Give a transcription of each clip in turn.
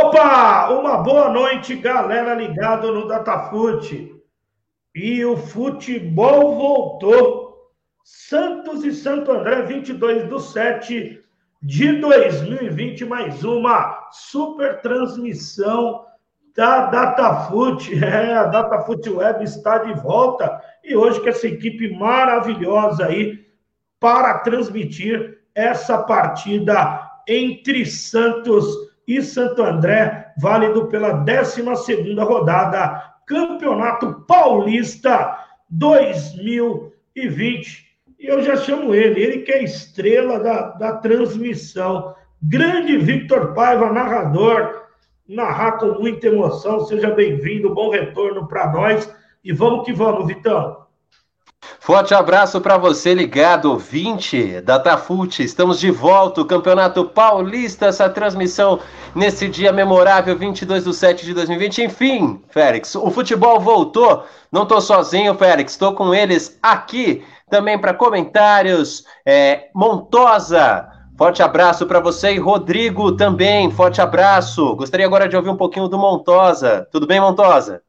Opa! Uma boa noite, galera ligado no Datafute. E o futebol voltou. Santos e Santo André, 22 do 7 de 2020, mais uma super transmissão da Datafute. É, a Datafute Web está de volta e hoje com essa equipe maravilhosa aí para transmitir essa partida entre Santos e Santo André, válido pela 12 rodada, Campeonato Paulista 2020. E eu já chamo ele, ele que é estrela da, da transmissão. Grande Victor Paiva, narrador, narrar com muita emoção. Seja bem-vindo, bom retorno para nós. E vamos que vamos, Vitão. Forte abraço para você ligado, 20 Datafute. Estamos de volta, o Campeonato Paulista, essa transmissão nesse dia memorável, 22 de 7 de 2020. Enfim, Félix, o futebol voltou. Não estou sozinho, Félix, estou com eles aqui também para comentários. É, Montosa, forte abraço para você e Rodrigo também, forte abraço. Gostaria agora de ouvir um pouquinho do Montosa. Tudo bem, Montosa?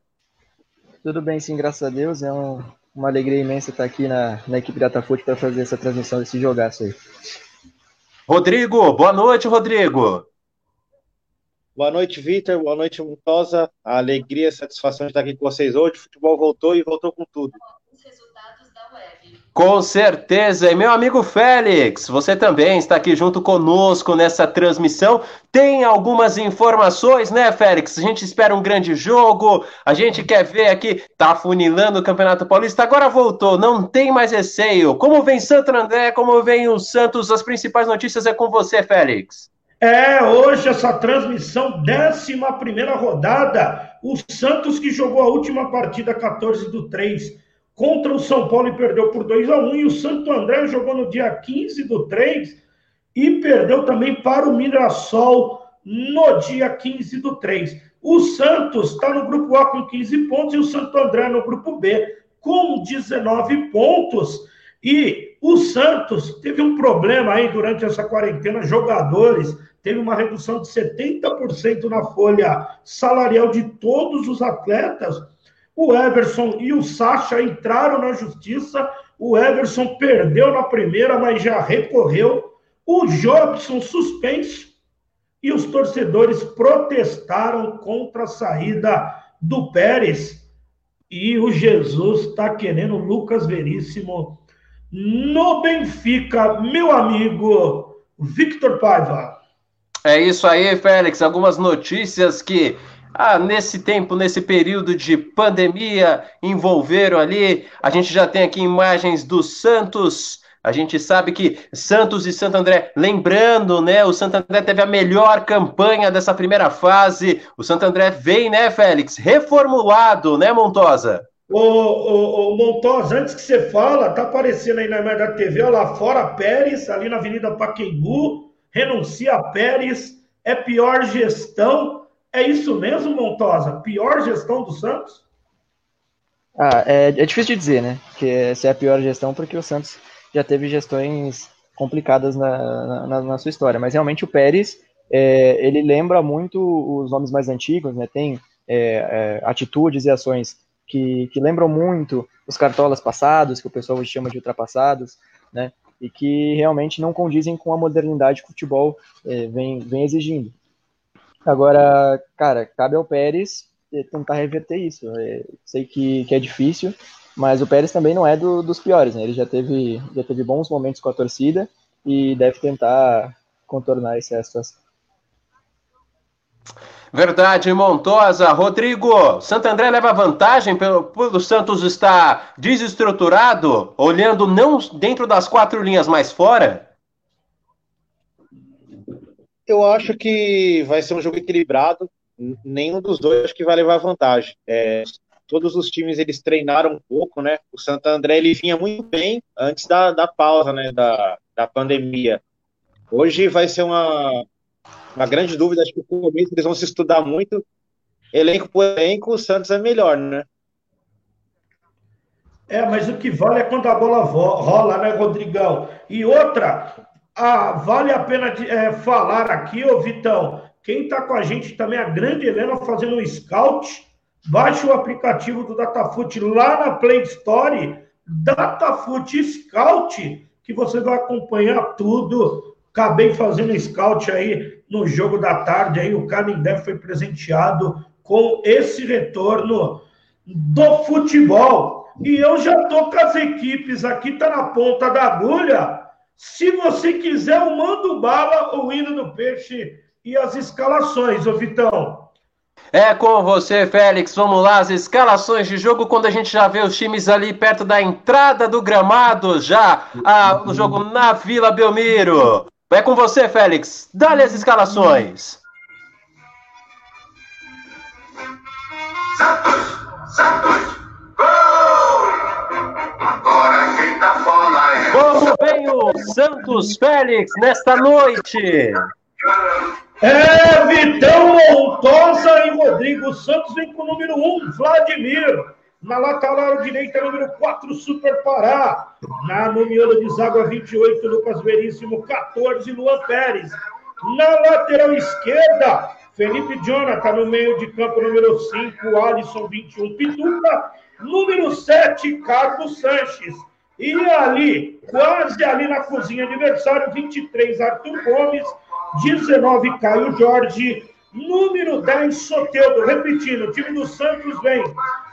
Tudo bem, sim, graças a Deus. É um, uma alegria imensa estar aqui na, na equipe Datafute para fazer essa transmissão desse jogaço aí. Rodrigo, boa noite, Rodrigo. Boa noite, Vitor. Boa noite, Montosa. A alegria e a satisfação de estar aqui com vocês hoje. O futebol voltou e voltou com tudo. Com certeza. E meu amigo Félix, você também está aqui junto conosco nessa transmissão. Tem algumas informações, né, Félix? A gente espera um grande jogo. A gente quer ver aqui, tá funilando o Campeonato Paulista. Agora voltou, não tem mais receio. Como vem Santo André, como vem o Santos? As principais notícias é com você, Félix. É, hoje essa transmissão, 11 rodada. O Santos que jogou a última partida 14 do 3 contra o São Paulo e perdeu por 2 a 1 E o Santo André jogou no dia 15 do 3 e perdeu também para o Mirassol no dia 15 do 3. O Santos está no grupo A com 15 pontos e o Santo André no grupo B com 19 pontos. E o Santos teve um problema aí durante essa quarentena, jogadores, teve uma redução de 70% na folha salarial de todos os atletas o Everson e o Sacha entraram na justiça. O Everson perdeu na primeira, mas já recorreu. O Jobson suspenso. E os torcedores protestaram contra a saída do Pérez. E o Jesus está querendo Lucas Veríssimo no Benfica, meu amigo Victor Paiva. É isso aí, Félix. Algumas notícias que ah, nesse tempo, nesse período de pandemia, envolveram ali. A gente já tem aqui imagens do Santos. A gente sabe que Santos e Santo André, lembrando, né? O Santo André teve a melhor campanha dessa primeira fase. O Santo André vem, né, Félix? Reformulado, né, Montosa? Ô, ô, Montosa, antes que você fala, tá aparecendo aí na imagem da TV, olha lá fora Pérez, ali na Avenida Paquembu, renuncia a Pérez, é pior gestão. É isso mesmo, Montosa? Pior gestão do Santos? Ah, é, é difícil de dizer, né? Que se é a pior gestão, porque o Santos já teve gestões complicadas na, na, na sua história. Mas realmente o Pérez, é, ele lembra muito os nomes mais antigos, né? Tem é, é, atitudes e ações que, que lembram muito os cartolas passados, que o pessoal chama de ultrapassados, né? E que realmente não condizem com a modernidade que o futebol é, vem, vem exigindo. Agora, cara, cabe ao Pérez tentar reverter isso. É, sei que, que é difícil, mas o Pérez também não é do, dos piores, né? Ele já teve, já teve bons momentos com a torcida e deve tentar contornar essa situação. Verdade, Montosa. Rodrigo, Santo André leva vantagem pelo, pelo Santos estar desestruturado, olhando não dentro das quatro linhas, mas fora? Eu acho que vai ser um jogo equilibrado. Nenhum dos dois acho que vai levar vantagem. É, todos os times eles treinaram um pouco, né? O Santo André ele vinha muito bem antes da, da pausa, né? Da, da pandemia. Hoje vai ser uma, uma grande dúvida. Acho que o começo eles vão se estudar muito. Elenco por elenco, o Santos é melhor, né? É, mas o que vale é quando a bola rola, né, Rodrigão? E outra, ah, vale a pena de, é, falar aqui, ô Vitão, Quem está com a gente também a grande Helena fazendo um scout. Baixe o aplicativo do Datafoot lá na Play Store, Datafoot Scout, que você vai acompanhar tudo. Acabei fazendo scout aí no jogo da tarde, aí o Canindé foi presenteado com esse retorno do futebol. E eu já tô com as equipes aqui, tá na ponta da agulha. Se você quiser, eu mando bala, o hino do peixe e as escalações, ô Vitão. É com você, Félix. Vamos lá, as escalações de jogo quando a gente já vê os times ali perto da entrada do gramado, já ah, o jogo na Vila Belmiro. É com você, Félix. Dá-lhe as escalações. Santos, Santos, Como vem o Santos Félix nesta noite? É, Vitão Montosa e Rodrigo Santos vem com o número 1, Vladimir. Na lateral direita, número 4, Super Pará. Na no de zaga, 28, Lucas Veríssimo, 14, Luan Pérez. Na lateral esquerda, Felipe Jonathan. No meio de campo, número 5, Alisson, 21, Pituca. Número 7, Carlos Sanches. E ali, quase ali na cozinha, adversário, 23, Arthur Gomes. 19, Caio Jorge. Número 10, Soteudo. Repetindo, time do Santos vem.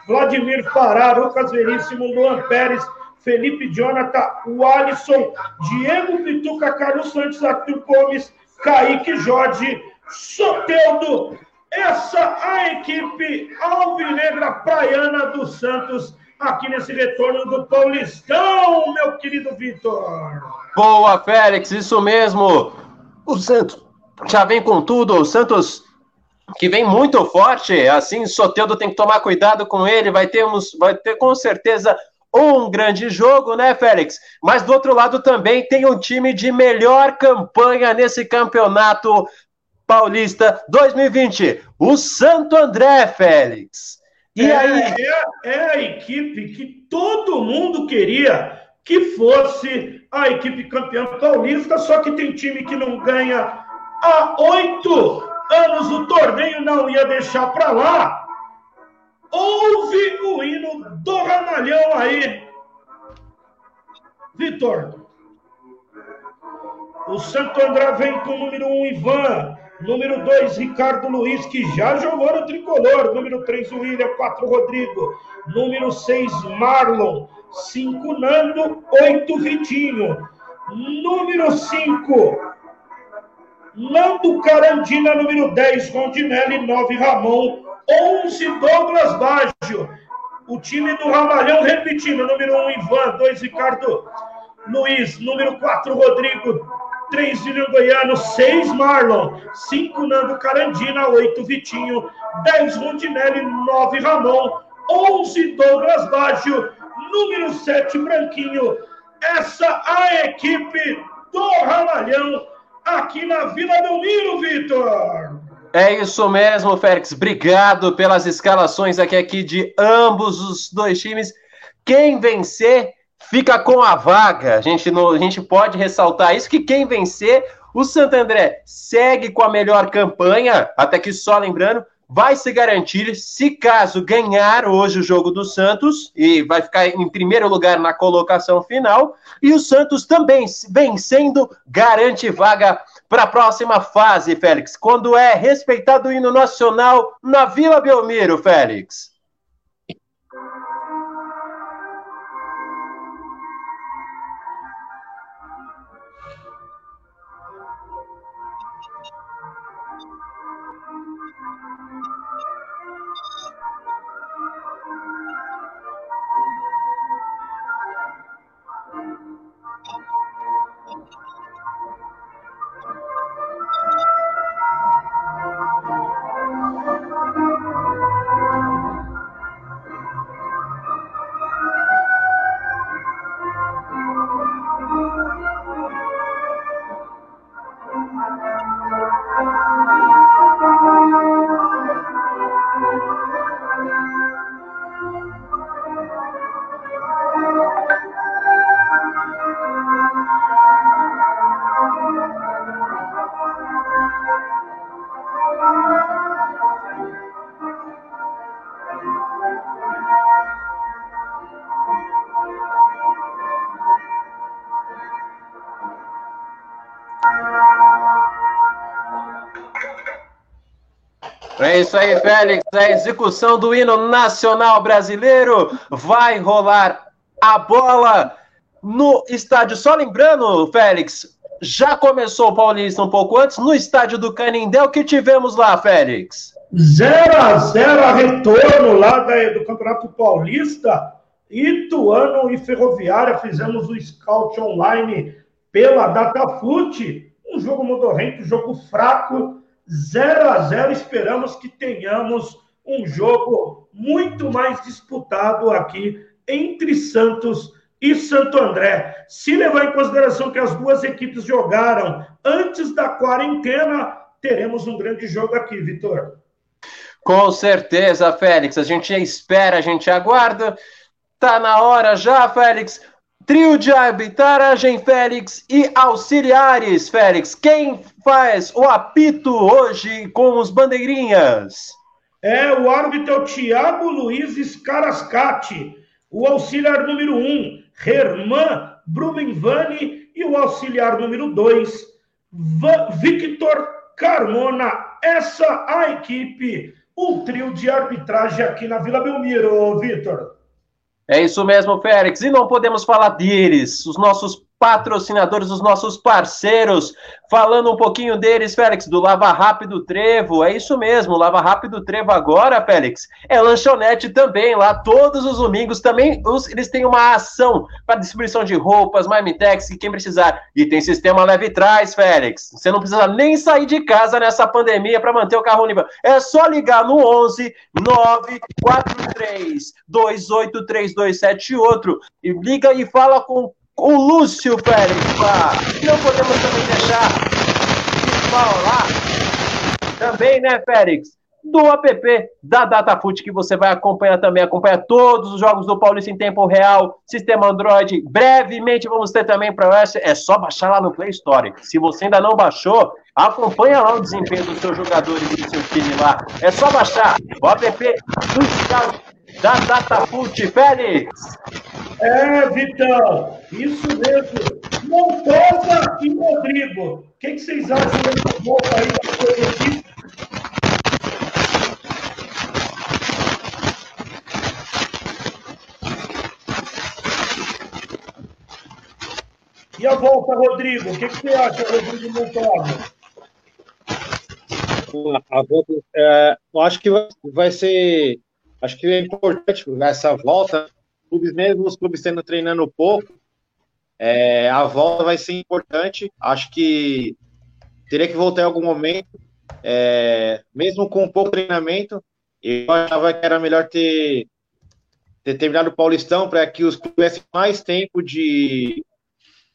Vladimir Pará, Lucas Veríssimo, Luan Pérez, Felipe Jonathan, o Alisson, Diego Pituca, Carlos Santos, Arthur Gomes, Kaique Jorge, Soteudo. Essa a equipe alvinegra praiana do Santos aqui nesse retorno do Paulistão, meu querido Vitor. Boa, Félix, isso mesmo. O Santos já vem com tudo. O Santos que vem muito forte, assim, Soteldo tem que tomar cuidado com ele, vai ter, uns, vai ter com certeza um grande jogo, né, Félix? Mas do outro lado também tem um time de melhor campanha nesse campeonato paulista 2020, o Santo André, Félix. E é, aí? É, é a equipe que todo mundo queria que fosse a equipe campeã paulista, só que tem time que não ganha há oito anos o torneio não ia deixar para lá. Houve o hino do Ramalhão aí. Vitor. O Santo André vem com o número 1, um, Ivan. Número 2, Ricardo Luiz, que já jogou no tricolor. Número 3, William. 4, Rodrigo. Número 6, Marlon. 5, Nando. 8, Vitinho. Número 5, Nando Carandina, número 10, Rondinelli, 9, Ramon, 11, Douglas Baggio. O time do Ramalhão repetindo, número 1, Ivan, 2, Ricardo Luiz, número 4, Rodrigo, 3, William Goiano, 6, Marlon, 5, Nando Carandina, 8, Vitinho, 10, Rondinelli, 9, Ramon, 11, Douglas Baggio, número 7, Branquinho. Essa a equipe do Ramalhão aqui na Vila Belmiro, Vitor. É isso mesmo, Félix. Obrigado pelas escalações aqui, aqui de ambos os dois times. Quem vencer fica com a vaga. A gente, não, a gente pode ressaltar isso, que quem vencer, o Santo André segue com a melhor campanha, até que só lembrando, vai se garantir se caso ganhar hoje o jogo do Santos e vai ficar em primeiro lugar na colocação final e o Santos também vencendo garante vaga para a próxima fase, Félix, quando é respeitado o hino nacional na Vila Belmiro, Félix. É isso aí, Félix. A execução do hino nacional brasileiro vai rolar a bola no estádio. Só lembrando, Félix, já começou o Paulista um pouco antes, no estádio do Canindé. O que tivemos lá, Félix? 0 a 0 a retorno lá do Campeonato Paulista. Ituano e Ferroviária fizemos o scout online pela Datafute. Um jogo modorrento, um jogo fraco 0 a 0 Esperamos que tenhamos um jogo muito mais disputado aqui entre Santos e Santo André. Se levar em consideração que as duas equipes jogaram antes da quarentena, teremos um grande jogo aqui, Vitor. Com certeza, Félix. A gente espera, a gente aguarda. Tá na hora já, Félix. Trio de arbitragem, Félix, e auxiliares, Félix. Quem faz o apito hoje com os bandeirinhas? É, o árbitro o Thiago Luiz Scarascati. O auxiliar número 1, um, Herman Brumenvani. E o auxiliar número 2, Victor Carmona. Essa a equipe, o trio de arbitragem aqui na Vila Belmiro, Vitor. É isso mesmo, Félix. E não podemos falar deles, os nossos patrocinadores, os nossos parceiros. Falando um pouquinho deles, Félix, do Lava Rápido Trevo. É isso mesmo, Lava Rápido Trevo agora, Félix. É lanchonete também, lá todos os domingos. Também os, eles têm uma ação para distribuição de roupas, Marmitex, quem precisar. E tem sistema leve trás, Félix. Você não precisa nem sair de casa nessa pandemia para manter o carro nível. É só ligar no 11 943 283278 e liga e fala com o Lúcio. Pá. Não podemos também deixar de falar também, né, Félix? Do app da DataFoot, que você vai acompanhar também, acompanha todos os jogos do Paulista em tempo real, sistema Android. Brevemente vamos ter também para o é só baixar lá no Play Store. Se você ainda não baixou, acompanha lá o desempenho dos seus jogadores e do seu time lá. É só baixar o app do da DataFoot, Félix. É, Vitão, isso mesmo. Montosa e Rodrigo. O que, que vocês acham desse volta aí da E a volta, Rodrigo? O que, que você acha, Rodrigo Montosa? A volta, é, eu acho que vai ser. Acho que é importante essa volta clubes, mesmo os clubes tendo treinando pouco, é, a volta vai ser importante. Acho que teria que voltar em algum momento, é, mesmo com pouco treinamento. Eu achava que era melhor ter, ter terminado o Paulistão para que os clubes tivessem mais tempo de,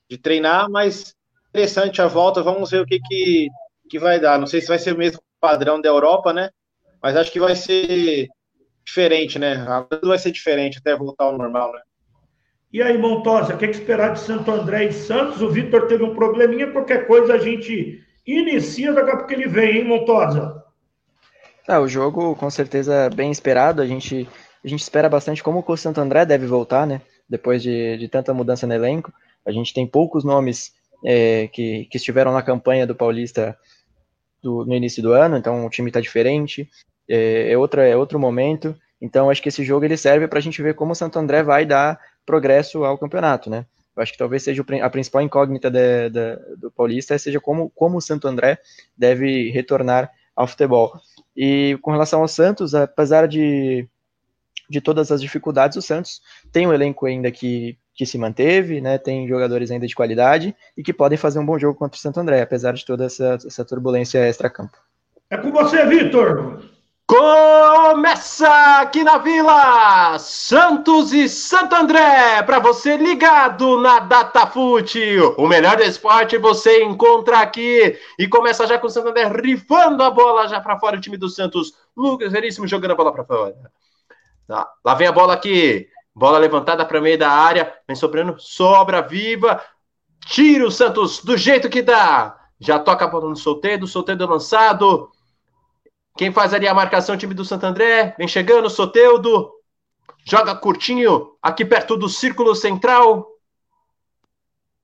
de treinar, mas interessante a volta. Vamos ver o que, que, que vai dar. Não sei se vai ser o mesmo padrão da Europa, né? Mas acho que vai ser diferente, né? A vai ser diferente até voltar ao normal, né? E aí, Montosa, o que, é que esperar de Santo André e Santos? O Vitor teve um probleminha, qualquer coisa a gente inicia daqui a pouco ele vem, hein, Montosa? Ah, o jogo com certeza bem esperado. A gente, a gente espera bastante como o Santo André deve voltar, né? Depois de, de tanta mudança no elenco. A gente tem poucos nomes é, que, que estiveram na campanha do Paulista do, no início do ano, então o time está diferente é, é, outra, é outro momento. Então, acho que esse jogo ele serve para a gente ver como o Santo André vai dar progresso ao campeonato, né? Eu acho que talvez seja a principal incógnita de, de, do Paulista, seja como, como o Santo André deve retornar ao futebol. E com relação ao Santos, apesar de, de todas as dificuldades, o Santos tem um elenco ainda que, que se manteve, né? Tem jogadores ainda de qualidade e que podem fazer um bom jogo contra o Santo André, apesar de toda essa, essa turbulência extra-campo. É com você, Vitor! Começa aqui na Vila Santos e Santo André, para você ligado na DataFoot. O melhor do esporte você encontra aqui. E começa já com o Santo André rifando a bola já para fora o time do Santos. Lucas Veríssimo jogando a bola para fora. Tá. Lá vem a bola aqui. Bola levantada para meio da área. Vem sobrando, sobra viva. Tira o Santos do jeito que dá. Já toca a bola no solteiro, solteiro lançado. Quem faz ali a marcação, time do Santo André. Vem chegando, Soteudo. Joga curtinho, aqui perto do círculo central.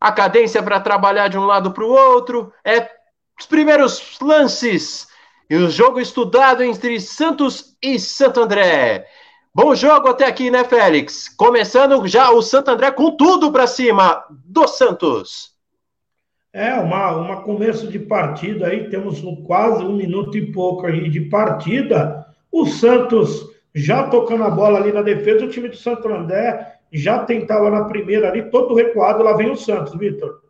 A cadência para trabalhar de um lado para o outro. É os primeiros lances. E o jogo estudado entre Santos e Santo André. Bom jogo até aqui, né, Félix? Começando já o Santo André com tudo para cima do Santos. É, uma, uma começo de partida aí, temos quase um minuto e pouco aí de partida. O Santos já tocando a bola ali na defesa, o time do Santo André já tentava na primeira ali, todo recuado, lá vem o Santos, Vitor.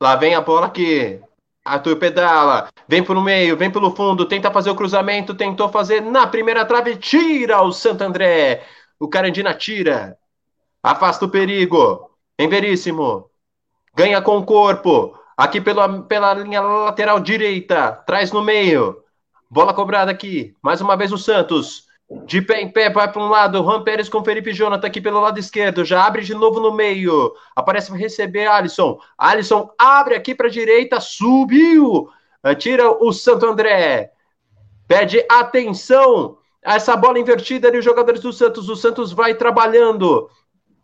Lá, vem a bola aqui. Arthur pedala, vem pro meio, vem pelo fundo, tenta fazer o cruzamento, tentou fazer na primeira trave, tira o Santo André. O Carandina tira, afasta o perigo. Em Veríssimo, ganha com o corpo, aqui pela, pela linha lateral direita, traz no meio. Bola cobrada aqui, mais uma vez o Santos. De pé em pé, vai para um lado. Juan Pérez com Felipe Jonathan aqui pelo lado esquerdo. Já abre de novo no meio. Aparece para receber Alisson. Alisson abre aqui para a direita. Subiu. Tira o Santo André. Pede atenção. Essa bola invertida ali, os jogadores do Santos. O Santos vai trabalhando.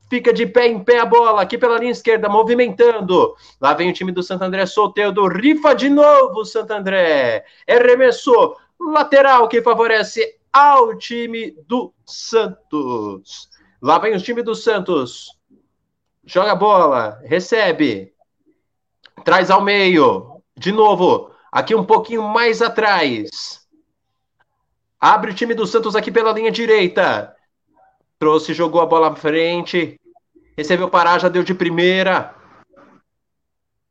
Fica de pé em pé a bola aqui pela linha esquerda, movimentando. Lá vem o time do Santo André, Solteudo, rifa de novo Santo André. É remesso lateral que favorece ao time do Santos. Lá vem o time do Santos. Joga a bola, recebe. Traz ao meio. De novo, aqui um pouquinho mais atrás. Abre o time do Santos aqui pela linha direita. Trouxe, jogou a bola à frente. Recebeu parar, já deu de primeira.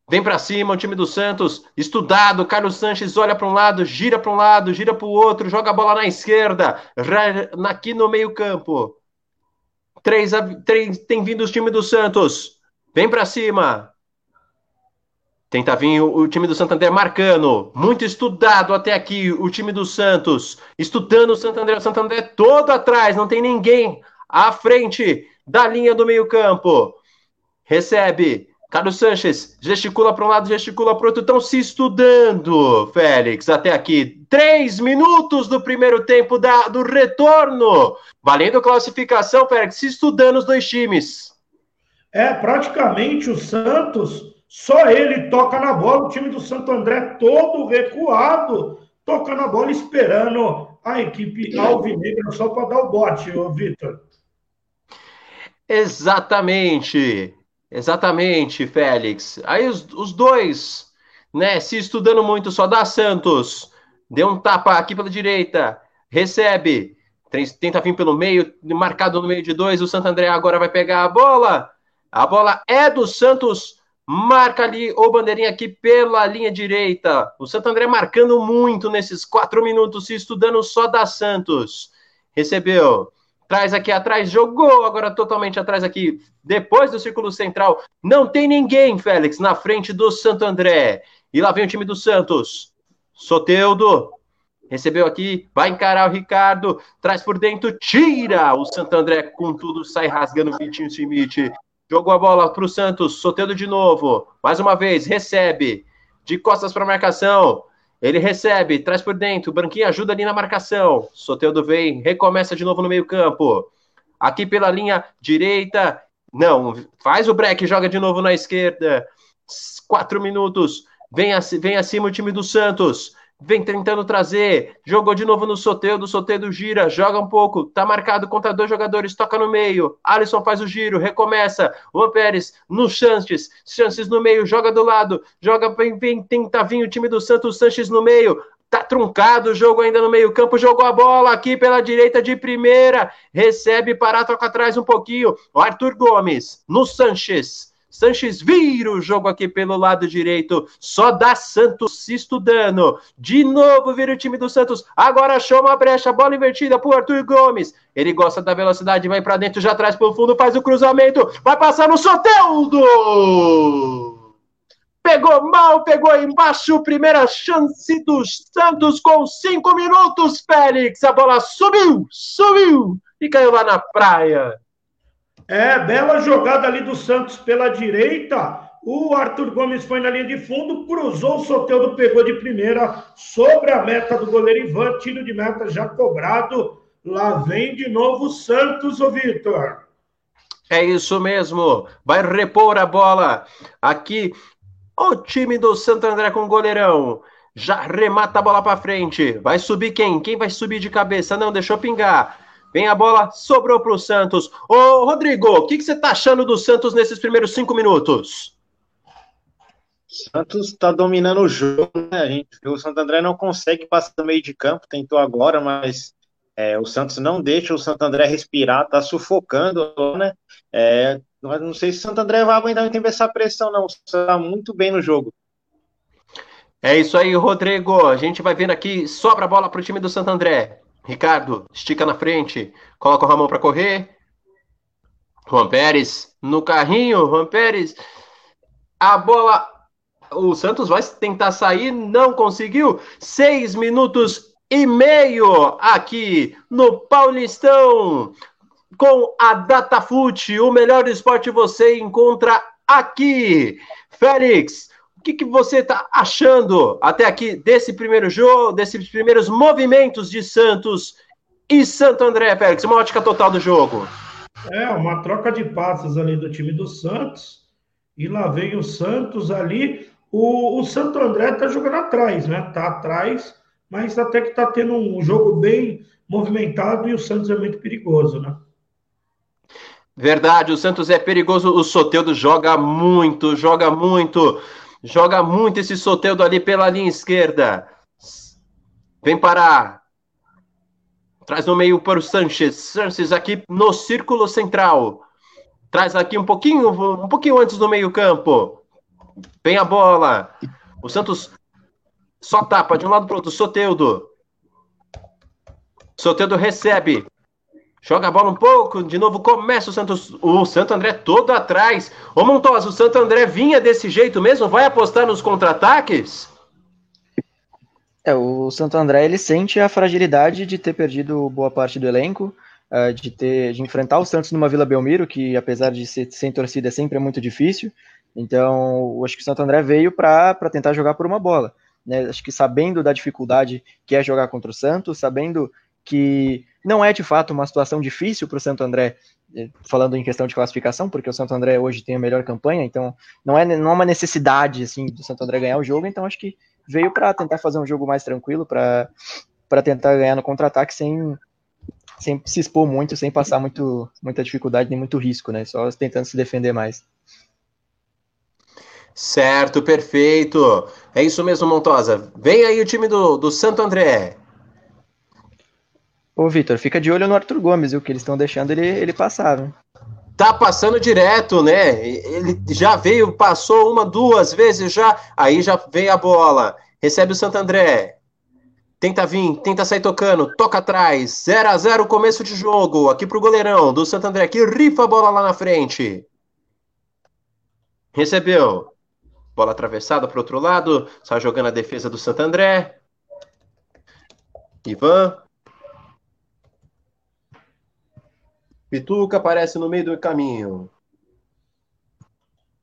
Vem para cima o time do Santos, estudado. Carlos Sanches olha para um lado, gira para um lado, gira para o outro, joga a bola na esquerda, aqui no meio-campo. Três, três, tem vindo os time do Santos. Vem para cima. Tenta vir o, o, time do Santander marcando. Muito estudado até aqui o time do Santos. Estudando o Santander. O Santander todo atrás. Não tem ninguém à frente da linha do meio-campo. Recebe. Carlos Sanches gesticula para um lado, gesticula para o outro. Estão se estudando, Félix, até aqui. Três minutos do primeiro tempo da, do retorno. Valendo classificação, Félix, se estudando os dois times. É, praticamente o Santos, só ele toca na bola. O time do Santo André todo recuado, tocando a bola, esperando a equipe alvinegra só para dar o bote, Vitor. Exatamente. Exatamente, Félix. Aí os, os dois, né, se estudando muito, só dá Santos. Deu um tapa aqui pela direita, recebe, tenta vir pelo meio, marcado no meio de dois. O Santo André agora vai pegar a bola. A bola é do Santos. Marca ali o bandeirinha aqui pela linha direita. O Santo André marcando muito nesses quatro minutos, se estudando só da Santos. Recebeu. Traz aqui atrás, jogou agora totalmente atrás aqui, depois do círculo central. Não tem ninguém, Félix, na frente do Santo André. E lá vem o time do Santos. Soteudo recebeu aqui, vai encarar o Ricardo, traz por dentro, tira o Santo André com tudo, sai rasgando o Vitinho Schmidt. Jogou a bola para o Santos, Soteudo de novo, mais uma vez, recebe, de costas para marcação, ele recebe, traz por dentro, Branquinho ajuda ali na marcação. Soteudo vem, recomeça de novo no meio-campo. Aqui pela linha direita. Não, faz o break, joga de novo na esquerda. Quatro minutos. Vem, vem acima o time do Santos vem tentando trazer, jogou de novo no Soteudo, o Soteudo gira, joga um pouco, tá marcado contra dois jogadores, toca no meio, Alisson faz o giro, recomeça, Juan Pérez no Sanches, Sanches no meio, joga do lado, joga, vem, vem, tenta vir o time do Santos, Sanches no meio, tá truncado o jogo ainda no meio campo, jogou a bola aqui pela direita de primeira, recebe, parar, toca atrás um pouquinho, o Arthur Gomes no Sanches, Sanches vira o jogo aqui pelo lado direito. Só dá Santos se estudando. De novo vira o time do Santos. Agora chama a brecha. Bola invertida pro Arthur Gomes. Ele gosta da velocidade, vai para dentro, já traz pro fundo, faz o cruzamento. Vai passar no Soteldo! Pegou mal, pegou embaixo. Primeira chance do Santos com cinco minutos, Félix. A bola subiu, subiu e caiu lá na praia. É, bela jogada ali do Santos pela direita. O Arthur Gomes foi na linha de fundo, cruzou o Soteldo, pegou de primeira sobre a meta do goleiro Ivan, tiro de meta já cobrado. Lá vem de novo o Santos, ô Vitor. É isso mesmo. Vai repor a bola. Aqui o time do Santo André com o goleirão. Já remata a bola para frente. Vai subir quem? Quem vai subir de cabeça? Não, deixou pingar. Vem a bola, sobrou para o Santos. Ô, Rodrigo, o que, que você está achando do Santos nesses primeiros cinco minutos? Santos está dominando o jogo, né? A gente viu o Santo André não consegue passar do meio de campo, tentou agora, mas é, o Santos não deixa o Santo André respirar, tá sufocando, né? É, não sei se o Santo André vai aguentar muito essa pressão, não. Está muito bem no jogo. É isso aí, Rodrigo. A gente vai vendo aqui, sobra a bola para o time do Santo André. Ricardo, estica na frente, coloca o Ramon para correr. Juan Pérez no carrinho, Juan Pérez. A bola. O Santos vai tentar sair, não conseguiu. Seis minutos e meio aqui no Paulistão com a Datafute, o melhor esporte você encontra aqui. Félix, que, que você está achando até aqui desse primeiro jogo, desses primeiros movimentos de Santos e Santo André, Félix? Uma ótica total do jogo. É, uma troca de passes ali do time do Santos. E lá vem o Santos ali. O, o Santo André está jogando atrás, né? Tá atrás, mas até que está tendo um jogo bem movimentado e o Santos é muito perigoso, né? Verdade, o Santos é perigoso. O Soteudo joga muito, joga muito, joga muito esse Soteudo ali pela linha esquerda. Vem parar. Traz no meio para o Sanches. Sanches aqui no círculo central. Traz aqui um pouquinho, um pouquinho antes do meio-campo. Vem a bola. O Santos só tapa de um lado para o outro. Soteudo. Soteudo recebe. Joga a bola um pouco, de novo começa o Santos, o Santo André todo atrás. Ô Montosa, o Santo André vinha desse jeito mesmo? Vai apostar nos contra-ataques? É, o Santo André ele sente a fragilidade de ter perdido boa parte do elenco, uh, de ter de enfrentar o Santos numa Vila Belmiro, que apesar de ser sem torcida sempre é muito difícil. Então, acho que o Santo André veio para tentar jogar por uma bola. Né? Acho que sabendo da dificuldade que é jogar contra o Santos, sabendo que não é de fato uma situação difícil para o Santo André, eh, falando em questão de classificação, porque o Santo André hoje tem a melhor campanha, então não é, não é uma necessidade assim do Santo André ganhar o jogo, então acho que veio para tentar fazer um jogo mais tranquilo, para tentar ganhar no contra-ataque sem, sem se expor muito, sem passar muito, muita dificuldade nem muito risco, né? Só tentando se defender mais. Certo, perfeito. É isso mesmo, Montosa. Vem aí o time do, do Santo André. Ô, Vitor, fica de olho no Arthur Gomes, viu? Que eles estão deixando ele, ele passar, viu? Tá passando direto, né? Ele já veio, passou uma, duas vezes já, aí já veio a bola. Recebe o Santo André. Tenta vir, tenta sair tocando, toca atrás. 0 a 0 começo de jogo. Aqui pro goleirão do Santo André, que rifa a bola lá na frente. Recebeu. Bola atravessada pro outro lado. Sai jogando a defesa do Santo André. Ivan. Pituca aparece no meio do caminho.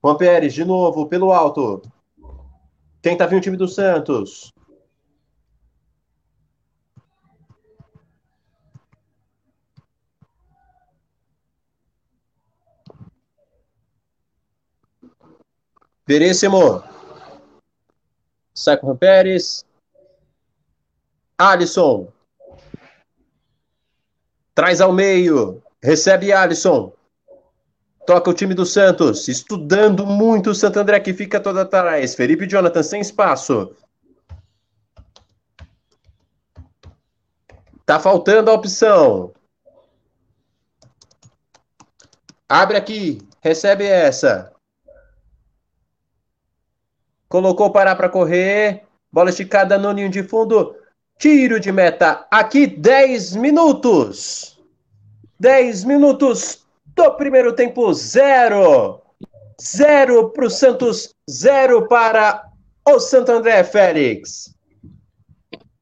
Juan Pérez, de novo, pelo alto. Tenta vir o time do Santos. Veríssimo. Sai com o Pérez. Alisson. Traz ao meio. Recebe Alisson. Toca o time do Santos. Estudando muito o Santo André que fica todo atrás. Felipe Jonathan sem espaço. Tá faltando a opção. Abre aqui. Recebe essa. Colocou parar para correr. Bola esticada no ninho de fundo. Tiro de meta aqui, 10 minutos. 10 minutos do primeiro tempo, zero. Zero para o Santos, zero para o Santo André Félix.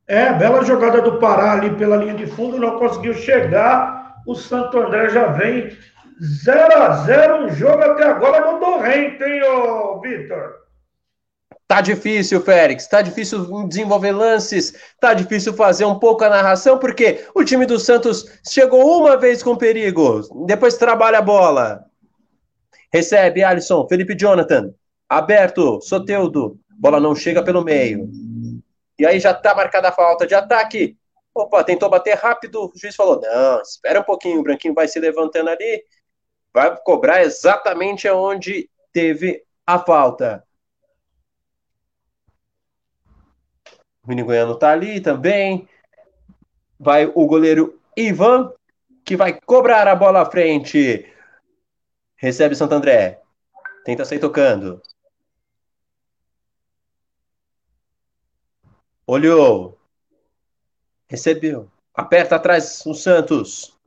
É, bela jogada do Pará ali pela linha de fundo, não conseguiu chegar. O Santo André já vem 0 a 0 um jogo até agora modorrento, hein, ô Vitor? Tá difícil, Félix. Tá difícil desenvolver lances. Tá difícil fazer um pouco a narração, porque o time do Santos chegou uma vez com perigo. Depois trabalha a bola. Recebe Alisson, Felipe Jonathan. Aberto, Soteudo. Bola não chega pelo meio. E aí já tá marcada a falta de ataque. Opa, tentou bater rápido. O juiz falou: não, espera um pouquinho. O Branquinho vai se levantando ali. Vai cobrar exatamente onde teve a falta. O Vini Goiano tá ali também. Vai o goleiro Ivan, que vai cobrar a bola à frente. Recebe Santo André. Tenta sair tocando. Olhou. Recebeu. Aperta atrás o Santos.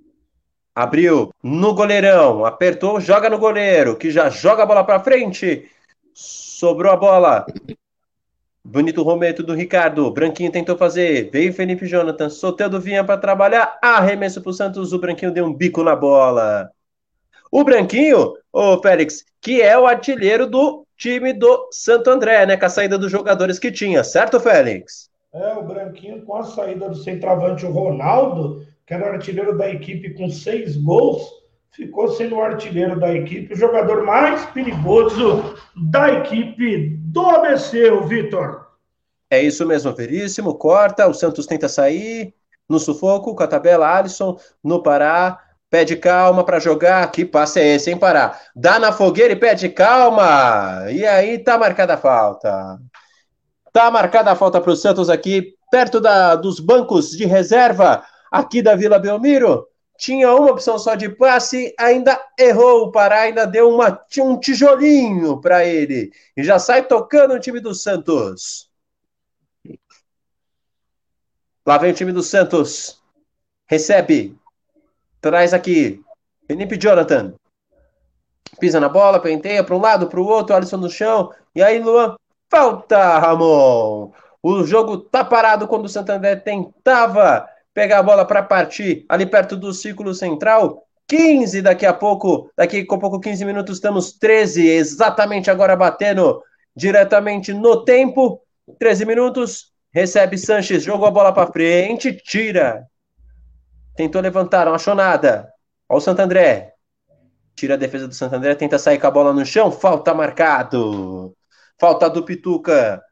Abriu no goleirão. Apertou, joga no goleiro, que já joga a bola para frente. Sobrou a bola Bonito Rometo do Ricardo. Branquinho tentou fazer. Veio Felipe Jonathan. Soteldo vinha para trabalhar. Arremesso para o Santos. O Branquinho deu um bico na bola. O Branquinho, ô Félix, que é o artilheiro do time do Santo André, né? Com a saída dos jogadores que tinha, certo, Félix? É, o Branquinho com a saída do centroavante o Ronaldo, que era o artilheiro da equipe com seis gols, ficou sendo o artilheiro da equipe, o jogador mais perigoso da equipe do ABC, Vitor. É isso mesmo, Veríssimo. Corta, o Santos tenta sair no sufoco com a tabela Alisson no Pará. Pede calma para jogar. Que passe é esse, hein, Pará? Dá na fogueira e pede calma. E aí tá marcada a falta. Tá marcada a falta para o Santos aqui, perto da, dos bancos de reserva aqui da Vila Belmiro tinha uma opção só de passe, ainda errou o Pará, ainda deu uma, um tijolinho para ele. E já sai tocando o time do Santos. Lá vem o time do Santos. Recebe. Traz aqui. Felipe Jonathan. Pisa na bola, penteia para um lado, para o outro, Alisson no chão. E aí, Luan. Falta, Ramon. O jogo tá parado quando o Santander tentava pegar a bola para partir ali perto do círculo central. 15 daqui a pouco, daqui a pouco 15 minutos estamos 13, exatamente agora batendo diretamente no tempo. 13 minutos, recebe Sanches, jogou a bola para frente, tira. Tentou levantar, não achou nada. Olha o Santo André. Tira a defesa do Santo André, tenta sair com a bola no chão, falta marcado. Falta do Pituca.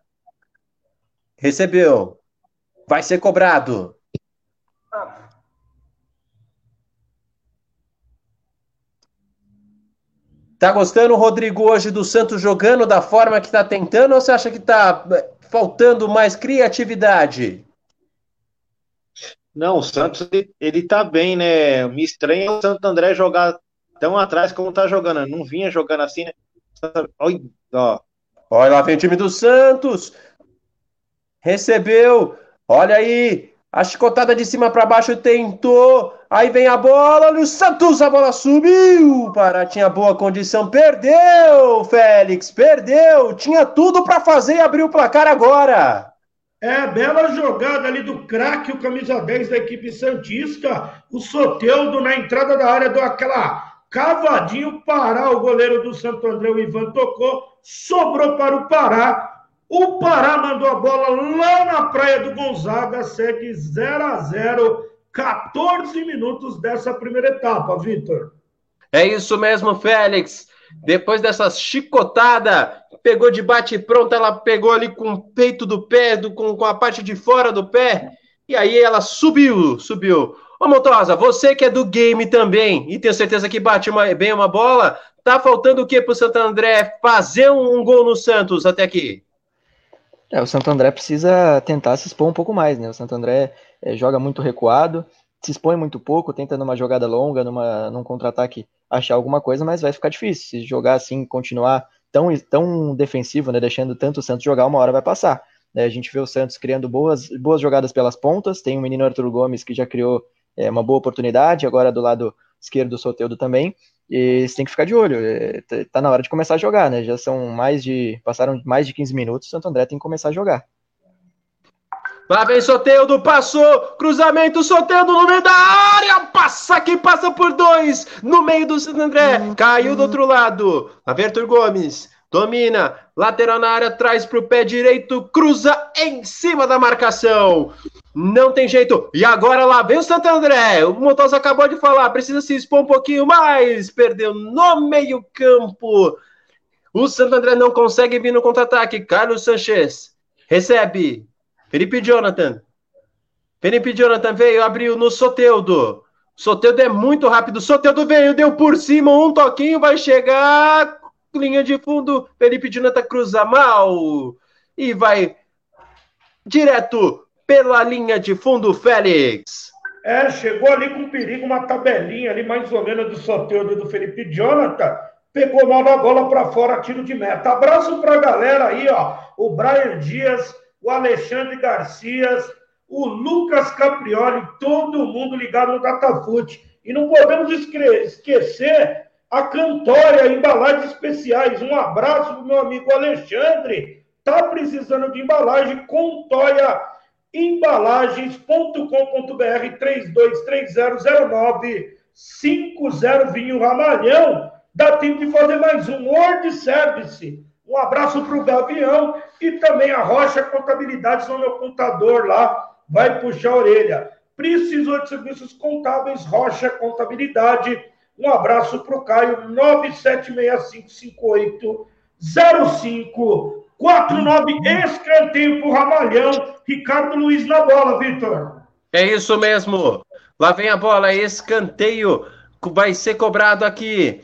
Recebeu. Vai ser cobrado. Tá gostando, Rodrigo, hoje do Santos jogando da forma que tá tentando ou você acha que tá é, faltando mais criatividade? Não, o Santos ele, ele tá bem, né? Me estranha o Santo André jogar tão atrás como tá jogando. Não vinha jogando assim, né? Olha, ó. Olha lá vem o time do Santos. Recebeu. Olha aí. A chicotada de cima para baixo tentou. Aí vem a bola, o Santos, a bola subiu. Pará tinha boa condição, perdeu, Félix, perdeu. Tinha tudo para fazer e abrir o placar agora. É, bela jogada ali do craque, o camisa 10 da equipe Santista. O Soteudo na entrada da área deu aquela cavadinho. Pará, o goleiro do Santo André, o Ivan tocou. Sobrou para o Pará. O Pará mandou a bola lá na praia do Gonzaga, segue 0 a 0 14 minutos dessa primeira etapa, Vitor. É isso mesmo, Félix. Depois dessa chicotada, pegou de bate pronto, ela pegou ali com o peito do pé, do, com, com a parte de fora do pé, e aí ela subiu, subiu. Ô Montosa, você que é do game também, e tenho certeza que bate uma, bem uma bola, tá faltando o que pro Santo André fazer um, um gol no Santos até aqui? É, o Santo André precisa tentar se expor um pouco mais, né? O Santo André é, joga muito recuado, se expõe muito pouco, tenta numa jogada longa, numa, num contra-ataque achar alguma coisa, mas vai ficar difícil. Se jogar assim, continuar tão, tão defensivo, né? Deixando tanto o Santos jogar, uma hora vai passar. Né? A gente vê o Santos criando boas, boas jogadas pelas pontas, tem o menino Arthur Gomes que já criou é, uma boa oportunidade, agora do lado esquerdo do Soteudo também. E você tem que ficar de olho. É, tá, tá na hora de começar a jogar, né? Já são mais de. Passaram mais de 15 minutos, Santo André tem que começar a jogar. Lá vem Soteudo, passou, cruzamento, Soteudo no meio da área, passa que passa por dois, no meio do Santo André, caiu do outro lado. Lá vem Arthur Gomes, domina, lateral na área, traz para o pé direito, cruza em cima da marcação. Não tem jeito. E agora lá vem o Santo André. O Montosa acabou de falar, precisa se expor um pouquinho mais. Perdeu no meio-campo. O Santo André não consegue vir no contra-ataque. Carlos Sanches recebe. Felipe Jonathan. Felipe Jonathan veio, abriu no Soteudo. Soteudo é muito rápido. Soteudo veio, deu por cima, um toquinho, vai chegar. Linha de fundo. Felipe Jonathan cruza mal. E vai direto pela linha de fundo, Félix. É, chegou ali com perigo, uma tabelinha ali mais ou menos do Soteudo do Felipe Jonathan pegou mal a bola para fora, tiro de meta. Abraço para a galera aí, ó. O Brian Dias, o Alexandre Garcias, o Lucas Caprioli, todo mundo ligado no Datafoot. E não podemos esquecer a Cantória Embalagens Especiais. Um abraço para meu amigo Alexandre. Tá precisando de embalagem? Contóia embalagens.com.br 32300950 Vinho Ramalhão dá tempo de fazer mais um Word Service. Um abraço para o Gavião e também a Rocha Contabilidade, no meu contador lá, vai puxar a orelha. Precisou de serviços contábeis, Rocha Contabilidade. Um abraço para o Caio, 9765580549, escanteio para o Ramalhão. Ricardo Luiz na bola, Vitor. É isso mesmo. Lá vem a bola, escanteio vai ser cobrado aqui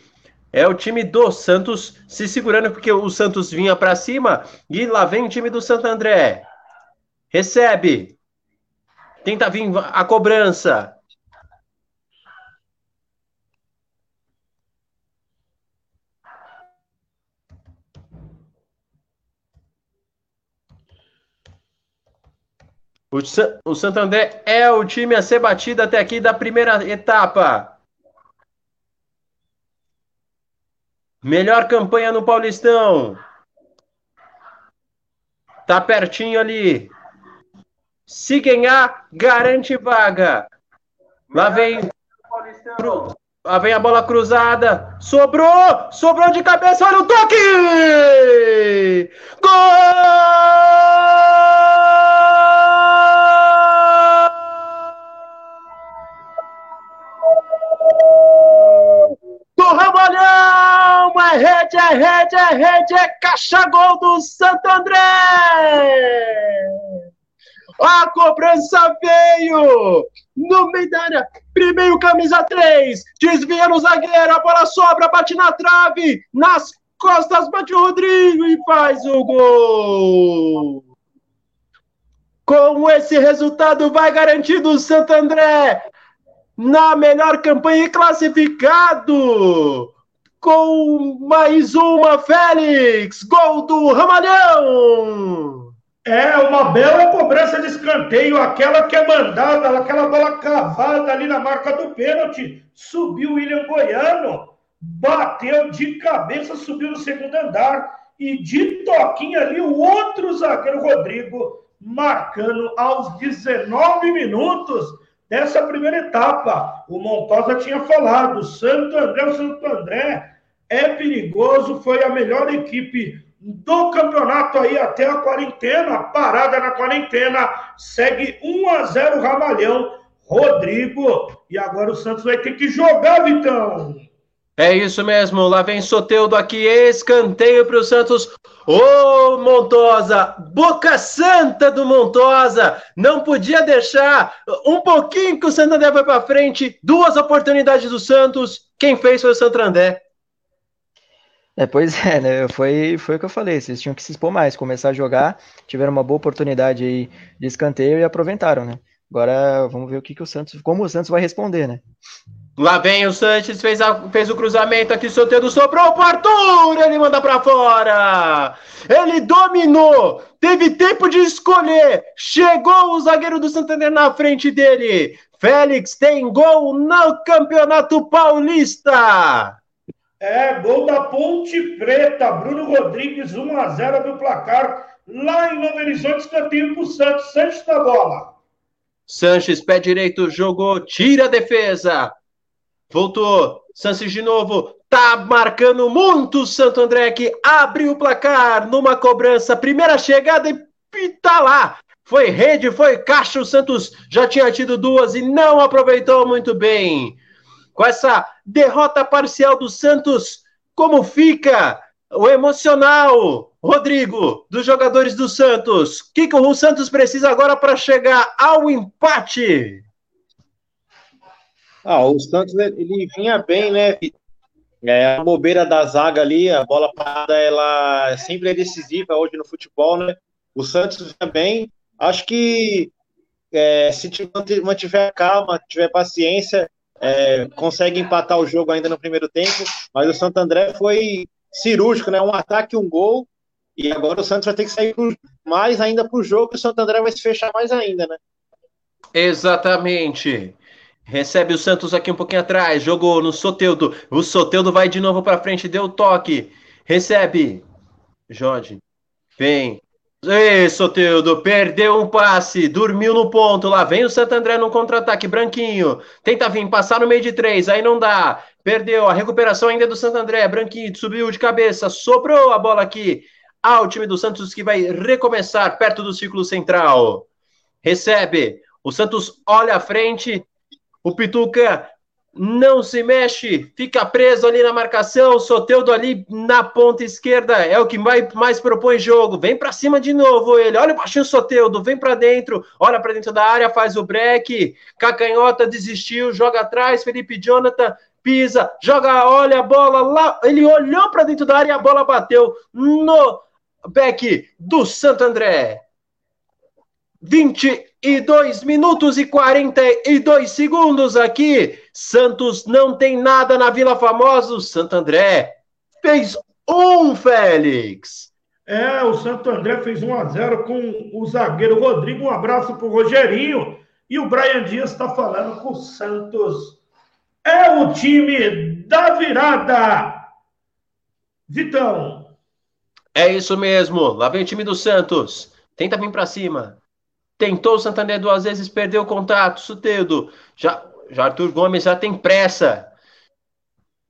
é o time do Santos se segurando, porque o Santos vinha para cima. E lá vem o time do Santo André. Recebe. Tenta vir a cobrança. O, o Santo André é o time a ser batido até aqui da primeira etapa. Melhor campanha no Paulistão. Tá pertinho ali. Se ganhar, garante vaga. Lá vem. Lá vem a bola cruzada. Sobrou! Sobrou de cabeça. Olha o toque! Gol! É rede, é rede, é rede, é caixa gol do Santo André! A cobrança veio no meio da área. Primeiro camisa 3, desvia no zagueiro, a bola sobra, bate na trave, nas costas bate o Rodrigo e faz o gol. Com esse resultado vai garantido o Santo André na melhor campanha classificado com mais uma, Félix! Gol do Ramalhão! É uma bela cobrança de escanteio, aquela que é mandada, aquela bola cavada ali na marca do pênalti. Subiu o William Goiano, bateu de cabeça, subiu no segundo andar e de toquinho ali o outro zagueiro Rodrigo marcando aos 19 minutos dessa primeira etapa. O Montosa tinha falado, Santo André, o Santo André é perigoso, foi a melhor equipe do campeonato aí até a quarentena, parada na quarentena, segue 1 a 0 Ramalhão, Rodrigo, e agora o Santos vai ter que jogar, Vitão. É isso mesmo, lá vem Soteudo aqui, escanteio para o Santos. Ô oh, Montosa, boca santa do Montosa, não podia deixar um pouquinho que o Santo André foi para frente, duas oportunidades do Santos, quem fez foi o Santo André. É, pois é, né? Foi, foi o que eu falei, vocês tinham que se expor mais, começar a jogar, tiveram uma boa oportunidade aí de escanteio e aproveitaram, né? Agora vamos ver o que, que o Santos, como o Santos vai responder, né? Lá vem o Santos, fez, a, fez o cruzamento aqui, Soteldo sobrou pro Arthur, ele manda para fora. Ele dominou, teve tempo de escolher, chegou o zagueiro do Santander na frente dele. Félix tem gol no Campeonato Paulista. É, gol da Ponte Preta, Bruno Rodrigues, 1 a 0 do placar lá em Novo Horizonte, escanteio para o Santos. Sanches na bola. Sanches, pé direito, jogou, tira a defesa. Voltou, Sanches de novo, tá marcando muito o Santo André que abre o placar numa cobrança. Primeira chegada e tá lá. Foi rede, foi caixa. O Santos já tinha tido duas e não aproveitou muito bem. Com essa derrota parcial do Santos, como fica o emocional, Rodrigo, dos jogadores do Santos? O que o Santos precisa agora para chegar ao empate? Ah, o Santos ele vinha bem, né? É, a bobeira da zaga ali, a bola parada, ela sempre é decisiva hoje no futebol, né? O Santos vinha bem. Acho que é, se mantiver calma, tiver paciência, é, consegue empatar o jogo ainda no primeiro tempo. Mas o Santo André foi cirúrgico, né? Um ataque, um gol. E agora o Santos vai ter que sair mais ainda para o jogo e o Santo André vai se fechar mais ainda, né? Exatamente. Recebe o Santos aqui um pouquinho atrás. Jogou no Soteudo. O Soteudo vai de novo para frente. Deu toque. Recebe. Jorge. Vem. Ei, Soteudo. Perdeu um passe. Dormiu no ponto. Lá vem o Santo André no contra-ataque. Branquinho. Tenta vir. Passar no meio de três. Aí não dá. Perdeu. A recuperação ainda é do Santo André. Branquinho. Subiu de cabeça. Sobrou a bola aqui. Ao time do Santos que vai recomeçar perto do círculo central. Recebe. O Santos olha à frente o Pituca não se mexe, fica preso ali na marcação. O Soteudo ali na ponta esquerda é o que mais, mais propõe jogo. Vem para cima de novo ele. Olha o baixinho Soteudo, vem para dentro, olha para dentro da área, faz o break. Cacanhota desistiu, joga atrás. Felipe Jonathan pisa, joga, olha a bola lá. Ele olhou para dentro da área e a bola bateu no back do Santo André. 22 minutos e 42 segundos aqui. Santos não tem nada na Vila Famosa. O Santo André fez um, Félix. É, o Santo André fez 1 a 0 com o zagueiro Rodrigo. Um abraço para o Rogerinho. E o Brian Dias está falando que o Santos é o time da virada. Vitão. É isso mesmo. Lá vem o time do Santos. Tenta vir para cima. Tentou o Santander duas vezes, perdeu o contato. Suteudo. Já, já Arthur Gomes já tem pressa.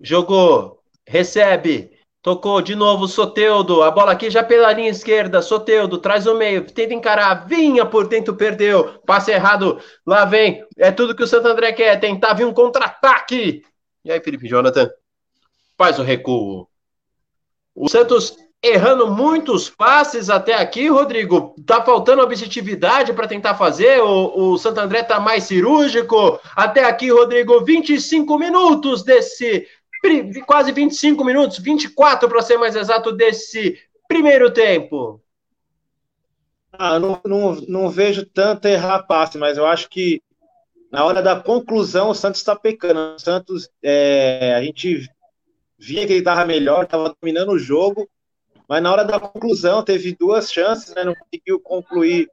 Jogou. Recebe. Tocou de novo Soteudo. A bola aqui já pela linha esquerda. Soteudo traz o meio. Tenta encarar. Vinha por dentro, perdeu. Passe errado. Lá vem. É tudo que o Santo André quer. Tentar vir um contra-ataque. E aí, Felipe Jonathan? Faz o recuo. O Santos errando muitos passes até aqui, Rodrigo. Tá faltando objetividade para tentar fazer. O, o Santo André tá mais cirúrgico. Até aqui, Rodrigo, 25 minutos desse. Quase 25 minutos, 24 para ser mais exato, desse primeiro tempo. Ah, não, não, não vejo tanto errar passe, mas eu acho que na hora da conclusão o Santos está pecando. O Santos, é, a gente via que ele estava melhor, estava dominando o jogo, mas na hora da conclusão teve duas chances, né, não conseguiu concluir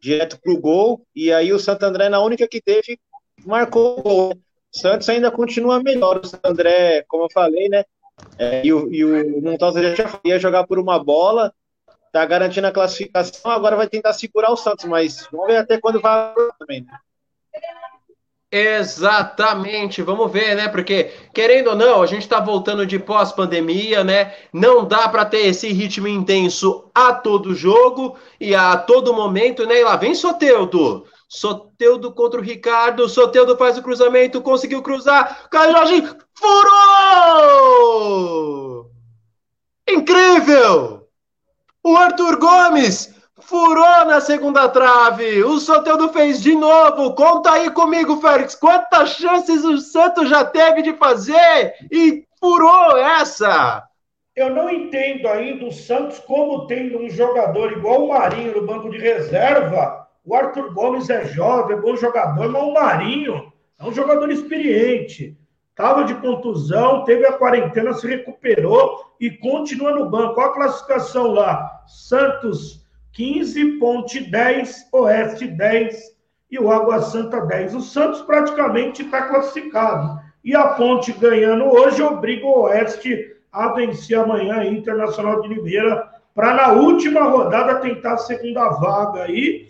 direto para o gol, e aí o Santo André, na única que teve, marcou o gol. O Santos ainda continua melhor, o Santo André, como eu falei, né, é, e, o, e o Montosa já ia jogar por uma bola, tá garantindo a classificação, agora vai tentar segurar o Santos, mas vamos ver até quando vai também, né? Exatamente, vamos ver, né? Porque, querendo ou não, a gente está voltando de pós-pandemia, né? Não dá para ter esse ritmo intenso a todo jogo e a todo momento, né? E lá vem Soteudo. Soteudo contra o Ricardo. Soteudo faz o cruzamento, conseguiu cruzar. Caio Jorge furou! Incrível! O Arthur Gomes Furou na segunda trave. O Soteldo fez de novo. Conta aí comigo, Félix. Quantas chances o Santos já teve de fazer e furou essa? Eu não entendo ainda o Santos como tendo um jogador igual o Marinho no banco de reserva. O Arthur Gomes é jovem, é bom jogador, mas o Marinho é um jogador experiente. Estava de contusão, teve a quarentena, se recuperou e continua no banco. Olha a classificação lá. Santos 15, Ponte 10, Oeste 10 e o Água Santa 10. O Santos praticamente está classificado. E a Ponte ganhando hoje obriga o Oeste a vencer amanhã a Internacional de Limeira para na última rodada tentar a segunda vaga aí.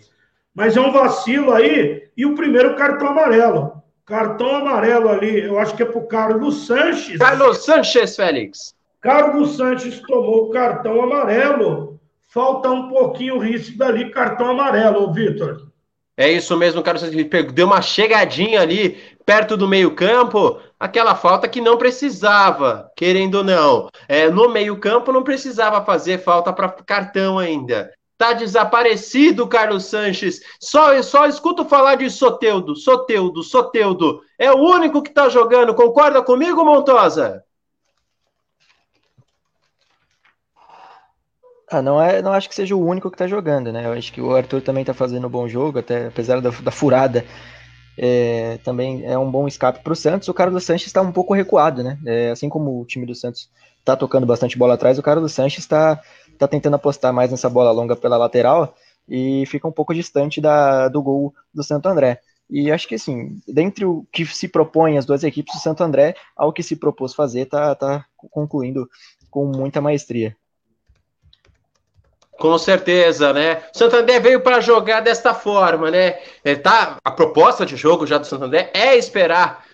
Mas é um vacilo aí. E o primeiro cartão amarelo. Cartão amarelo ali, eu acho que é para o Carlos Sanches. Carlos Sanches, Félix. Carlos Sanches tomou o cartão amarelo. Falta um pouquinho ríspido ali, cartão amarelo, Vitor. É isso mesmo, Carlos Sanches deu uma chegadinha ali perto do meio-campo, aquela falta que não precisava, querendo ou não. É, no meio-campo não precisava fazer falta para cartão ainda. Tá desaparecido, Carlos Sanches. Só, só escuto falar de Soteudo, Soteudo, Soteudo. É o único que tá jogando. Concorda comigo, Montosa? Ah, não, é, não acho que seja o único que tá jogando, né? Eu acho que o Arthur também tá fazendo um bom jogo, até apesar da, da furada. É, também é um bom escape para o Santos. O Carlos Sanches está um pouco recuado, né? É, assim como o time do Santos está tocando bastante bola atrás, o Carlos Sanches está tá tentando apostar mais nessa bola longa pela lateral e fica um pouco distante da, do gol do Santo André. E acho que assim, dentre o que se propõe as duas equipes, o Santo André, ao que se propôs fazer, tá, tá concluindo com muita maestria. Com certeza, né? O Santander veio para jogar desta forma, né? É, tá, a proposta de jogo já do Santander é esperar,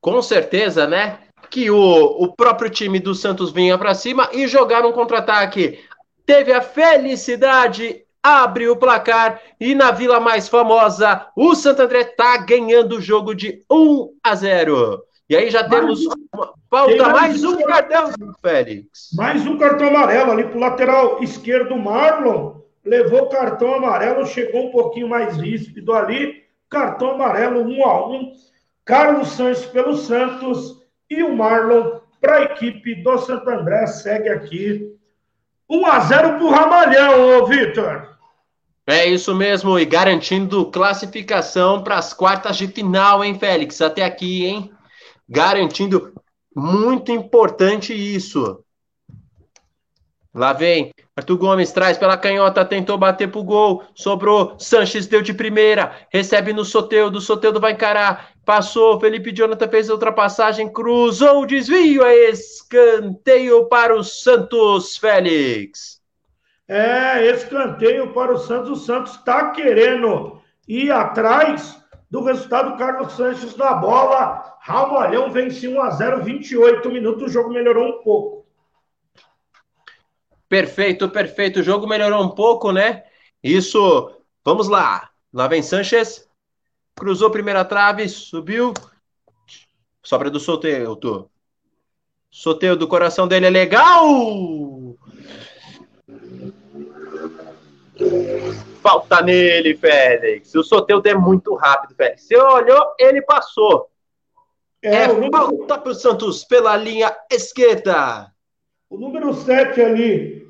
com certeza, né? Que o, o próprio time do Santos vinha para cima e jogar um contra-ataque. Teve a felicidade, abre o placar e na vila mais famosa, o Santander tá ganhando o jogo de 1 a 0. E aí já temos. Falta mais um cartão, Félix. Mais um cartão amarelo ali pro lateral esquerdo, Marlon. Levou cartão amarelo, chegou um pouquinho mais ríspido ali. Cartão amarelo, um a um. Carlos Santos pelo Santos e o Marlon para a equipe do Santo André. Segue aqui. 1 a 0 pro Ramalhão, ô Vitor. É isso mesmo, e garantindo classificação para as quartas de final, hein, Félix? Até aqui, hein? Garantindo muito importante isso. Lá vem. Arthur Gomes traz pela canhota, tentou bater pro gol, sobrou. Sanches deu de primeira, recebe no Soteudo, Soteudo vai encarar. Passou, Felipe Jonathan fez a ultrapassagem, cruzou o desvio, é escanteio para o Santos, Félix. É, escanteio para o Santos. O Santos está querendo ir atrás do resultado. Carlos Sanches na bola, Ramalhão vence 1 a 0 28 minutos, o jogo melhorou um pouco. Perfeito, perfeito. O jogo melhorou um pouco, né? Isso. Vamos lá. Lá vem Sanches. Cruzou primeira trave, subiu. Sobra do Soteudo. Soteudo, do coração dele é legal. Falta nele, Félix. O Soteudo é muito rápido, Félix. Você olhou, ele passou. É, é número... falta para o Santos pela linha esquerda. O número 7 ali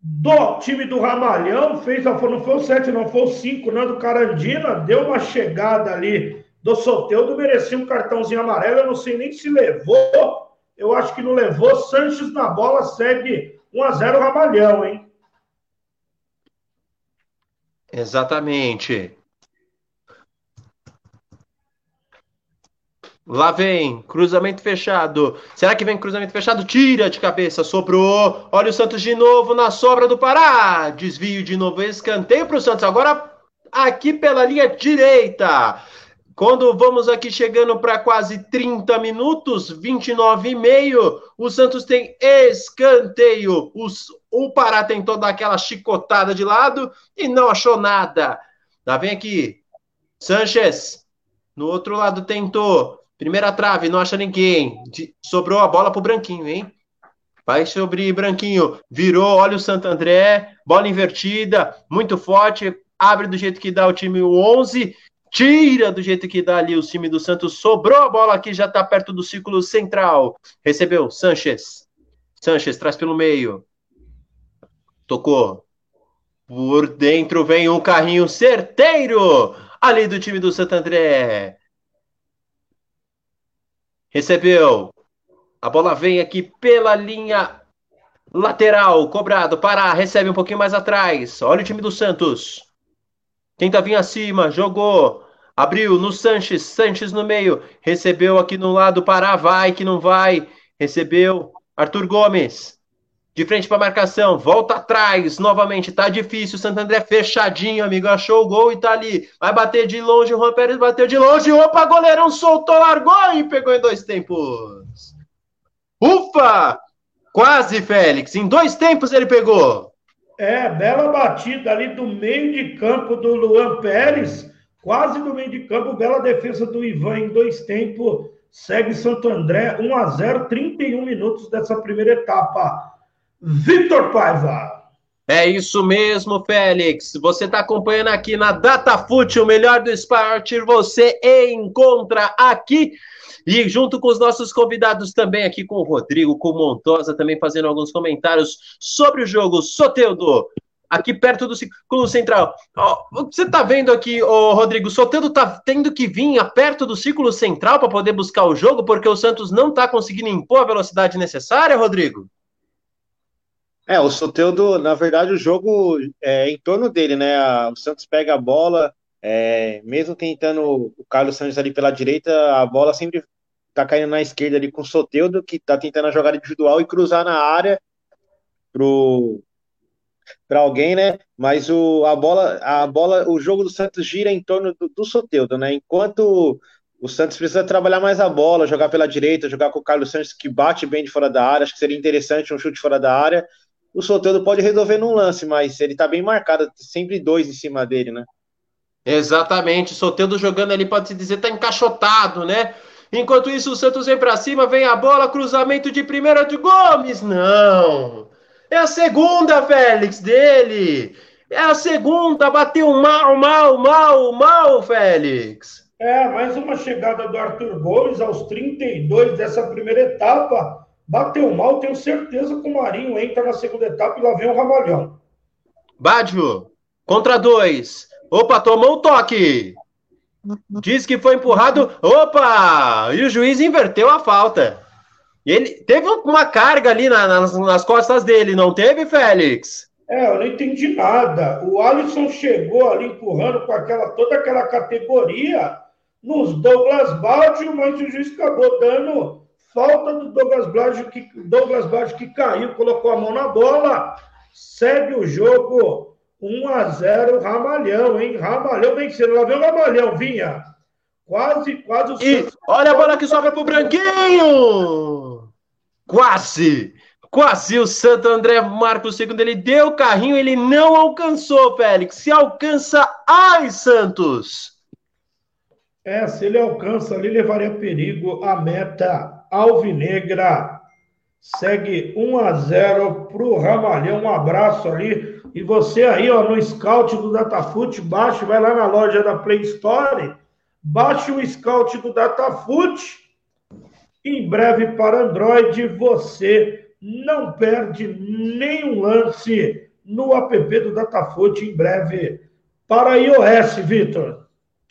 do time do Ramalhão fez, não foi o 7, não foi o 5, não, do Carandina, deu uma chegada ali do Soteudo, merecia um cartãozinho amarelo, eu não sei nem se levou, eu acho que não levou, Sanches na bola segue 1 a 0 Ramalhão, hein? Exatamente. Lá vem, cruzamento fechado. Será que vem cruzamento fechado? Tira de cabeça, sobrou. Olha o Santos de novo na sobra do Pará. Desvio de novo, escanteio para o Santos. Agora aqui pela linha direita. Quando vamos aqui chegando para quase 30 minutos, 29 e meio, o Santos tem escanteio. Os, o Pará tentou dar aquela chicotada de lado e não achou nada. Lá vem aqui. Sanches. No outro lado tentou. Primeira trave, não acha ninguém. Sobrou a bola pro Branquinho, hein? Vai sobre Branquinho. Virou, olha o Santo André. Bola invertida, muito forte. Abre do jeito que dá o time o 11. Tira do jeito que dá ali o time do Santos. Sobrou a bola aqui, já está perto do círculo central. Recebeu Sanches. Sanches traz pelo meio. Tocou. Por dentro vem um carrinho certeiro ali do time do Santo André. Recebeu. A bola vem aqui pela linha lateral. Cobrado. Pará. Recebe um pouquinho mais atrás. Olha o time do Santos. Tenta vir acima. Jogou. Abriu no Sanches. Sanches no meio. Recebeu aqui no lado. Pará. Vai que não vai. Recebeu. Arthur Gomes. De frente para marcação, volta atrás, novamente, tá difícil, Santo André fechadinho, amigo, achou o gol e tá ali, vai bater de longe, o Juan Pérez bateu de longe, opa, goleirão soltou, largou e pegou em dois tempos. Ufa! Quase, Félix, em dois tempos ele pegou. É, bela batida ali do meio de campo do Luan Pérez, quase do meio de campo, bela defesa do Ivan em dois tempos, segue Santo André, 1 a 0 31 minutos dessa primeira etapa. Victor Paiva. É isso mesmo, Félix. Você está acompanhando aqui na DataFoot, o melhor do esporte. Você encontra aqui. E junto com os nossos convidados também, aqui com o Rodrigo, com o Montosa, também fazendo alguns comentários sobre o jogo. Soteudo, aqui perto do círculo central. você está vendo aqui, oh, Rodrigo, Soteudo está tendo que vir perto do círculo central para poder buscar o jogo, porque o Santos não está conseguindo impor a velocidade necessária, Rodrigo? É, o Soteudo, na verdade, o jogo é em torno dele, né? O Santos pega a bola, é, mesmo tentando o Carlos Santos ali pela direita, a bola sempre tá caindo na esquerda ali com o Soteudo, que tá tentando a jogada individual e cruzar na área pro para alguém, né? Mas o, a bola, a bola, o jogo do Santos gira em torno do, do Soteudo, né? Enquanto o Santos precisa trabalhar mais a bola, jogar pela direita, jogar com o Carlos Santos que bate bem de fora da área, acho que seria interessante um chute fora da área o Soteldo pode resolver num lance, mas ele tá bem marcado, sempre dois em cima dele, né? Exatamente, o Soteldo jogando ali, pode se dizer, tá encaixotado, né? Enquanto isso, o Santos vem para cima, vem a bola, cruzamento de primeira de Gomes. Não! É a segunda, Félix, dele! É a segunda, bateu mal, mal, mal, mal, Félix! É, mais uma chegada do Arthur Gomes aos 32 dessa primeira etapa. Bateu mal, tenho certeza que o Marinho entra na segunda etapa e lá vem o Ramalhão. Bádio, contra dois. Opa, tomou o toque. Diz que foi empurrado. Opa! E o juiz inverteu a falta. Ele teve uma carga ali na, nas, nas costas dele, não teve, Félix? É, eu não entendi nada. O Alisson chegou ali empurrando com aquela toda aquela categoria nos Douglas Bádio, mas o juiz acabou dando Falta do Douglas Blanche, que, Douglas Blanche que caiu, colocou a mão na bola. Segue o jogo 1 a 0 Ramalhão, hein? Ramalhão vencendo. Lá vem o Ramalhão, vinha. Quase, quase o E olha a bola que sobra pro Branquinho! Quase! Quase o Santo André marca o segundo. Ele deu o carrinho, ele não alcançou, Félix. Se alcança, ai, Santos! É, se ele alcança ali, levaria perigo a meta Alvinegra. Segue 1 a 0 para o Ramalhão. Um abraço ali. E você aí, ó, no scout do Datafoot, baixe, vai lá na loja da Play Store, baixe o scout do Datafoot. Em breve para Android, você não perde nenhum lance no app do Datafoot. Em breve para iOS, Vitor.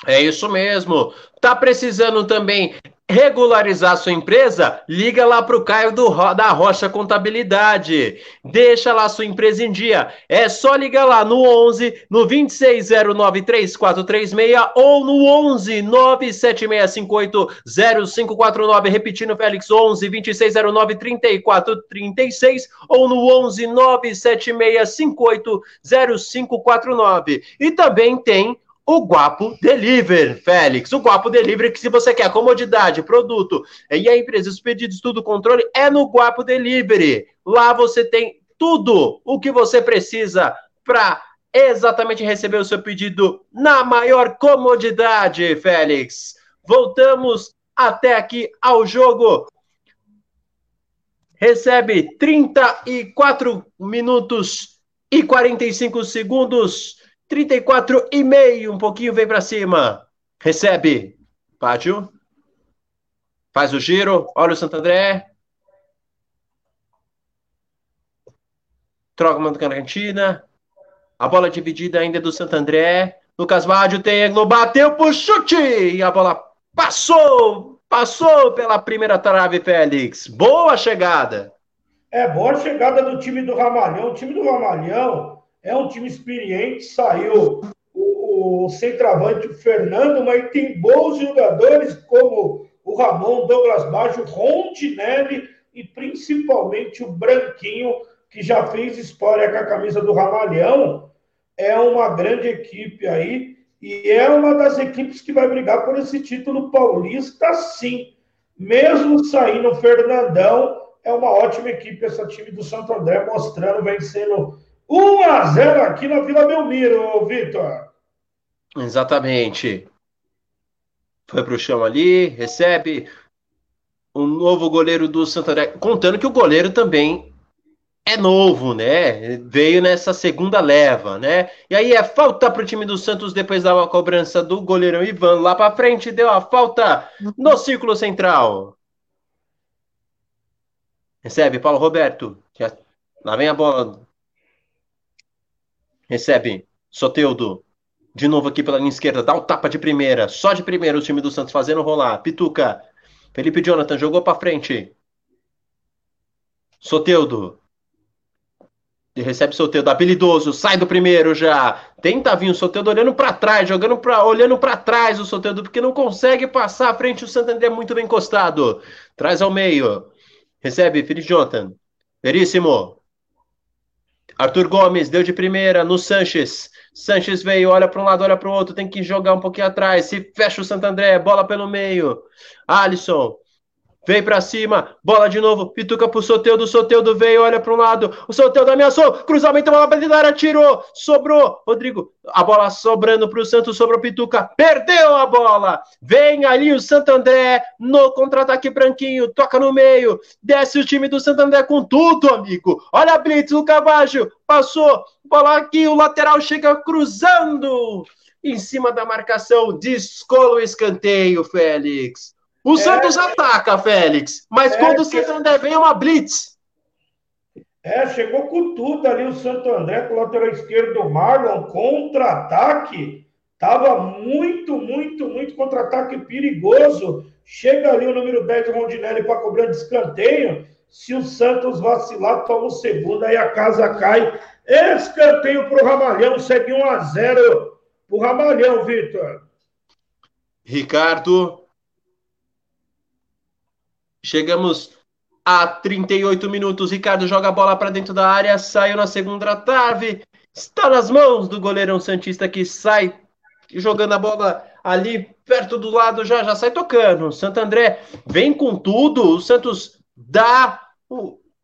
É isso mesmo. Tá precisando também regularizar sua empresa, liga lá para o Caio do, da Rocha Contabilidade. Deixa lá sua empresa em dia. É só ligar lá no 11 no 26093436 ou no 11 976580549, repetindo Félix 11 2609 3436 ou no 11 976580549. E também tem o Guapo Deliver, Félix. O Guapo Deliver, que se você quer comodidade, produto e a empresa, os pedidos, tudo, controle, é no Guapo Delivery. Lá você tem tudo o que você precisa para exatamente receber o seu pedido na maior comodidade, Félix. Voltamos até aqui ao jogo. Recebe 34 minutos e 45 segundos 34 e meio, um pouquinho vem para cima. Recebe. Pátio. Faz o giro. Olha o Santo André. Troca uma cantina. A bola dividida ainda é do Santo André. Lucas Bádio tem no bateu pro chute e a bola passou, passou pela primeira trave, Félix. Boa chegada. É boa chegada do time do Ramalhão. O time do Ramalhão é um time experiente, saiu o, o centroavante Fernando, mas tem bons jogadores como o Ramon, Douglas Baggio, Rondinelli e principalmente o Branquinho que já fez história com a camisa do Ramalhão, é uma grande equipe aí e é uma das equipes que vai brigar por esse título paulista, sim. Mesmo saindo o Fernandão, é uma ótima equipe essa time do Santo André, mostrando, vencendo 1 a 0 aqui na Vila Belmiro, Vitor. Exatamente. Foi para o chão ali, recebe um novo goleiro do Santo André, contando que o goleiro também é novo, né? Veio nessa segunda leva, né? E aí é falta para o time do Santos depois da cobrança do goleirão Ivan lá para frente, deu a falta no círculo central. Recebe Paulo Roberto. Já... Lá vem a bola. Recebe Soteudo. De novo aqui pela linha esquerda. Dá um tapa de primeira. Só de primeira o time do Santos fazendo rolar. Pituca. Felipe Jonathan jogou para frente. Soteudo recebe o Soteldo, habilidoso, sai do primeiro já. Tenta vir o Soteldo olhando para trás, jogando para olhando para trás o Soteldo, porque não consegue passar à frente o Santander muito bem encostado. Traz ao meio. Recebe Felipe Jonathan. Veríssimo. Arthur Gomes deu de primeira no Sanches. Sanches veio, olha para um lado, olha para o outro, tem que jogar um pouquinho atrás. Se fecha o Santander, bola pelo meio. Alisson Vem para cima, bola de novo, Pituca pro Soteudo, Soteudo veio, olha para um lado, o Soteudo ameaçou, cruzamento, bola pra dentro tirou, sobrou, Rodrigo, a bola sobrando pro Santos, sobrou Pituca, perdeu a bola, vem ali o Santo André, no contra-ataque branquinho, toca no meio, desce o time do Santo André com tudo, amigo, olha a blitz, o Cavaggio, passou, bola aqui, o lateral chega cruzando, em cima da marcação, descola o escanteio, Félix. O é, Santos ataca, Félix, mas é, quando o Santo André vem é uma blitz. É, chegou com tudo ali o Santo André com o lateral esquerdo do Marlon, contra-ataque. Tava muito, muito, muito contra-ataque perigoso. Chega ali o número 10 do Rondinelli para cobrar de escanteio. Se o Santos vacilar, toma o segundo, aí a casa cai. Escanteio para o Ramalhão, segue 1 a 0 para o Ramalhão, Vitor. Ricardo, Chegamos a 38 minutos. Ricardo joga a bola para dentro da área, saiu na segunda trave. Está nas mãos do goleirão Santista que sai jogando a bola ali perto do lado, já já sai tocando. Santo André vem com tudo. O Santos dá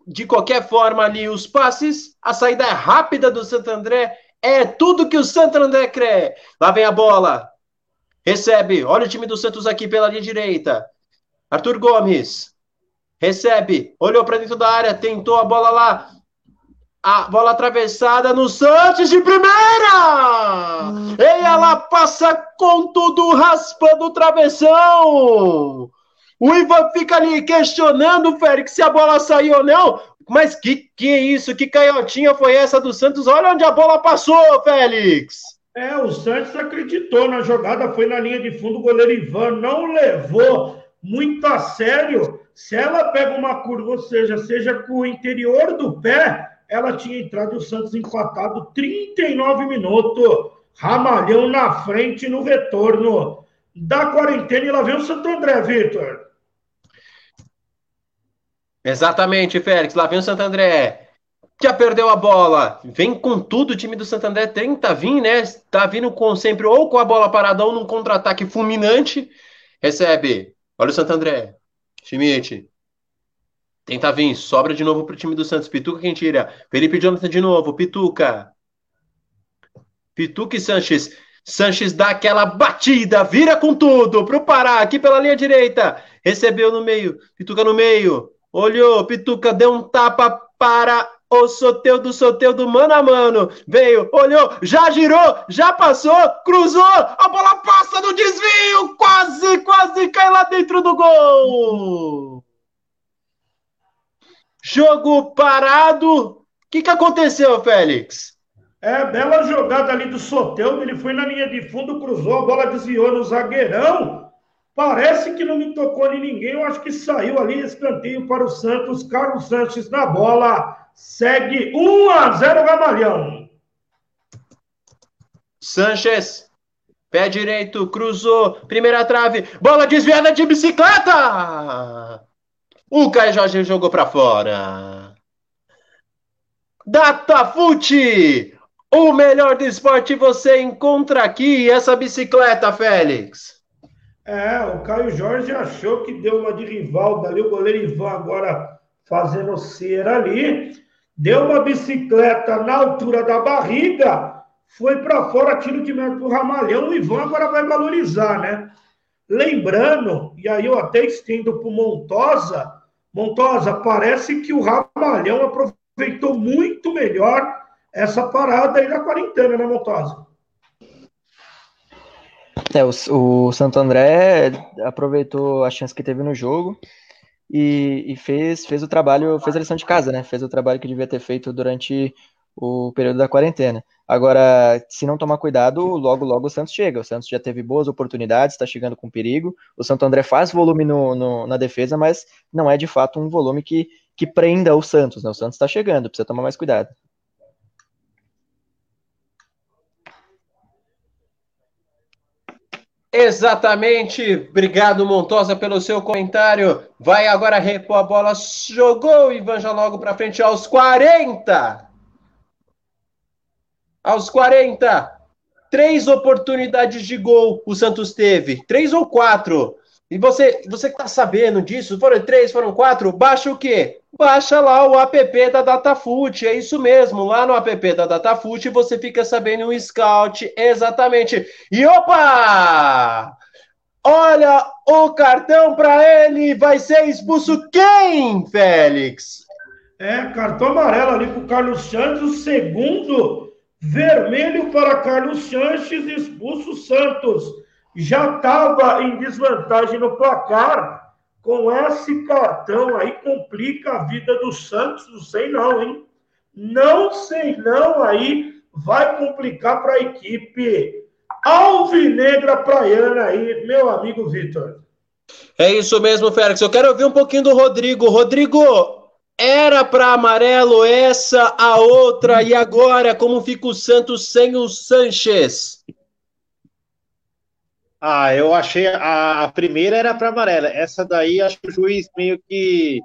de qualquer forma ali os passes. A saída é rápida do Santo André. É tudo que o Santo André crê. Lá vem a bola. Recebe. Olha o time do Santos aqui pela linha direita. Arthur Gomes recebe, olhou para dentro da área, tentou a bola lá, a bola atravessada no Santos de primeira! E ela passa com tudo raspando o travessão! O Ivan fica ali questionando, Félix, se a bola saiu ou não. Mas que que é isso? Que canhotinha foi essa do Santos? Olha onde a bola passou, Félix! É, o Santos acreditou na jogada, foi na linha de fundo, o goleiro Ivan não levou muito a sério. Se ela pega uma curva, ou seja, seja com o interior do pé, ela tinha entrado o Santos empatado 39 minutos. Ramalhão na frente no retorno da quarentena e lá vem o Santo André, Vitor. Exatamente, Félix. Lá vem o Santo André. Já perdeu a bola. Vem com tudo o time do Santo André. Tenta vir, né? Tá vindo com sempre ou com a bola parada ou num contra-ataque fulminante. Recebe Olha o Santo André. Schmidt. Tenta vir. Sobra de novo pro time do Santos. Pituca quem tira. Felipe Jonathan de novo. Pituca. Pituca e Sanches. Sanches dá aquela batida. Vira com tudo pro Pará. Aqui pela linha direita. Recebeu no meio. Pituca no meio. Olhou. Pituca deu um tapa para o Soteudo, Soteudo, mano a mano. Veio, olhou, já girou, já passou, cruzou, a bola passa no desvio, quase, quase cai lá dentro do gol. Jogo parado. O que, que aconteceu, Félix? É, bela jogada ali do Soteudo, ele foi na linha de fundo, cruzou, a bola desviou no zagueirão. Parece que não me tocou em ninguém, eu acho que saiu ali escanteio para o Santos, Carlos Sanches na bola segue 1 a 0 Gamalhão. Sanches, pé direito, cruzou, primeira trave, bola desviada de bicicleta. O Caio Jorge jogou para fora. Datafute! O melhor do esporte você encontra aqui. Essa bicicleta, Félix. É, o Caio Jorge achou que deu uma de rival dali, o goleiro Ivan agora fazendo cera ali. Deu uma bicicleta na altura da barriga, foi para fora, tiro de meta pro Ramalhão. O Ivan agora vai valorizar, né? Lembrando, e aí eu até estendo para Montosa, Montosa, parece que o Ramalhão aproveitou muito melhor essa parada aí da quarentena, né, Montosa? É, o, o Santo André aproveitou a chance que teve no jogo e, e, fez, fez o trabalho, fez a lição de casa, né? Fez o trabalho que devia ter feito durante o período da quarentena. Agora, se não tomar cuidado, logo, logo o Santos chega. O Santos já teve boas oportunidades, está chegando com perigo. O Santo André faz volume no, no, na defesa, mas não é de fato um volume que, que prenda o Santos, né? O Santos está chegando, precisa tomar mais cuidado. Exatamente. Obrigado, Montosa, pelo seu comentário. Vai agora repor a bola. Jogou Ivan já logo para frente aos 40. Aos 40. Três oportunidades de gol o Santos teve. Três ou quatro. E você, você que tá sabendo disso, foram três, foram quatro, baixa o quê? Baixa lá o app da Datafoot, é isso mesmo, lá no app da Datafoot você fica sabendo o scout exatamente. E opa! Olha o cartão para ele, vai ser expulso quem, Félix? É, cartão amarelo ali para o Carlos Santos, o segundo vermelho para Carlos Sanches, expulso Santos já estava em desvantagem no placar, com esse cartão aí complica a vida do Santos, não sei não, hein? Não sei não, aí vai complicar para a equipe alvinegra praiana aí, meu amigo Vitor. É isso mesmo, Félix. Eu quero ouvir um pouquinho do Rodrigo. Rodrigo, era para amarelo essa, a outra, e agora como fica o Santos sem o Sanches? Ah, eu achei a, a primeira era para amarela. Essa daí acho que o juiz meio que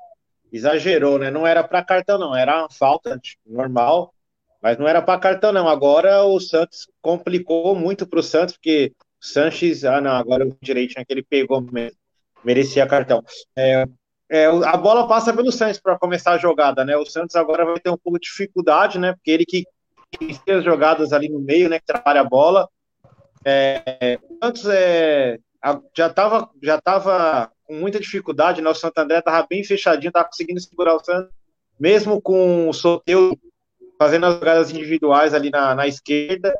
exagerou, né? Não era para cartão não, era uma falta tipo, normal, mas não era para cartão não. Agora o Santos complicou muito para o Santos porque o Sanches, ah não, agora o direitinho que ele pegou mesmo, merecia cartão. É, é, a bola passa pelo Santos para começar a jogada, né? O Santos agora vai ter um pouco de dificuldade, né? Porque ele que fez as jogadas ali no meio, né? Que trabalha a bola é, antes é, já estava já tava com muita dificuldade, né? o Santo André estava bem fechadinho, estava conseguindo segurar o Santos, mesmo com o Soteu fazendo as jogadas individuais ali na, na esquerda,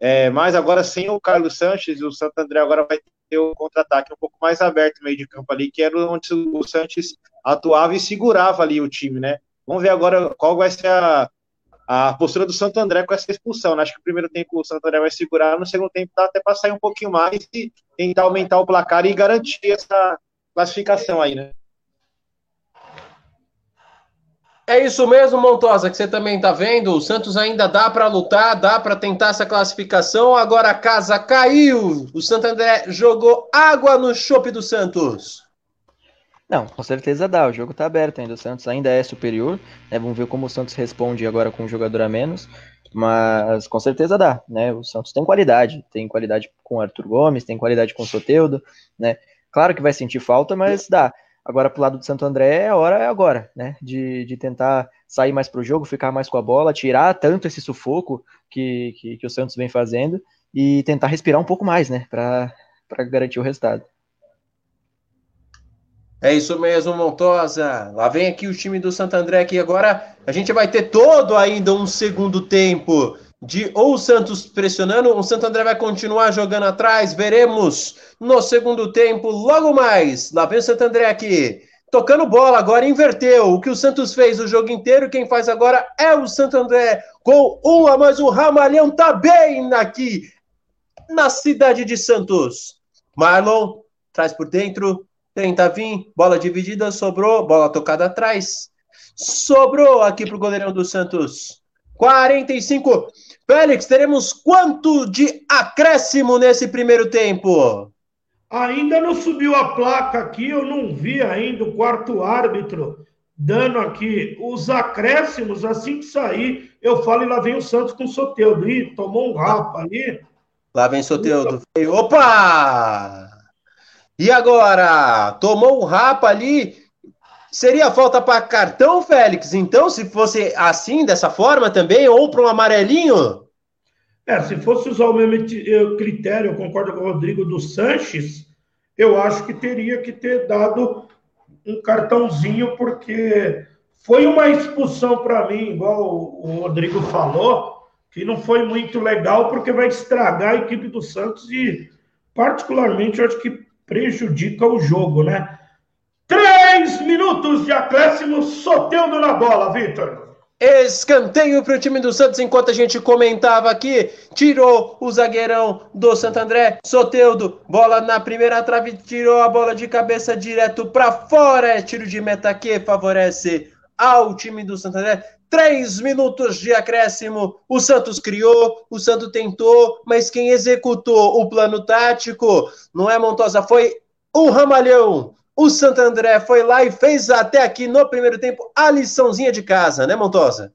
é, mas agora sem o Carlos Sanches, o Santo André agora vai ter o contra-ataque um pouco mais aberto no meio de campo ali, que era onde o Sanches atuava e segurava ali o time, né? Vamos ver agora qual vai ser a, a postura do Santo André com essa expulsão. Né? Acho que o primeiro tempo o Santo André vai segurar, no segundo tempo dá até para sair um pouquinho mais e tentar aumentar o placar e garantir essa classificação aí, né? É isso mesmo, Montosa, que você também está vendo. O Santos ainda dá para lutar, dá para tentar essa classificação. Agora a casa caiu. O Santo André jogou água no chope do Santos. Não, com certeza dá. O jogo está aberto ainda. O Santos ainda é superior. Né? Vamos ver como o Santos responde agora com um jogador a menos. Mas com certeza dá. Né? O Santos tem qualidade. Tem qualidade com Arthur Gomes, tem qualidade com o Soteudo. Né? Claro que vai sentir falta, mas dá. Agora, pro lado do Santo André, é a hora é agora, né? De, de tentar sair mais pro jogo, ficar mais com a bola, tirar tanto esse sufoco que, que, que o Santos vem fazendo e tentar respirar um pouco mais, né? Para garantir o resultado. É isso mesmo, Montosa. Lá vem aqui o time do Santo André que agora a gente vai ter todo ainda um segundo tempo de ou o Santos pressionando, o Santo André vai continuar jogando atrás. Veremos no segundo tempo, logo mais. Lá vem o Santo André aqui. Tocando bola, agora inverteu. O que o Santos fez o jogo inteiro, quem faz agora é o Santo André. Com um a mais, o Ramalhão tá bem aqui na cidade de Santos. Marlon traz por dentro, Tenta vir, bola dividida, sobrou, bola tocada atrás. Sobrou aqui para o goleirão do Santos. 45. Félix, teremos quanto de acréscimo nesse primeiro tempo? Ainda não subiu a placa aqui, eu não vi ainda o quarto árbitro dando aqui os acréscimos, assim que sair, eu falo e lá vem o Santos com o Soteudo. Ih, tomou um rapa ali. Lá vem Soteudo. Opa! E agora? Tomou um rapa ali. Seria falta para cartão, Félix? Então, se fosse assim, dessa forma também, ou para um amarelinho? É, se fosse usar o mesmo critério, eu concordo com o Rodrigo do Sanches, eu acho que teria que ter dado um cartãozinho, porque foi uma expulsão para mim, igual o Rodrigo falou, que não foi muito legal, porque vai estragar a equipe do Santos e, particularmente, eu acho que prejudica o jogo, né? Três minutos de acréscimo, Soteudo na bola, Vitor. Escanteio para o time do Santos, enquanto a gente comentava aqui. Tirou o zagueirão do Santo André, Soteudo. Bola na primeira trave, tirou a bola de cabeça direto para fora. É tiro de meta que favorece ao time do Santo André. Três minutos de acréscimo. O Santos criou, o Santos tentou, mas quem executou o plano tático não é Montosa, foi o Ramalhão. O Santo André foi lá e fez até aqui no primeiro tempo a liçãozinha de casa, né, Montosa?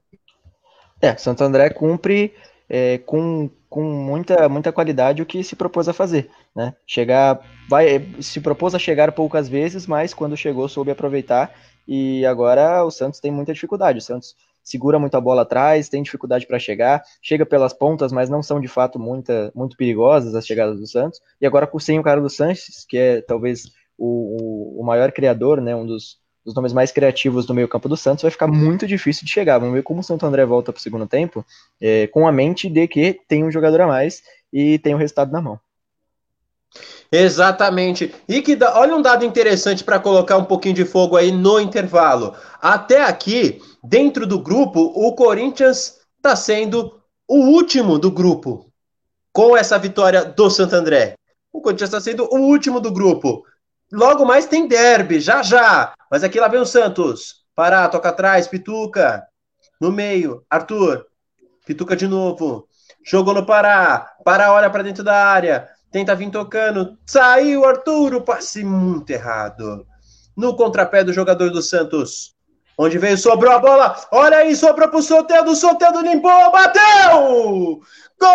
É, Santo André cumpre é, com, com muita, muita qualidade o que se propôs a fazer, né? Chegar, vai, se propôs a chegar poucas vezes, mas quando chegou soube aproveitar e agora o Santos tem muita dificuldade. O Santos segura muito a bola atrás, tem dificuldade para chegar, chega pelas pontas, mas não são de fato muita, muito perigosas as chegadas do Santos. E agora sem o cara do Sanches, que é talvez o, o, maior criador, né, um dos, dos nomes mais criativos do meio campo do Santos, vai ficar muito difícil de chegar. Vamos ver como o Santo André volta para o segundo tempo, é, com a mente de que tem um jogador a mais e tem o resultado na mão. Exatamente. E que olha um dado interessante para colocar um pouquinho de fogo aí no intervalo. Até aqui, dentro do grupo, o Corinthians está sendo o último do grupo com essa vitória do Santo André. O Corinthians está sendo o último do grupo. Logo mais tem derby, já já. Mas aqui lá vem o Santos. Pará, toca atrás, Pituca. No meio, Arthur. Pituca de novo. Jogou no Pará. Pará olha para dentro da área. Tenta vir tocando. Saiu, Arthur. O passe muito errado. No contrapé do jogador do Santos. Onde veio, sobrou a bola. Olha aí, sobrou pro Soteldo. Soteldo limpou, bateu! Gol!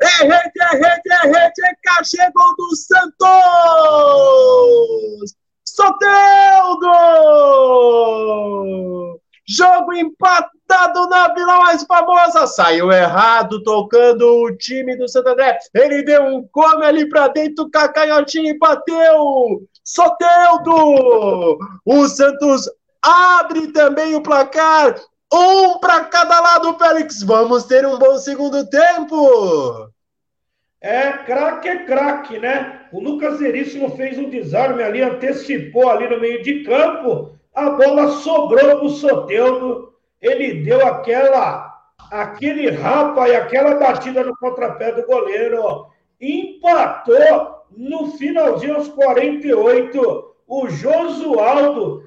É rede, é rede, é rede, é do Santos! Soteldo! Jogo empatado na Vila Mais Famosa. Saiu errado, tocando o time do Santo André. Ele deu um come ali pra dentro, cacanhotinho e bateu. Soteldo! O Santos abre também o placar. Um para cada lado, Félix. Vamos ter um bom segundo tempo. É, craque é craque, né? O Lucas Veríssimo fez um desarme ali, antecipou ali no meio de campo, a bola sobrou para o Soteudo, ele deu aquela, aquele rapa e aquela batida no contrapé do goleiro, empatou no finalzinho aos 48, o Josualdo,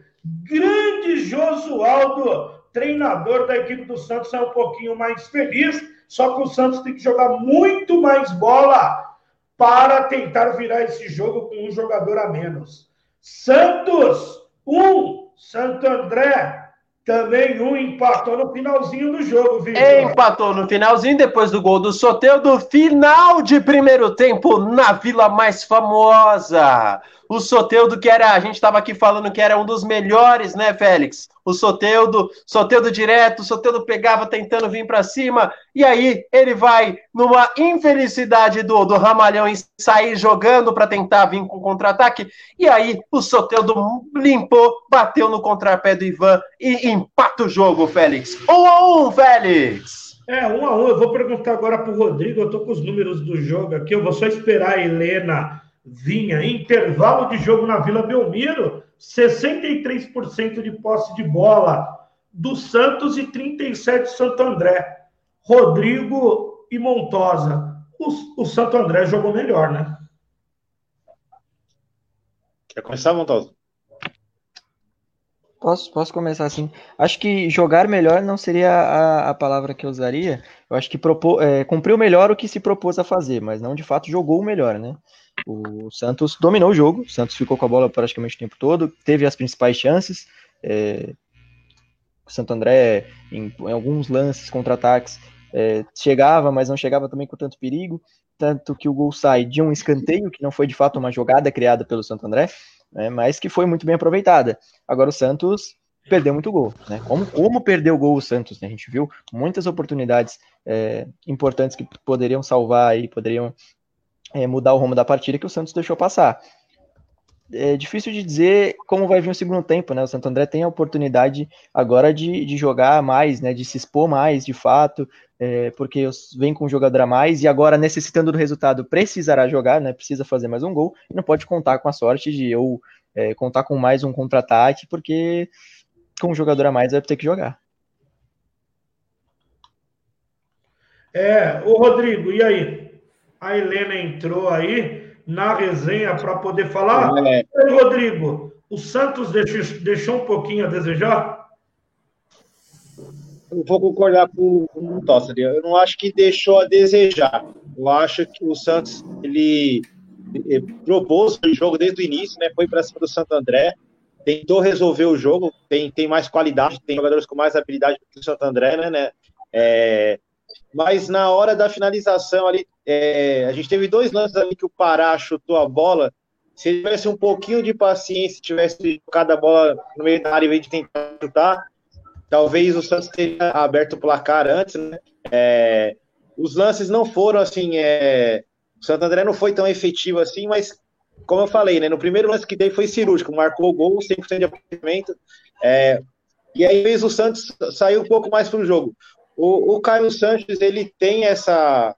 grande Josualdo, treinador da equipe do Santos, é um pouquinho mais feliz, só que o Santos tem que jogar muito mais bola para tentar virar esse jogo com um jogador a menos. Santos, um. Santo André, também um empatou no finalzinho do jogo, Vitor. Empatou no finalzinho, depois do gol do Soteudo, final de primeiro tempo na Vila Mais Famosa o Soteudo, que era, a gente estava aqui falando que era um dos melhores, né, Félix? O Soteudo, Soteudo direto, Soteudo pegava tentando vir para cima, e aí ele vai numa infelicidade do, do Ramalhão em sair jogando para tentar vir com contra-ataque, e aí o Soteudo limpou, bateu no contrapé do Ivan e empata o jogo, Félix. Um a um, Félix! É, um a um. Eu vou perguntar agora para o Rodrigo, eu estou com os números do jogo aqui, eu vou só esperar a Helena vinha. Intervalo de jogo na Vila Belmiro, 63% de posse de bola do Santos e 37% Santo André. Rodrigo e Montosa. O, o Santo André jogou melhor, né? Quer começar, Montosa? Posso, posso começar assim? Acho que jogar melhor não seria a, a palavra que eu usaria. Eu acho que propô, é, cumpriu melhor o que se propôs a fazer, mas não de fato jogou o melhor, né? O Santos dominou o jogo, o Santos ficou com a bola praticamente o tempo todo, teve as principais chances. É, o Santo André, em, em alguns lances, contra-ataques, é, chegava, mas não chegava também com tanto perigo. Tanto que o gol sai de um escanteio, que não foi de fato uma jogada criada pelo Santo André, né, mas que foi muito bem aproveitada. Agora o Santos perdeu muito gol. Né? Como, como perdeu o gol o Santos? Né? A gente viu muitas oportunidades é, importantes que poderiam salvar e poderiam é, mudar o rumo da partida que o Santos deixou passar é difícil de dizer como vai vir o segundo tempo, né? O Santo André tem a oportunidade agora de, de jogar mais, né? De se expor mais, de fato, é, porque vem com um jogador a mais e agora necessitando do resultado precisará jogar, né? Precisa fazer mais um gol e não pode contar com a sorte de ou é, contar com mais um contra-ataque, porque com um jogador a mais vai ter que jogar. É, o Rodrigo, e aí? A Helena entrou aí na resenha para poder falar. É. Rodrigo, o Santos deixou, deixou um pouquinho a desejar? Eu vou concordar com, com o Tossari. Eu não acho que deixou a desejar. Eu acho que o Santos ele, ele propôs o jogo desde o início, né? Foi para cima do Santo André, tentou resolver o jogo, tem, tem mais qualidade, tem jogadores com mais habilidade que o Santo André, né? né? É, mas na hora da finalização ali, é, a gente teve dois lances ali que o Pará chutou a bola. Se ele tivesse um pouquinho de paciência, tivesse tocado a bola no meio da área em vez de tentar chutar, talvez o Santos teria aberto o placar antes, né? É, os lances não foram assim. É, o Santo André não foi tão efetivo assim, mas como eu falei, né? No primeiro lance que dei foi cirúrgico, marcou o gol, 100% de aproveitamento. É, e aí fez o Santos sair um pouco mais para o jogo. O Caio Sanches, ele tem essa,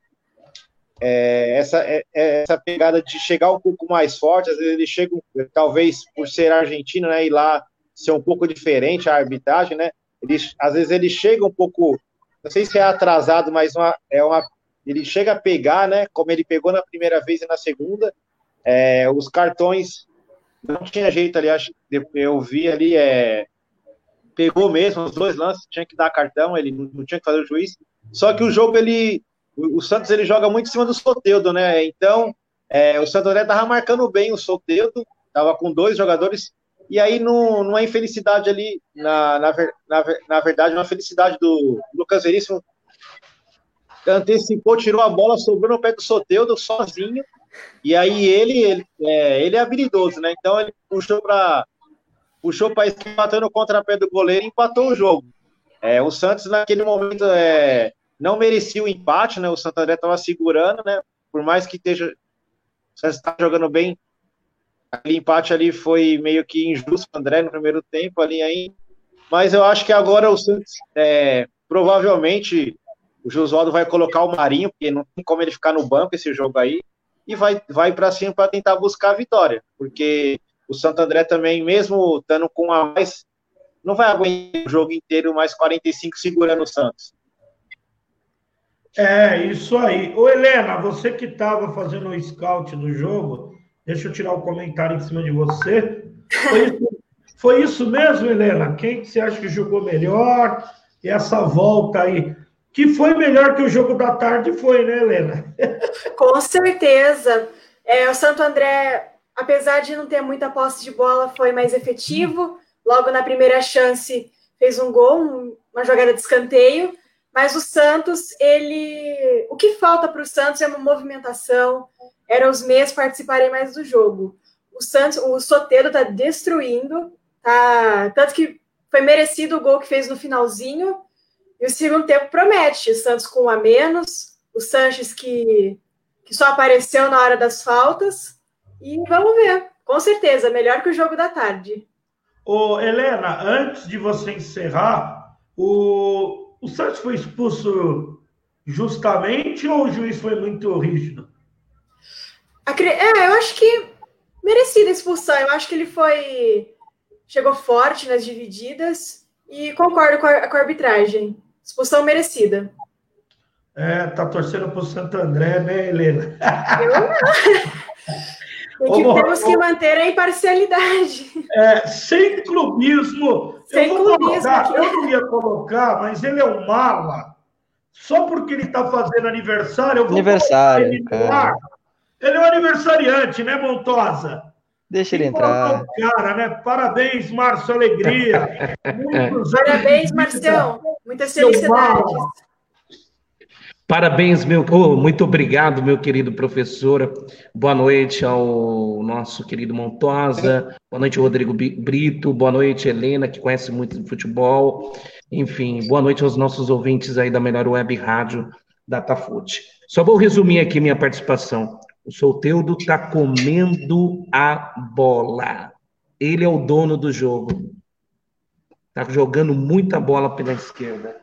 é, essa, é, é, essa pegada de chegar um pouco mais forte, às vezes ele chega, talvez por ser argentino, né, e lá ser um pouco diferente a arbitragem, né, ele, às vezes ele chega um pouco, não sei se é atrasado, mas uma, é uma, ele chega a pegar, né, como ele pegou na primeira vez e na segunda, é, os cartões não tinha jeito ali, acho, eu vi ali, é, pegou mesmo os dois lances, tinha que dar cartão, ele não tinha que fazer o juiz. Só que o jogo, ele. O, Santos ele joga muito em cima do Soteudo, né? Então, é, o Santo André tava marcando bem o Soteudo, tava com dois jogadores, e aí no, numa infelicidade ali, na, na, na, na verdade, uma felicidade do Lucas Veríssimo, antecipou, tirou a bola, sobrou no pé do Soteudo sozinho, e aí ele, ele, é, ele é habilidoso, né? Então ele puxou para puxou para esquerda, batendo o contrapé do goleiro e empatou o jogo. É, o Santos, naquele momento, é, não merecia o empate, né? O Santo André estava segurando, né? Por mais que esteja. Está jogando bem. Aquele empate ali foi meio que injusto o André no primeiro tempo ali aí. Mas eu acho que agora o Santos, é, provavelmente, o Josualdo vai colocar o Marinho, porque não tem como ele ficar no banco esse jogo aí, e vai, vai para cima para tentar buscar a vitória, porque o Santo André também, mesmo estando com a mais, não vai aguentar o jogo inteiro mais 45 segurando o Santos. É, isso aí. Ô, Helena, você que estava fazendo o scout do jogo, deixa eu tirar o um comentário em cima de você. Foi isso, foi isso mesmo, Helena? Quem que você acha que jogou melhor? E essa volta aí, que foi melhor que o jogo da tarde, foi, né, Helena? Com certeza. É, o Santo André apesar de não ter muita posse de bola, foi mais efetivo. Logo na primeira chance, fez um gol, uma jogada de escanteio. Mas o Santos, ele. O que falta para o Santos é uma movimentação, era os meios participarem mais do jogo. O Santos, o Soteldo está destruindo, tá... tanto que foi merecido o gol que fez no finalzinho. E o segundo tempo promete. O Santos com um a menos, o Sanches que, que só apareceu na hora das faltas. E vamos ver, com certeza, melhor que o jogo da tarde. Ô, Helena, antes de você encerrar, o, o Santos foi expulso justamente ou o juiz foi muito rígido? É, eu acho que merecida a expulsão. Eu acho que ele foi. Chegou forte nas divididas e concordo com a, com a arbitragem. Expulsão merecida. É, tá torcendo pro Santo André, né, Helena? Eu não. que, temos que manter a imparcialidade. É, sem clubismo. Sem eu clubismo. Colocar, eu não ia colocar, mas ele é um mala. Só porque ele está fazendo aniversário, eu vou Aniversário, ele, cara. ele é um aniversariante, né, Montosa? Deixa ele entrar. Cara, né? Parabéns, Márcio Alegria. Muitos Parabéns, Marcião. Muitas felicidades. Parabéns, meu. Oh, muito obrigado, meu querido professor. Boa noite ao nosso querido Montosa. Boa noite, Rodrigo Brito. Boa noite, Helena, que conhece muito de futebol. Enfim, boa noite aos nossos ouvintes aí da melhor web rádio Datafute. Só vou resumir aqui minha participação. O Solteudo tá comendo a bola. Ele é o dono do jogo. Tá jogando muita bola pela esquerda.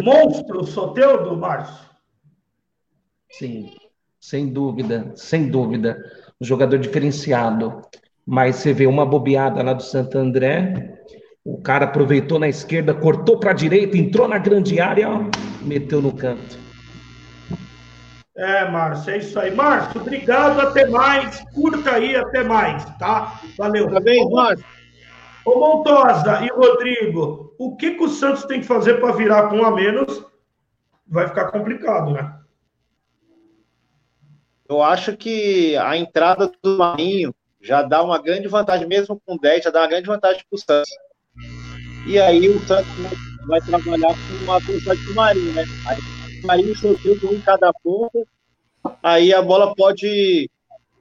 Monstro Soteudo, Márcio? Sim, sem dúvida, sem dúvida. Um jogador diferenciado. Mas você vê uma bobeada lá do Santo André, o cara aproveitou na esquerda, cortou para a direita, entrou na grande área, ó, meteu no canto. É, Márcio, é isso aí. Márcio, obrigado, até mais. Curta aí, até mais, tá? Valeu. Parabéns, Márcio. Ô Montosa e Rodrigo, o que, que o Santos tem que fazer para virar com um a menos? Vai ficar complicado, né? Eu acho que a entrada do Marinho já dá uma grande vantagem, mesmo com 10, já dá uma grande vantagem para o Santos. E aí o Santos vai trabalhar com uma velocidade do Marinho, né? Aí o Marinho soltou um em cada ponta, aí a bola pode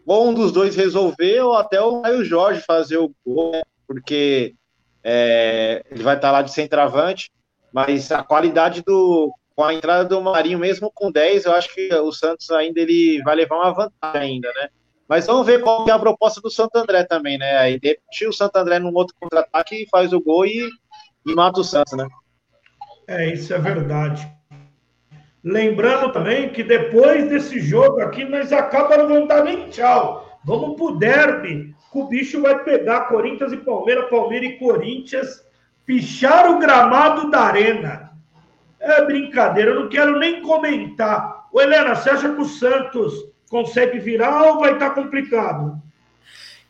ou um dos dois resolver, ou até o Caio Jorge fazer o gol, né? Porque é, ele vai estar lá de centroavante, mas a qualidade do com a entrada do Marinho, mesmo com 10, eu acho que o Santos ainda ele vai levar uma vantagem ainda, né? Mas vamos ver qual é a proposta do Santo André também, né? Aí deixa o Santo André num outro contra-ataque, faz o gol e, e mata o Santos, né? É, isso é verdade. Lembrando também que depois desse jogo aqui, nós acaba não dar nem tchau. Vamos pro derby o bicho vai pegar Corinthians e Palmeiras, Palmeiras e Corinthians, pichar o gramado da arena. É brincadeira, eu não quero nem comentar. Ô, Helena, você acha que o Santos consegue virar ou vai estar tá complicado?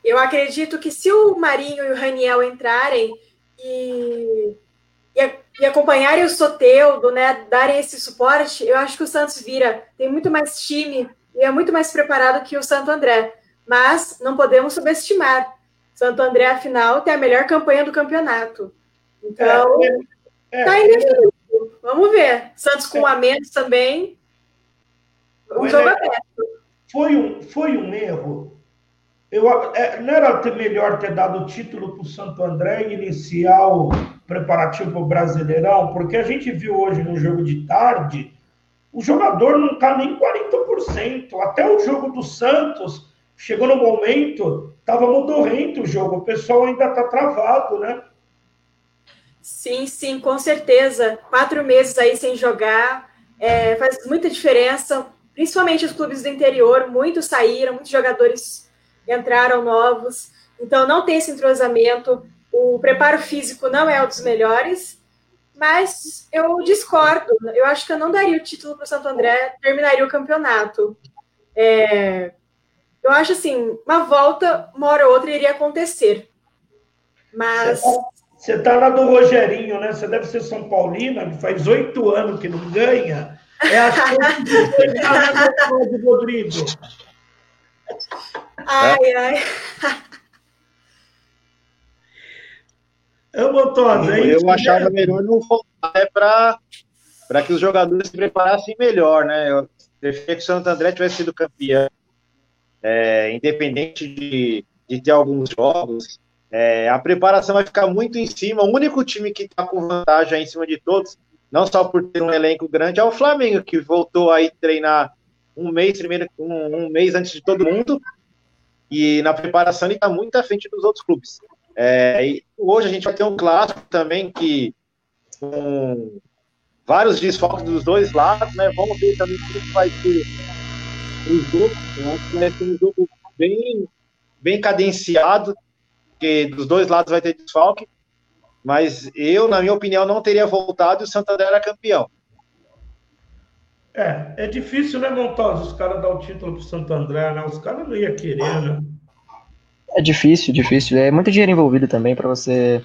Eu acredito que se o Marinho e o Raniel entrarem e, e, e acompanharem o Soteudo, né, darem esse suporte, eu acho que o Santos vira. Tem muito mais time e é muito mais preparado que o Santo André mas não podemos subestimar. Santo André, afinal, tem a melhor campanha do campeonato. Então, é, é, tá é, Vamos ver. Santos com um a menos também. Um jogo aberto. Foi um, foi um erro. Eu, é, não era ter melhor ter dado o título para o Santo André e iniciar o preparativo para o Brasileirão? Porque a gente viu hoje no jogo de tarde, o jogador não está nem 40%. Até o jogo do Santos, chegou no momento, estava modorrento o jogo, o pessoal ainda está travado, né? Sim, sim, com certeza. Quatro meses aí sem jogar é, faz muita diferença, principalmente os clubes do interior, muitos saíram, muitos jogadores entraram novos, então não tem esse entrosamento, o preparo físico não é um dos melhores, mas eu discordo, eu acho que eu não daria o título para o Santo André, terminaria o campeonato. É, eu acho assim, uma volta, uma hora ou outra, iria acontecer. Mas. Você está lá do Rogerinho, né? Você deve ser São Paulina, que faz oito anos que não ganha. É a chance de Rodrigo. Ai, ai. Eu, Montosa, é eu achava melhor não voltar é para que os jogadores se preparassem melhor, né? Eu preferia que o Santo André tivesse sido campeão é, independente de, de ter alguns jogos, é, a preparação vai ficar muito em cima. O único time que está com vantagem em cima de todos, não só por ter um elenco grande, é o Flamengo, que voltou aí treinar um mês primeiro, um, um mês antes de todo mundo, e na preparação ele está muito à frente dos outros clubes. É, hoje a gente vai ter um clássico também que com vários desfalques dos dois lados, né? Vamos ver também como vai ser o jogo, eu acho que vai ser um jogo bem, bem cadenciado, porque dos dois lados vai ter desfalque, mas eu, na minha opinião, não teria voltado e o Santander era campeão. É, é difícil, né, Montosa, os caras dar o título pro Santo André, né? Os caras não iam querer, né? É difícil, difícil. É muito dinheiro envolvido também para você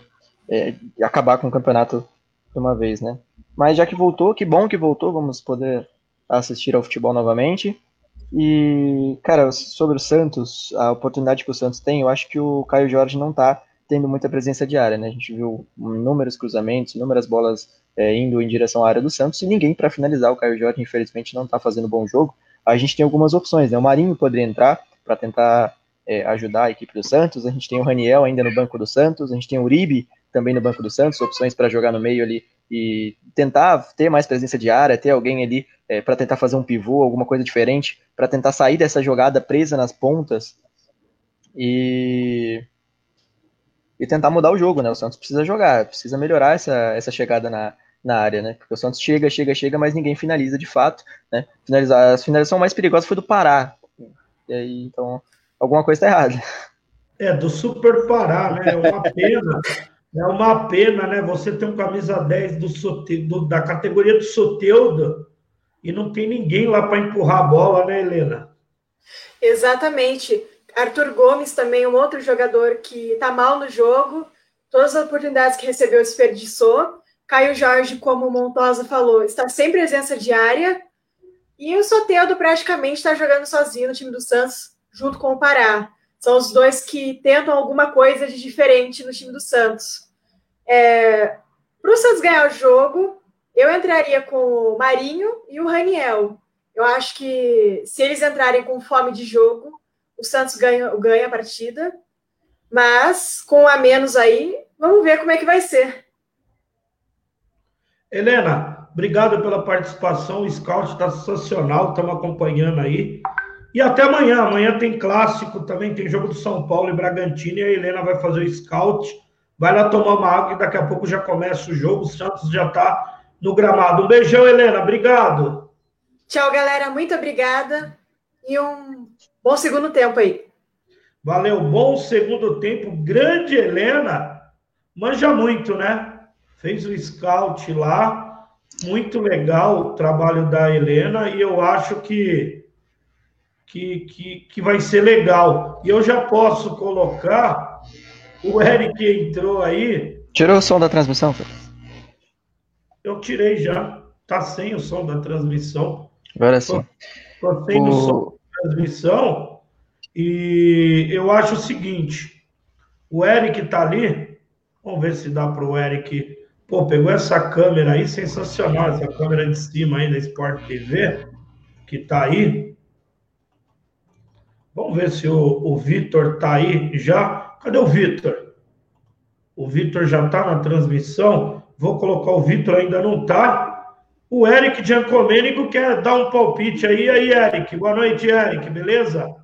é, acabar com o campeonato de uma vez, né? Mas já que voltou, que bom que voltou, vamos poder assistir ao futebol novamente. E, cara, sobre o Santos, a oportunidade que o Santos tem, eu acho que o Caio Jorge não tá tendo muita presença diária, né? A gente viu inúmeros cruzamentos, inúmeras bolas é, indo em direção à área do Santos e ninguém para finalizar. O Caio Jorge, infelizmente, não está fazendo bom jogo. A gente tem algumas opções, né? O Marinho poderia entrar para tentar é, ajudar a equipe do Santos. A gente tem o Raniel ainda no banco do Santos. A gente tem o Uribe também no banco do Santos, opções para jogar no meio ali e tentar ter mais presença de área, ter alguém ali é, para tentar fazer um pivô, alguma coisa diferente, para tentar sair dessa jogada presa nas pontas e e tentar mudar o jogo, né? O Santos precisa jogar, precisa melhorar essa, essa chegada na, na área, né? Porque o Santos chega, chega, chega, mas ninguém finaliza de fato, né? Finalizar, a finalização mais perigosa foi do Pará. E aí, então, alguma coisa está errada. É, do Super Pará, né? É uma pena. É uma pena, né? Você tem um camisa 10 do, do da categoria do Soteudo e não tem ninguém lá para empurrar a bola, né, Helena? Exatamente. Arthur Gomes também, um outro jogador que está mal no jogo. Todas as oportunidades que recebeu desperdiçou. Caio Jorge, como o Montosa falou, está sem presença diária. E o Soteudo praticamente está jogando sozinho no time do Santos, junto com o Pará. São os dois que tentam alguma coisa de diferente no time do Santos. É, Para o Santos ganhar o jogo, eu entraria com o Marinho e o Raniel. Eu acho que se eles entrarem com fome de jogo, o Santos ganha, ganha a partida. Mas com a menos aí, vamos ver como é que vai ser. Helena, obrigado pela participação. O Scout está sensacional, estamos acompanhando aí. E até amanhã. Amanhã tem clássico, também tem jogo do São Paulo e Bragantino. E a Helena vai fazer o scout. Vai lá tomar uma água e daqui a pouco já começa o jogo. O Santos já está no gramado. Um beijão, Helena. Obrigado. Tchau, galera. Muito obrigada. E um bom segundo tempo aí. Valeu. Bom segundo tempo. Grande Helena. Manja muito, né? Fez o scout lá. Muito legal o trabalho da Helena. E eu acho que que, que, que vai ser legal. E eu já posso colocar o Eric entrou aí. Tirou o som da transmissão, Eu tirei já. Tá sem o som da transmissão. Agora sim. Tô, tô sem o... o som da transmissão. E eu acho o seguinte: o Eric tá ali. Vamos ver se dá para o Eric. Pô, pegou essa câmera aí, sensacional, essa câmera de cima aí da Sport TV, que tá aí. Vamos ver se o, o Vitor está aí já. Cadê o Vitor? O Vitor já está na transmissão. Vou colocar o Vitor, ainda não está. O Eric Giancomênico quer dar um palpite aí. aí, Eric. Boa noite, Eric. Beleza?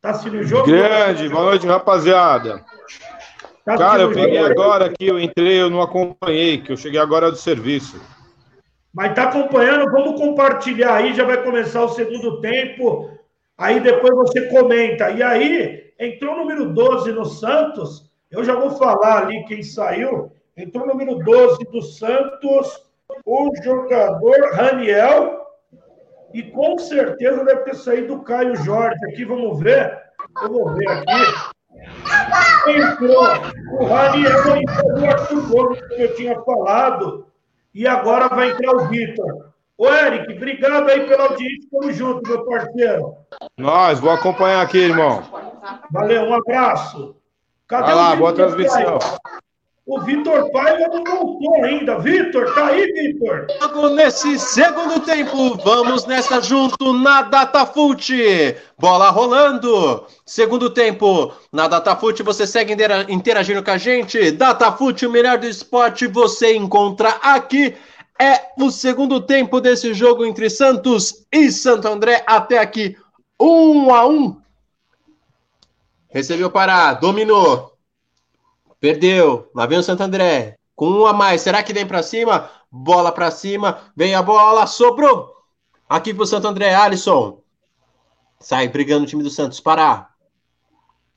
Tá assistindo o jogo? Grande. Boa noite, rapaziada. Tá Cara, eu peguei agora aqui, eu entrei, eu não acompanhei, que eu cheguei agora do serviço. Mas tá acompanhando, vamos compartilhar aí, já vai começar o segundo tempo. Aí depois você comenta. E aí, entrou o número 12 no Santos. Eu já vou falar ali quem saiu. Entrou o número 12 do Santos, o jogador Raniel. E com certeza deve ter saído o Caio Jorge aqui. Vamos ver. Eu vou ver aqui. Entrou o Raniel e o Arthur Gomes, como eu tinha falado. E agora vai entrar o Vitor. Ô, Eric, obrigado aí pela audiência. Tamo junto, meu parceiro. Nós, vou acompanhar aqui, irmão. Valeu, um abraço. Cadê Vai lá, boa transmissão. O Vitor Paiva não voltou ainda. Vitor, tá aí, Vitor? Nesse segundo tempo, vamos nessa junto na DataFoot. Bola rolando. Segundo tempo, na DataFoot você segue interagindo com a gente. DataFoot, o melhor do esporte, você encontra aqui. É o segundo tempo desse jogo entre Santos e Santo André. Até aqui, um a um. Recebeu para, dominou. Perdeu. Lá vem o Santo André. Com um a mais. Será que vem para cima? Bola para cima. Vem a bola. Sobrou. Aqui pro Santo André. Alisson. Sai brigando o time do Santos. Parar.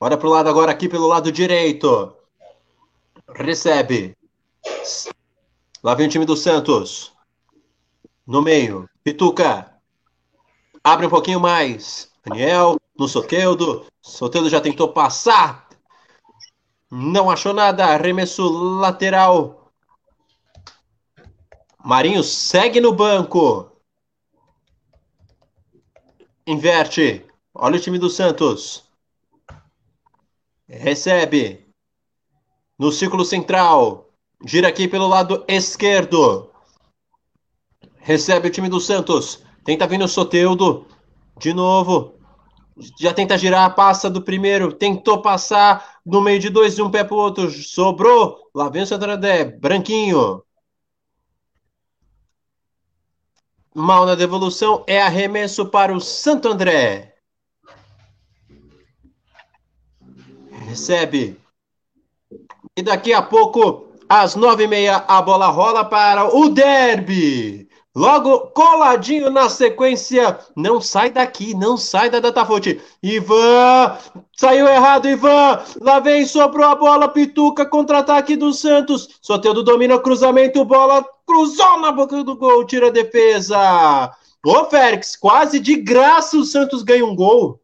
Bora pro lado agora, aqui pelo lado direito. Recebe. Lá vem o time do Santos. No meio. Pituca. Abre um pouquinho mais. Daniel, no Soteudo. Soteudo já tentou passar. Não achou nada. Arremesso lateral. Marinho segue no banco. Inverte. Olha o time do Santos. Recebe. No círculo central. Gira aqui pelo lado esquerdo. Recebe o time do Santos. Tenta vir no Soteudo. De novo. Já tenta girar, passa do primeiro. Tentou passar no meio de dois, de um pé para o outro. Sobrou. Lá vem o Santo André. Branquinho. Mal na devolução. É arremesso para o Santo André. Recebe. E daqui a pouco, às nove e meia, a bola rola para o derby. Logo coladinho na sequência. Não sai daqui, não sai da Datafoot. Ivan, saiu errado, Ivan. Lá vem, sobrou a bola, Pituca, contra-ataque do Santos. Soteudo domina cruzamento, bola cruzou na boca do gol, tira a defesa. Ô, Félix, quase de graça o Santos ganha um gol.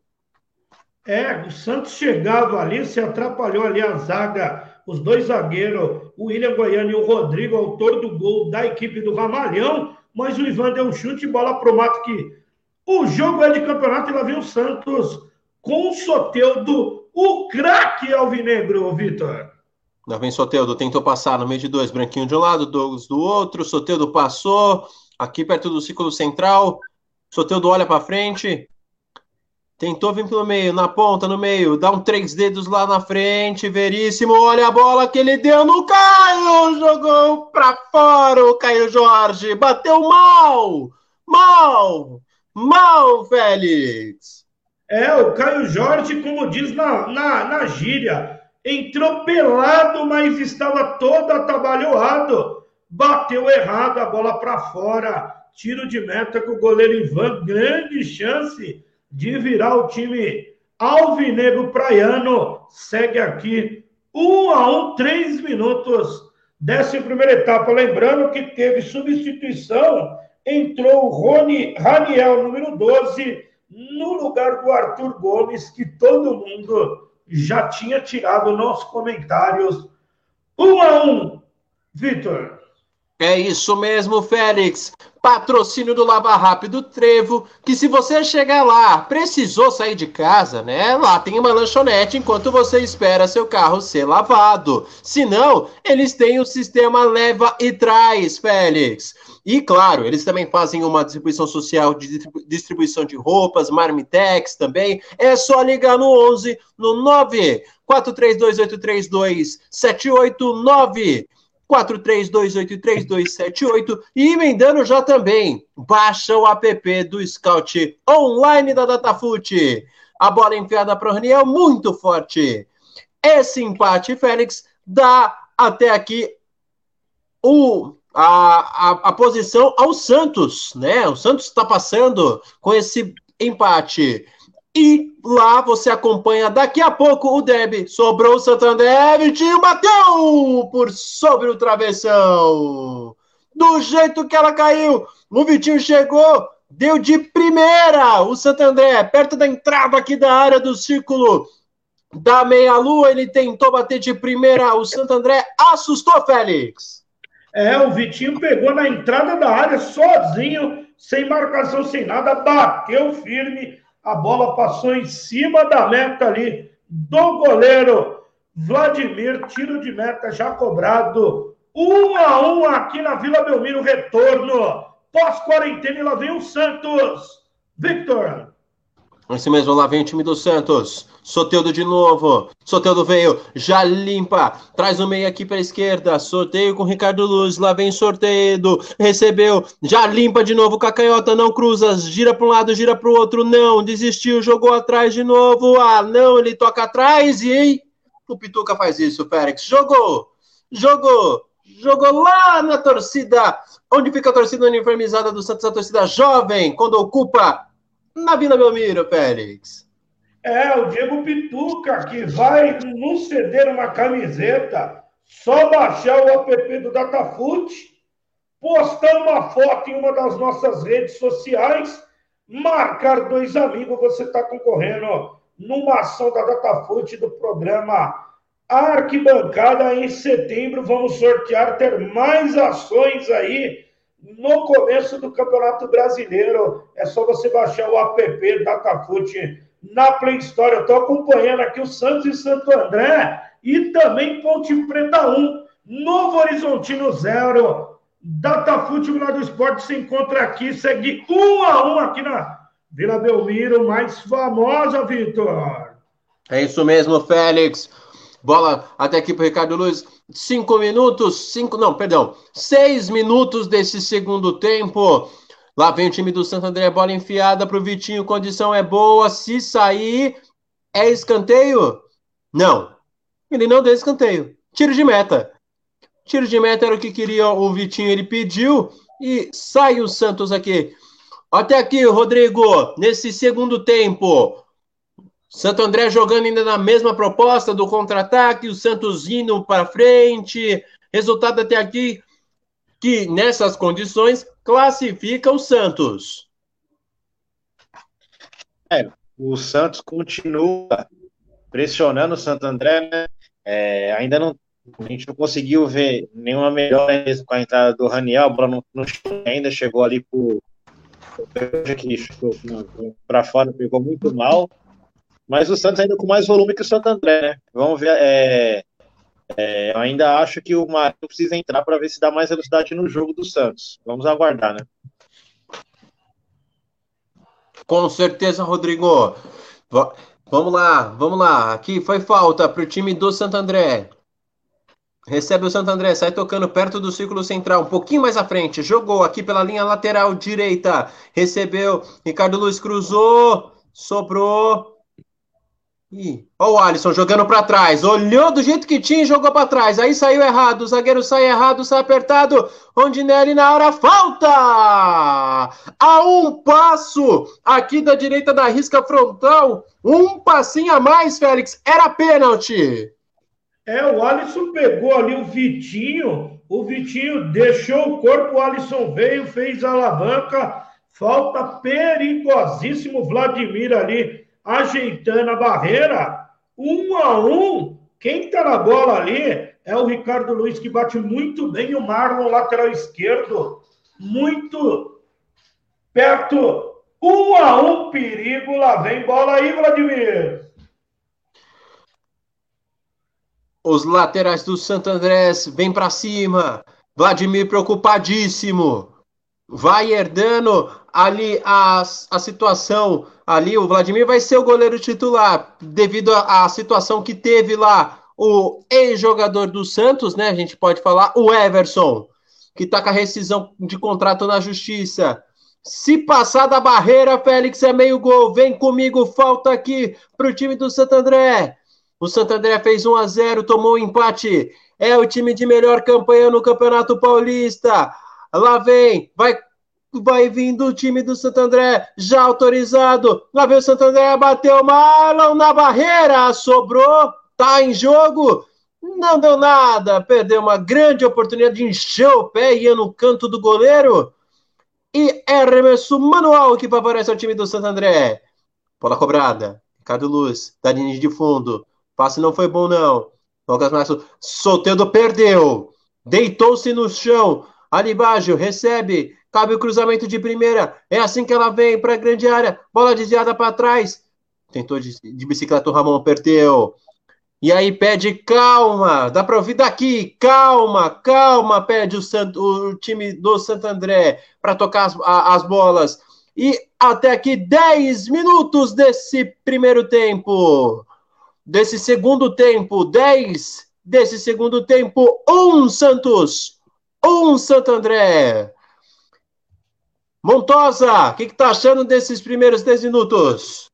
É, o Santos chegava ali, se atrapalhou ali a zaga, os dois zagueiros, o William Goiano e o Rodrigo, autor do gol da equipe do Ramalhão, mas o Ivan deu um chute e bola pro mato que o jogo é de campeonato e lá vem o Santos com o Soteudo, o craque alvinegro, Vitor. Lá vem Soteudo, tentou passar no meio de dois, Branquinho de um lado, Douglas do outro, Soteudo passou, aqui perto do círculo central, Soteudo olha para frente, Tentou vir pelo meio, na ponta, no meio, dá um três dedos lá na frente, Veríssimo, olha a bola que ele deu no Caio, jogou pra fora o Caio Jorge, bateu mal, mal, mal, Félix. É, o Caio Jorge, como diz na, na, na gíria, entrou pelado, mas estava todo atabalhoado, bateu errado a bola para fora, tiro de meta com o goleiro Ivan, grande chance de virar o time alvinegro praiano. Segue aqui um a um, três minutos dessa primeira etapa. Lembrando que teve substituição, entrou o Rony Raniel, número 12, no lugar do Arthur Gomes, que todo mundo já tinha tirado nos comentários. Um a um, Vitor. É isso mesmo, Félix. Patrocínio do Lava Rápido Trevo, que se você chegar lá, precisou sair de casa, né? Lá tem uma lanchonete enquanto você espera seu carro ser lavado. Se não, eles têm o sistema leva e traz, Félix. E claro, eles também fazem uma distribuição social de distribuição de roupas, marmitex também. É só ligar no 11 no 9 432832789 789 432833278 e emendando já também, baixa o app do Scout online da Datafoot. A bola enfiada para o Raniel, muito forte. Esse empate, Félix, dá até aqui o, a, a, a posição ao Santos, né? O Santos está passando com esse empate. E lá você acompanha daqui a pouco o Derby. Sobrou o Santander, Vitinho bateu por sobre o travessão. Do jeito que ela caiu, o Vitinho chegou, deu de primeira o Santander, perto da entrada aqui da área do círculo da meia-lua. Ele tentou bater de primeira, o Santander assustou Félix. É, o Vitinho pegou na entrada da área sozinho, sem marcação, sem nada, bateu firme a bola passou em cima da meta ali do goleiro Vladimir. Tiro de meta já cobrado. Um a um aqui na Vila Belmiro. Retorno. Pós-quarentena lá vem o Santos. Victor. Assim mesmo, lá vem o time do Santos. Soteudo de novo. Soteudo veio, já limpa. Traz o meio aqui para a esquerda. Sorteio com Ricardo Luz. Lá vem sorteio. Recebeu, já limpa de novo. Cacanhota não cruza. Gira para um lado, gira para o outro. Não, desistiu. Jogou atrás de novo. Ah, não, ele toca atrás. E o Pituca faz isso, Félix. Jogou, jogou. Jogou lá na torcida. Onde fica a torcida uniformizada do Santos? A torcida jovem, quando ocupa na Vila Belmiro, Félix? É, o Diego Pituca, que vai nos ceder uma camiseta, só baixar o app do Datafoot, postar uma foto em uma das nossas redes sociais, marcar dois amigos, você está concorrendo numa ação da Datafute do programa Arquibancada em setembro. Vamos sortear, ter mais ações aí no começo do Campeonato Brasileiro. É só você baixar o app Datafute na Play Store. Eu estou acompanhando aqui o Santos e Santo André e também Ponte Preta 1, Novo Horizontino 0. Datafute lá do Esporte se encontra aqui, segue um a um aqui na Vila Belmiro, mais famosa, Vitor. É isso mesmo, Félix. Bola até aqui para Ricardo Luiz. Cinco minutos, cinco, não, perdão, seis minutos desse segundo tempo. Lá vem o time do Santo André, bola enfiada para o Vitinho, condição é boa. Se sair, é escanteio? Não, ele não deu escanteio. Tiro de meta. Tiro de meta era o que queria o Vitinho, ele pediu e sai o Santos aqui. Até aqui, Rodrigo, nesse segundo tempo. Santo André jogando ainda na mesma proposta do contra-ataque, o Santos indo para frente. Resultado até aqui que nessas condições classifica o Santos. É, o Santos continua pressionando o Santo André, né? É, ainda não a gente não conseguiu ver nenhuma melhora com a entrada do Raniel, a bola não, ainda chegou ali para fora, pegou muito mal. Mas o Santos ainda com mais volume que o Santo André, né? Vamos ver. É, é, eu ainda acho que o Marinho precisa entrar para ver se dá mais velocidade no jogo do Santos. Vamos aguardar, né? Com certeza, Rodrigo. Vamos lá, vamos lá. Aqui foi falta para o time do Santo André. Recebe o Santo André, sai tocando perto do círculo central, um pouquinho mais à frente. Jogou aqui pela linha lateral direita. Recebeu. Ricardo Luiz cruzou. Sobrou. Ih, ó o Alisson jogando para trás. Olhou do jeito que tinha e jogou para trás. Aí saiu errado. O zagueiro sai errado, sai apertado. Rondinelli na hora. Falta! A um passo aqui da direita da risca frontal. Um passinho a mais, Félix. Era pênalti. É, o Alisson pegou ali o Vitinho, o Vitinho deixou o corpo, o Alisson veio, fez a alavanca, falta perigosíssimo, Vladimir ali ajeitando a barreira, um a um, quem tá na bola ali é o Ricardo Luiz, que bate muito bem, o Marlon, lateral esquerdo, muito perto, um a um, perigo, lá vem bola aí, Vladimir. Os laterais do Santo Andrés vêm para cima. Vladimir preocupadíssimo. Vai herdando ali a, a situação. Ali o Vladimir vai ser o goleiro titular devido à situação que teve lá o ex-jogador do Santos, né? A gente pode falar o Everson, que tá com a rescisão de contrato na justiça. Se passar da barreira, Félix é meio gol. Vem comigo, falta aqui pro time do Santo André. O Santo André fez 1 a 0, tomou o um empate. É o time de melhor campanha no Campeonato Paulista. Lá vem, vai vai vindo o time do Santo André, já autorizado. Lá vem o Santo André, bateu Marlon na barreira, sobrou, tá em jogo. Não deu nada, perdeu uma grande oportunidade de encher o pé ia no canto do goleiro. E é arremesso manual que favorece o time do Santo André. Bola cobrada. Ricardo Luz, linha de fundo. Passe não foi bom, não. Lucas Marcos Soteldo perdeu. Deitou-se no chão. Alibágio recebe. Cabe o cruzamento de primeira. É assim que ela vem para a grande área. Bola desviada para trás. Tentou de, de, bicicleta o Ramon, perdeu. E aí pede calma. Dá para ouvir daqui. Calma, calma. Pede o, o time do Santo André para tocar as, a, as bolas. E até aqui 10 minutos desse primeiro tempo desse segundo tempo, 10 desse segundo tempo, um Santos, um Santo André. Montosa, o que, que tá achando desses primeiros 10 minutos?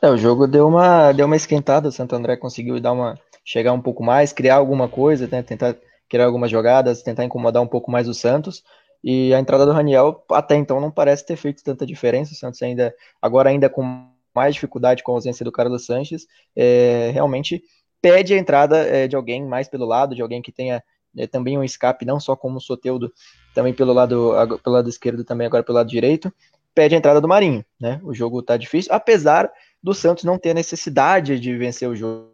É, o jogo deu uma, deu uma esquentada, o Santo André conseguiu dar uma, chegar um pouco mais, criar alguma coisa, né, tentar criar algumas jogadas, tentar incomodar um pouco mais o Santos. E a entrada do Raniel até então não parece ter feito tanta diferença. O Santos ainda agora ainda com mais dificuldade com a ausência do Carlos Sanches, é, realmente pede a entrada é, de alguém mais pelo lado, de alguém que tenha é, também um escape, não só como o Soteudo, também pelo lado, pelo lado esquerdo, também agora pelo lado direito. pede a entrada do Marinho, né? O jogo tá difícil, apesar do Santos não ter a necessidade de vencer o jogo.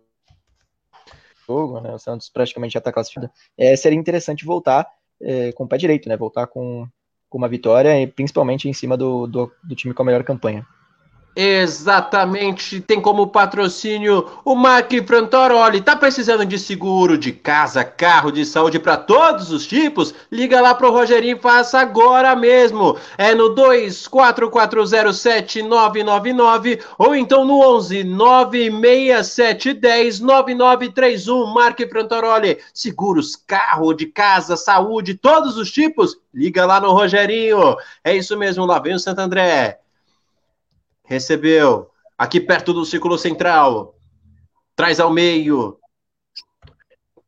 Né? O Santos praticamente já está classificado. É, seria interessante voltar é, com o pé direito, né? Voltar com, com uma vitória, e principalmente em cima do, do, do time com a melhor campanha. Exatamente, tem como patrocínio o Mark Frantoroli. Tá precisando de seguro de casa, carro, de saúde para todos os tipos? Liga lá pro Rogerinho e faça agora mesmo. É no 244079999 ou então no 11 96710 9931. Mark Frantoroli. Seguros, carro, de casa, saúde, todos os tipos? Liga lá no Rogerinho. É isso mesmo, lá vem o Santo André. Recebeu. Aqui perto do círculo central. Traz ao meio.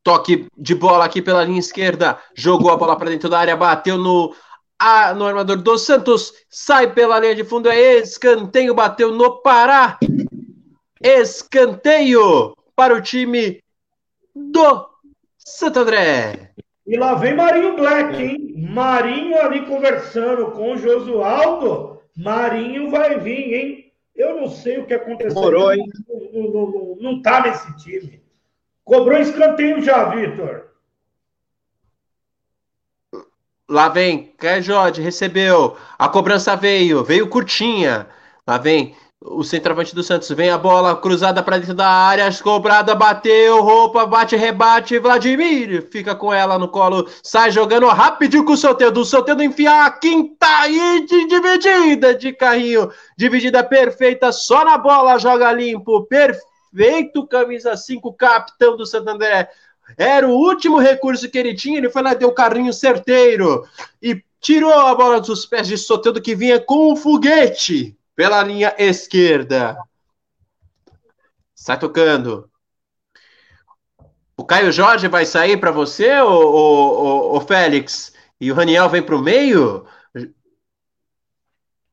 Toque de bola aqui pela linha esquerda. Jogou a bola para dentro da área. Bateu no, a, no armador do Santos. Sai pela linha de fundo. É escanteio. Bateu no Pará. Escanteio para o time do Santo André. E lá vem Marinho Black, hein? Marinho ali conversando com o Josualdo. Marinho vai vir, hein? Eu não sei o que aconteceu. Demorou, hein? Não, não, não, não tá nesse time. Cobrou escanteio já, Vitor. Lá vem, Caio Jorge, recebeu. A cobrança veio, veio curtinha. Lá vem o centroavante do Santos vem a bola cruzada para dentro da área, cobrada, bateu, roupa, bate, rebate, Vladimir fica com ela no colo, sai jogando rapidinho com o Soteldo, o Soteldo enfia a quinta e de dividida de carrinho, dividida perfeita, só na bola, joga limpo, perfeito, camisa 5, capitão do Santander. Era o último recurso que ele tinha, ele foi lá, deu o carrinho certeiro e tirou a bola dos pés de Soteldo que vinha com um foguete pela linha esquerda. Sai tocando. O Caio Jorge vai sair para você, o, o, o, Félix? E o Raniel vem para o meio?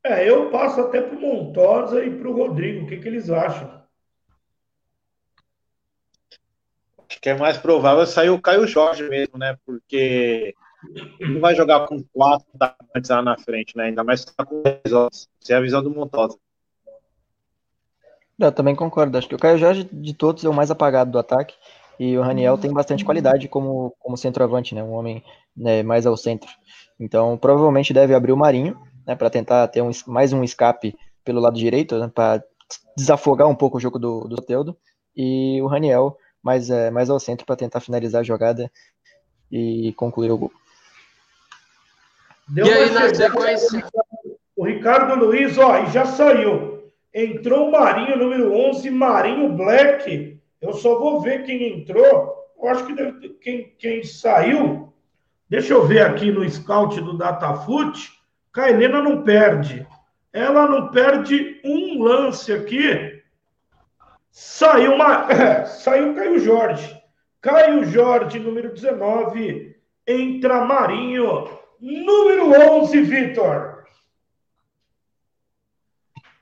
É, eu passo até para o Montosa e para o Rodrigo. O que, que eles acham? Acho que é mais provável sair o Caio Jorge mesmo, né? Porque não vai jogar com quatro atacantes lá na frente, né? Ainda mais que tá com dois Essa é a visão do Montosa. Eu também concordo. Acho que o Caio Jorge, de todos, é o mais apagado do ataque. E o Raniel tem bastante qualidade como, como centroavante, né? Um homem né, mais ao centro. Então, provavelmente deve abrir o Marinho, né? Para tentar ter um, mais um escape pelo lado direito, né, para desafogar um pouco o jogo do, do Teudo. E o Raniel mais, é, mais ao centro para tentar finalizar a jogada e concluir o gol. Deu e aí, na sequência? O Ricardo Luiz, ó, e já saiu. Entrou o Marinho, número 11, Marinho Black. Eu só vou ver quem entrou. Eu acho que deve, quem, quem saiu. Deixa eu ver aqui no scout do Datafoot. Kailena não perde. Ela não perde um lance aqui. Saiu uma. saiu Caio Jorge. Caio Jorge, número 19. Entra Marinho. Número 11, Vitor.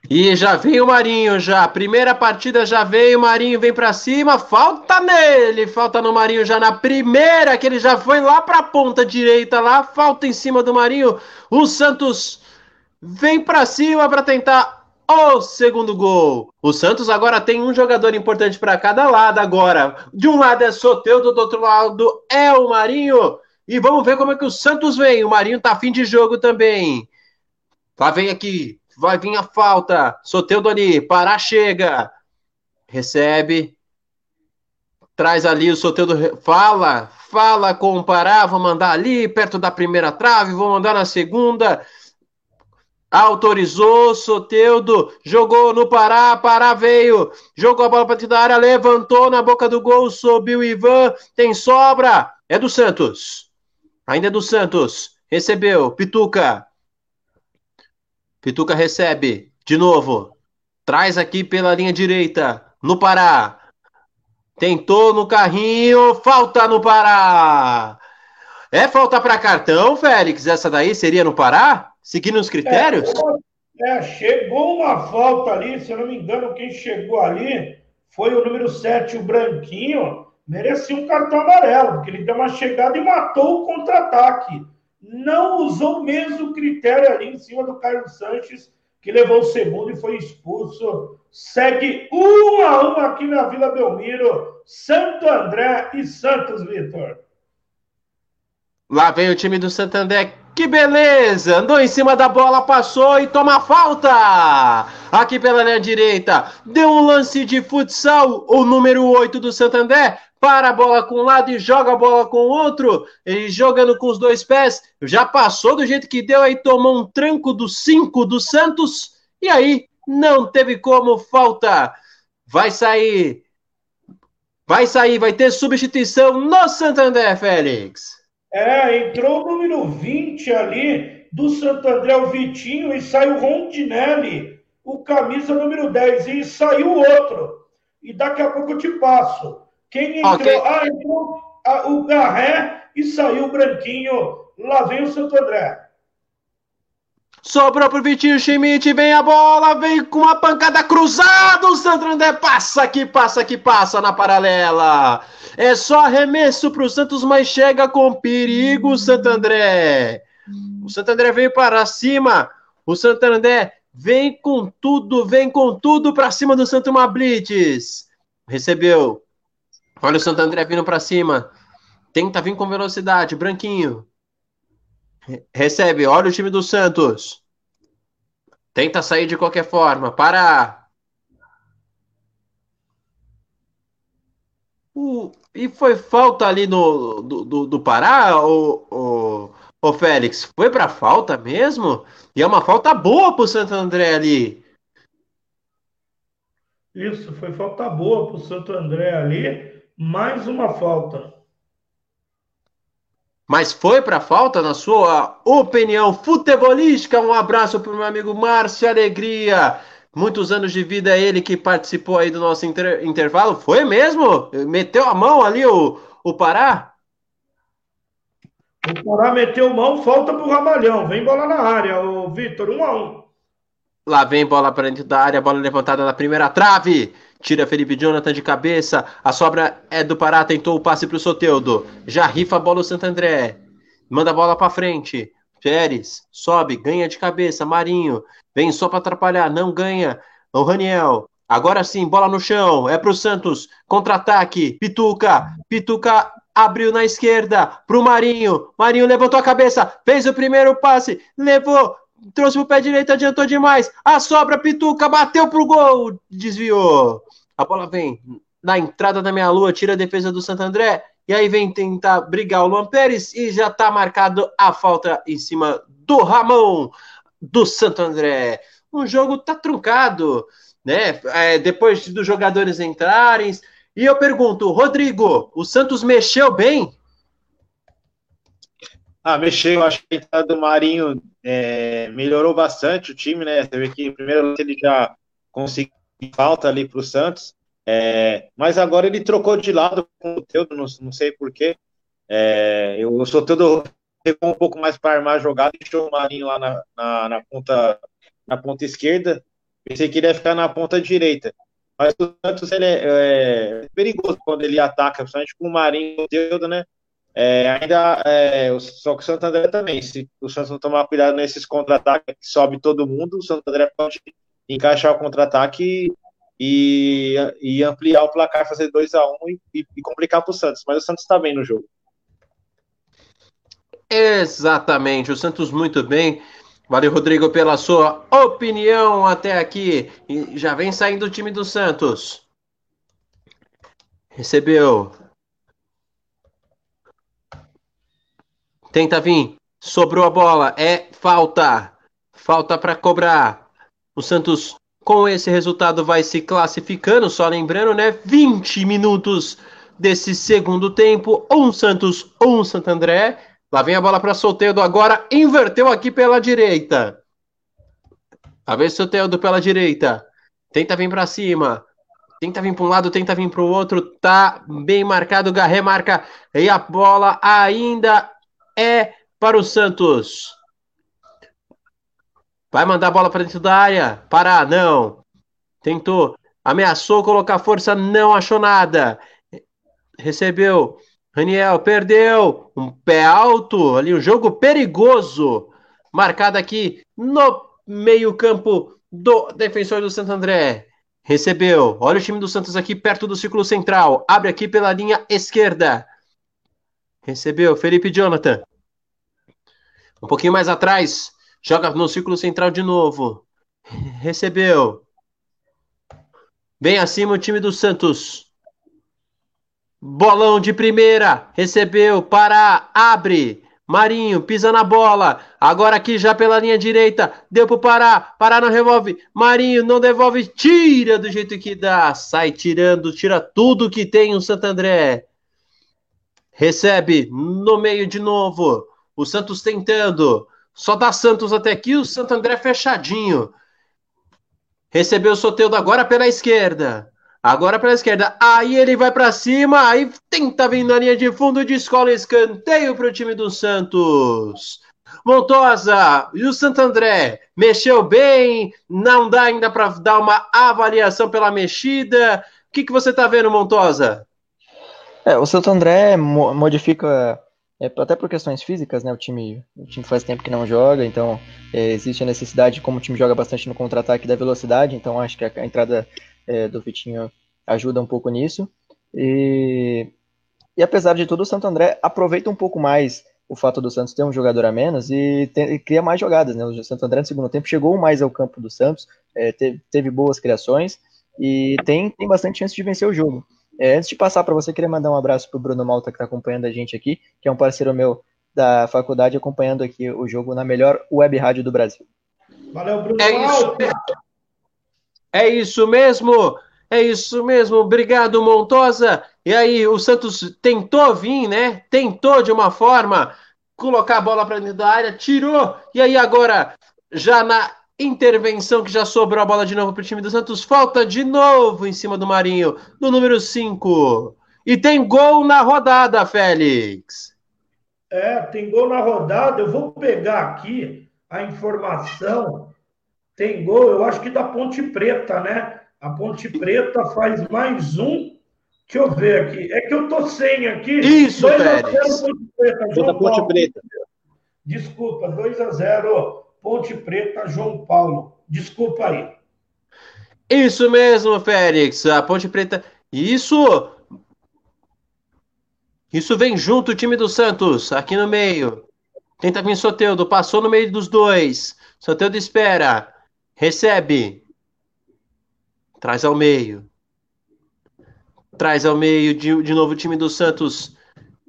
E já veio o Marinho, já. Primeira partida já veio, o Marinho vem para cima, falta nele, falta no Marinho já na primeira, que ele já foi lá para a ponta direita lá, falta em cima do Marinho. O Santos vem para cima para tentar o segundo gol. O Santos agora tem um jogador importante para cada lado agora. De um lado é Soteudo, do outro lado é o Marinho. E vamos ver como é que o Santos vem. O Marinho tá afim de jogo também. Lá vem aqui. Vai vir a falta. Soteudo ali. Pará chega. Recebe. Traz ali o Soteudo. Fala. Fala com o Pará. Vou mandar ali, perto da primeira trave. Vou mandar na segunda. Autorizou, Soteudo, jogou no Pará, Pará veio, jogou a bola para da área, levantou na boca do gol, subiu Ivan, tem sobra, é do Santos. Ainda é do Santos. Recebeu. Pituca. Pituca recebe. De novo. Traz aqui pela linha direita. No Pará. Tentou no carrinho. Falta no Pará. É falta para cartão, Félix? Essa daí seria no Pará? Seguindo os critérios? É, é, chegou uma falta ali, se eu não me engano, quem chegou ali foi o número 7, o Branquinho merecia um cartão amarelo, porque ele deu uma chegada e matou o contra-ataque. não usou o mesmo critério ali em cima do Carlos Sanches, que levou o segundo e foi expulso. Segue um a um aqui na Vila Belmiro, Santo André e Santos, Vitor. Lá vem o time do Santander. Que beleza! Andou em cima da bola, passou e toma falta! Aqui pela linha direita. Deu um lance de futsal. O número 8 do Santander para a bola com um lado e joga a bola com o outro, e jogando com os dois pés, já passou do jeito que deu, aí tomou um tranco do 5 do Santos, e aí não teve como, falta, vai sair, vai sair, vai ter substituição no Santander, Félix. É, entrou o número 20 ali do Santander, o Vitinho, e saiu o Rondinelli, o camisa número 10, e saiu outro, e daqui a pouco eu te passo. Quem entrou? Okay. Ah, entrou ah, o Garré e saiu o Branquinho. Lá vem o Santo André. Sobrou pro Vitinho Schmidt, vem a bola, vem com uma pancada cruzada, o Santo André passa que passa que passa na paralela. É só arremesso pro Santos, mas chega com perigo o Santo André. O Santo André veio para cima, o Santo André vem com tudo, vem com tudo para cima do Santo Mablites. Recebeu Olha o Santo André vindo para cima. Tenta vir com velocidade. Branquinho. Recebe. Olha o time do Santos. Tenta sair de qualquer forma. Para. Uh, e foi falta ali no, do, do, do Pará, o, o, o Félix? Foi para falta mesmo? E é uma falta boa pro Santo André ali. Isso, foi falta boa pro Santo André ali. Mais uma falta. Mas foi para falta, na sua opinião futebolística? Um abraço para o meu amigo Márcio Alegria. Muitos anos de vida, ele que participou aí do nosso inter intervalo. Foi mesmo? Meteu a mão ali o, o Pará? O Pará meteu mão, falta pro Ramalhão. Vem bola na área, o Vitor, um a um. Lá vem bola para dentro da área, bola levantada na primeira trave. Tira Felipe Jonathan de cabeça. A sobra é do Pará. Tentou o passe para o Soteudo. Já rifa a bola o Santo André. Manda a bola para frente. Pérez sobe, ganha de cabeça. Marinho vem só para atrapalhar. Não ganha. O Raniel. Agora sim, bola no chão. É para o Santos. Contra-ataque. Pituca. Pituca abriu na esquerda para o Marinho. Marinho levantou a cabeça. Fez o primeiro passe. Levou trouxe pro pé direito, adiantou demais. A sobra, Pituca, bateu pro gol, desviou. A bola vem na entrada da meia lua, tira a defesa do Santo André. E aí vem tentar brigar o Luan Pérez e já tá marcado a falta em cima do Ramon do Santo André. O jogo tá truncado, né? É, depois dos jogadores entrarem. E eu pergunto, Rodrigo, o Santos mexeu bem? Ah, mexeu, acho que a entrada do Marinho é, melhorou bastante o time, né? Você vê que primeiro ele já conseguiu falta ali para o Santos, é, mas agora ele trocou de lado com o Teudo, não, não sei porquê. É, eu sou todo um pouco mais para armar a jogada, deixou o Marinho lá na, na, na, ponta, na ponta esquerda. Pensei que ele ia ficar na ponta direita. Mas o Santos ele é, é perigoso quando ele ataca, principalmente com o Marinho e o Teudo, né? É, ainda, é, só que o Santo André também, se o Santos não tomar cuidado nesses contra-ataques que sobe todo mundo, o Santo André pode encaixar o contra-ataque e, e, ampliar o placar, fazer 2 a 1 um e, e, complicar para o Santos. Mas o Santos está bem no jogo. Exatamente, o Santos muito bem. Valeu, Rodrigo, pela sua opinião até aqui. E já vem saindo o time do Santos. Recebeu Tenta vir. Sobrou a bola. É falta. Falta para cobrar. O Santos, com esse resultado, vai se classificando. Só lembrando, né? 20 minutos desse segundo tempo. Um Santos, um Santo André. Lá vem a bola para Solteiro agora. Inverteu aqui pela direita. A ver Solteiro pela direita. Tenta vir para cima. Tenta vir para um lado, tenta vir para o outro. Tá bem marcado. Garré marca. E a bola ainda é para o Santos. Vai mandar a bola para dentro da área. Parar, não. Tentou. Ameaçou colocar força, não achou nada. Recebeu. Raniel perdeu. Um pé alto ali, um jogo perigoso. Marcado aqui no meio-campo do defensor do Santo André. Recebeu. Olha o time do Santos aqui perto do círculo central. Abre aqui pela linha esquerda. Recebeu. Felipe Jonathan. Um pouquinho mais atrás. Joga no círculo central de novo. Recebeu. Bem acima o time do Santos. Bolão de primeira. Recebeu. Para. Abre. Marinho pisa na bola. Agora aqui já pela linha direita. Deu pro Pará. Pará não revolve. Marinho não devolve. Tira do jeito que dá. Sai tirando. Tira tudo que tem o Santo André. Recebe no meio de novo. O Santos tentando. Só dá Santos até aqui. O Santo André fechadinho. Recebeu o Soteudo agora pela esquerda. Agora pela esquerda. Aí ele vai para cima. Aí tenta vir na linha de fundo de escola. Escanteio para o time do Santos. Montosa e o Santo André mexeu bem. Não dá ainda para dar uma avaliação pela mexida. O que, que você está vendo, Montosa? É, o Santo André modifica é, até por questões físicas, né? O time, o time faz tempo que não joga, então é, existe a necessidade, como o time joga bastante no contra-ataque da velocidade, então acho que a, entrada é, do Vitinho ajuda um pouco nisso. E, e apesar de tudo, o Santo André aproveita um pouco mais o fato do Santos ter um jogador a menos e, te, e cria mais jogadas, né? O Santo André no segundo tempo chegou mais ao campo do Santos, é, teve, teve boas criações e tem, tem bastante chance de vencer o jogo. É, antes de passar para você, queria mandar um abraço para o Bruno Malta, que está acompanhando a gente aqui, que é um parceiro meu da faculdade, acompanhando aqui o jogo na melhor web rádio do Brasil. Valeu, Bruno é Malta! Isso, é isso mesmo! É isso mesmo, obrigado, Montosa. E aí, o Santos tentou vir, né? Tentou de uma forma colocar a bola para dentro da área, tirou. E aí, agora, já na Intervenção que já sobrou a bola de novo para o time do Santos. Falta de novo em cima do Marinho, no número 5. E tem gol na rodada, Félix. É, tem gol na rodada. Eu vou pegar aqui a informação. Tem gol, eu acho que da Ponte Preta, né? A Ponte Preta faz mais um. Deixa eu ver aqui. É que eu tô sem aqui. Isso, 2 a 0 Ponte Preta. Ponte Preta. Desculpa, 2 a 0 Ponte Preta, João Paulo. Desculpa aí. Isso mesmo, Félix. A Ponte Preta. Isso. Isso vem junto o time do Santos, aqui no meio. Tenta vir Soteudo, passou no meio dos dois. Soteudo espera. Recebe. Traz ao meio. Traz ao meio de, de novo o time do Santos.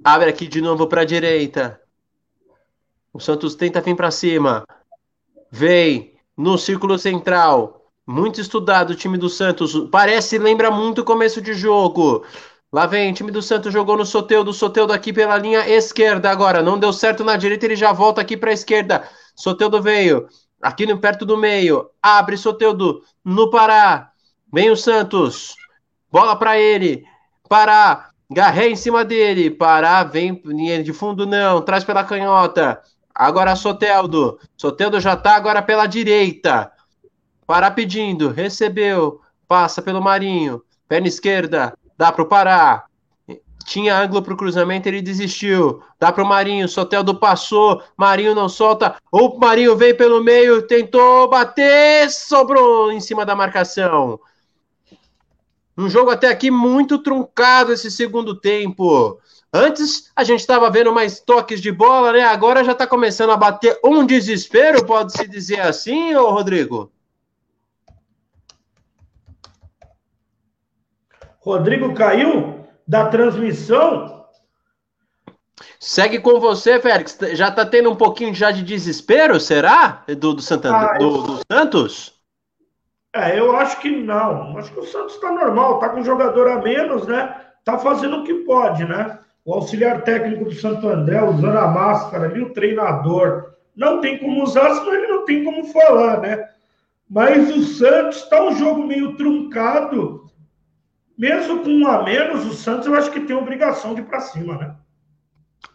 Abre aqui de novo para a direita. O Santos tenta vir para cima. Vem no círculo central. Muito estudado o time do Santos. Parece, lembra muito o começo de jogo. Lá vem, time do Santos jogou no Soteudo, Soteudo aqui pela linha esquerda agora. Não deu certo na direita, ele já volta aqui para a esquerda. Soteudo veio, aqui no, perto do meio. Abre Soteudo no Pará. Vem o Santos. Bola para ele. Pará. Garré em cima dele. Pará, vem linha de fundo não. Traz pela canhota. Agora Soteldo. Soteldo já tá agora pela direita. Pará pedindo. Recebeu. Passa pelo Marinho. Perna esquerda. Dá pro Pará. Tinha ângulo pro cruzamento, ele desistiu. Dá pro Marinho. Soteldo passou. Marinho não solta. O Marinho veio pelo meio. Tentou bater. Sobrou em cima da marcação. Um jogo até aqui muito truncado esse segundo tempo. Antes a gente estava vendo mais toques de bola, né? Agora já está começando a bater um desespero, pode-se dizer assim, ô Rodrigo? Rodrigo caiu da transmissão. Segue com você, Félix. Já está tendo um pouquinho já de desespero, será? Do, do, Santana, ah, do, do Santos? É, eu acho que não. Acho que o Santos está normal, está com um jogador a menos, né? Está fazendo o que pode, né? O auxiliar técnico do Santo André usando a máscara ali, o treinador. Não tem como usar, senão ele não tem como falar, né? Mas o Santos está um jogo meio truncado. Mesmo com um a menos, o Santos eu acho que tem obrigação de ir para cima, né?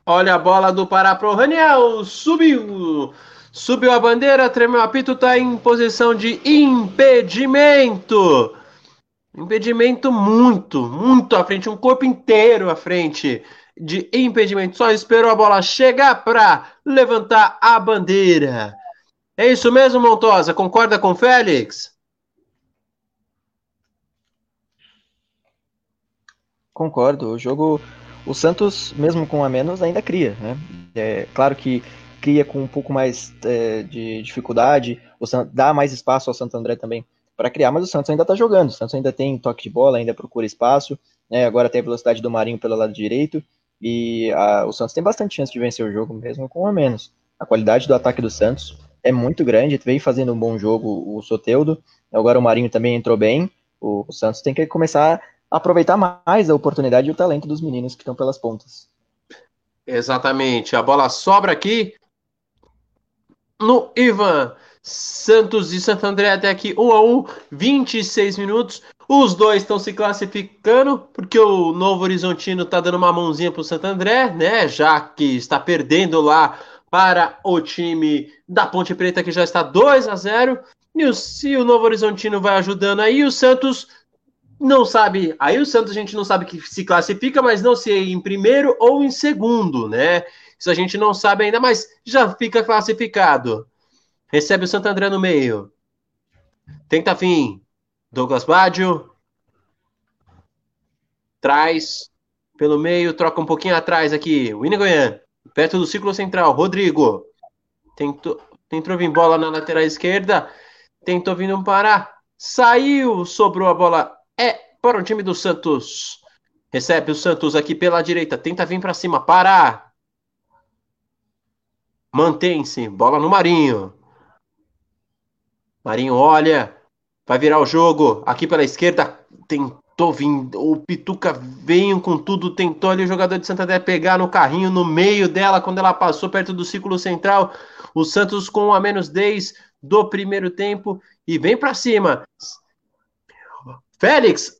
Olha a bola do Pará pro Raniel, subiu. Subiu a bandeira, tremeu o apito, está em posição de impedimento. Impedimento muito, muito à frente, um corpo inteiro à frente. de impedimento, só esperou a bola chegar para levantar a bandeira. É isso mesmo, Montosa? Concorda com o Félix? Concordo. O jogo, o Santos, mesmo com a menos, ainda cria, né? É claro que cria com um pouco mais é, de dificuldade, o dá mais espaço ao Santo André também para criar, mas o Santos ainda está jogando. O Santos ainda tem toque de bola, ainda procura espaço. Né? Agora tem a velocidade do Marinho pelo lado direito e a, o Santos tem bastante chance de vencer o jogo, mesmo com a menos. A qualidade do ataque do Santos é muito grande, vem fazendo um bom jogo o Soteudo, agora o Marinho também entrou bem, o, o Santos tem que começar a aproveitar mais a oportunidade e o talento dos meninos que estão pelas pontas. Exatamente, a bola sobra aqui no Ivan. Santos e Santo André até aqui 1 a 1, 26 minutos. Os dois estão se classificando porque o Novo Horizontino está dando uma mãozinha para o Santo André, né? Já que está perdendo lá para o time da Ponte Preta, que já está 2 a 0. E o, se o Novo Horizontino vai ajudando aí, o Santos não sabe. Aí o Santos a gente não sabe que se classifica, mas não se é em primeiro ou em segundo, né? Isso a gente não sabe ainda, mas já fica classificado. Recebe o Santo André no meio. Tenta fim. Douglas Baggio. Traz pelo meio, troca um pouquinho atrás aqui. Winnie Goian. Perto do ciclo central, Rodrigo. Tentou, tentou vir bola na lateral esquerda. Tentou vir um parar. Saiu, sobrou a bola. É para o time do Santos. Recebe o Santos aqui pela direita. Tenta vir para cima. Parar. Mantém-se. Bola no Marinho. Marinho olha. Vai virar o jogo. Aqui pela esquerda. Tentou vir, o Pituca veio com tudo, tentou ali o jogador de Santander pegar no carrinho no meio dela quando ela passou perto do círculo central. O Santos com a menos 10 do primeiro tempo e vem para cima. Félix,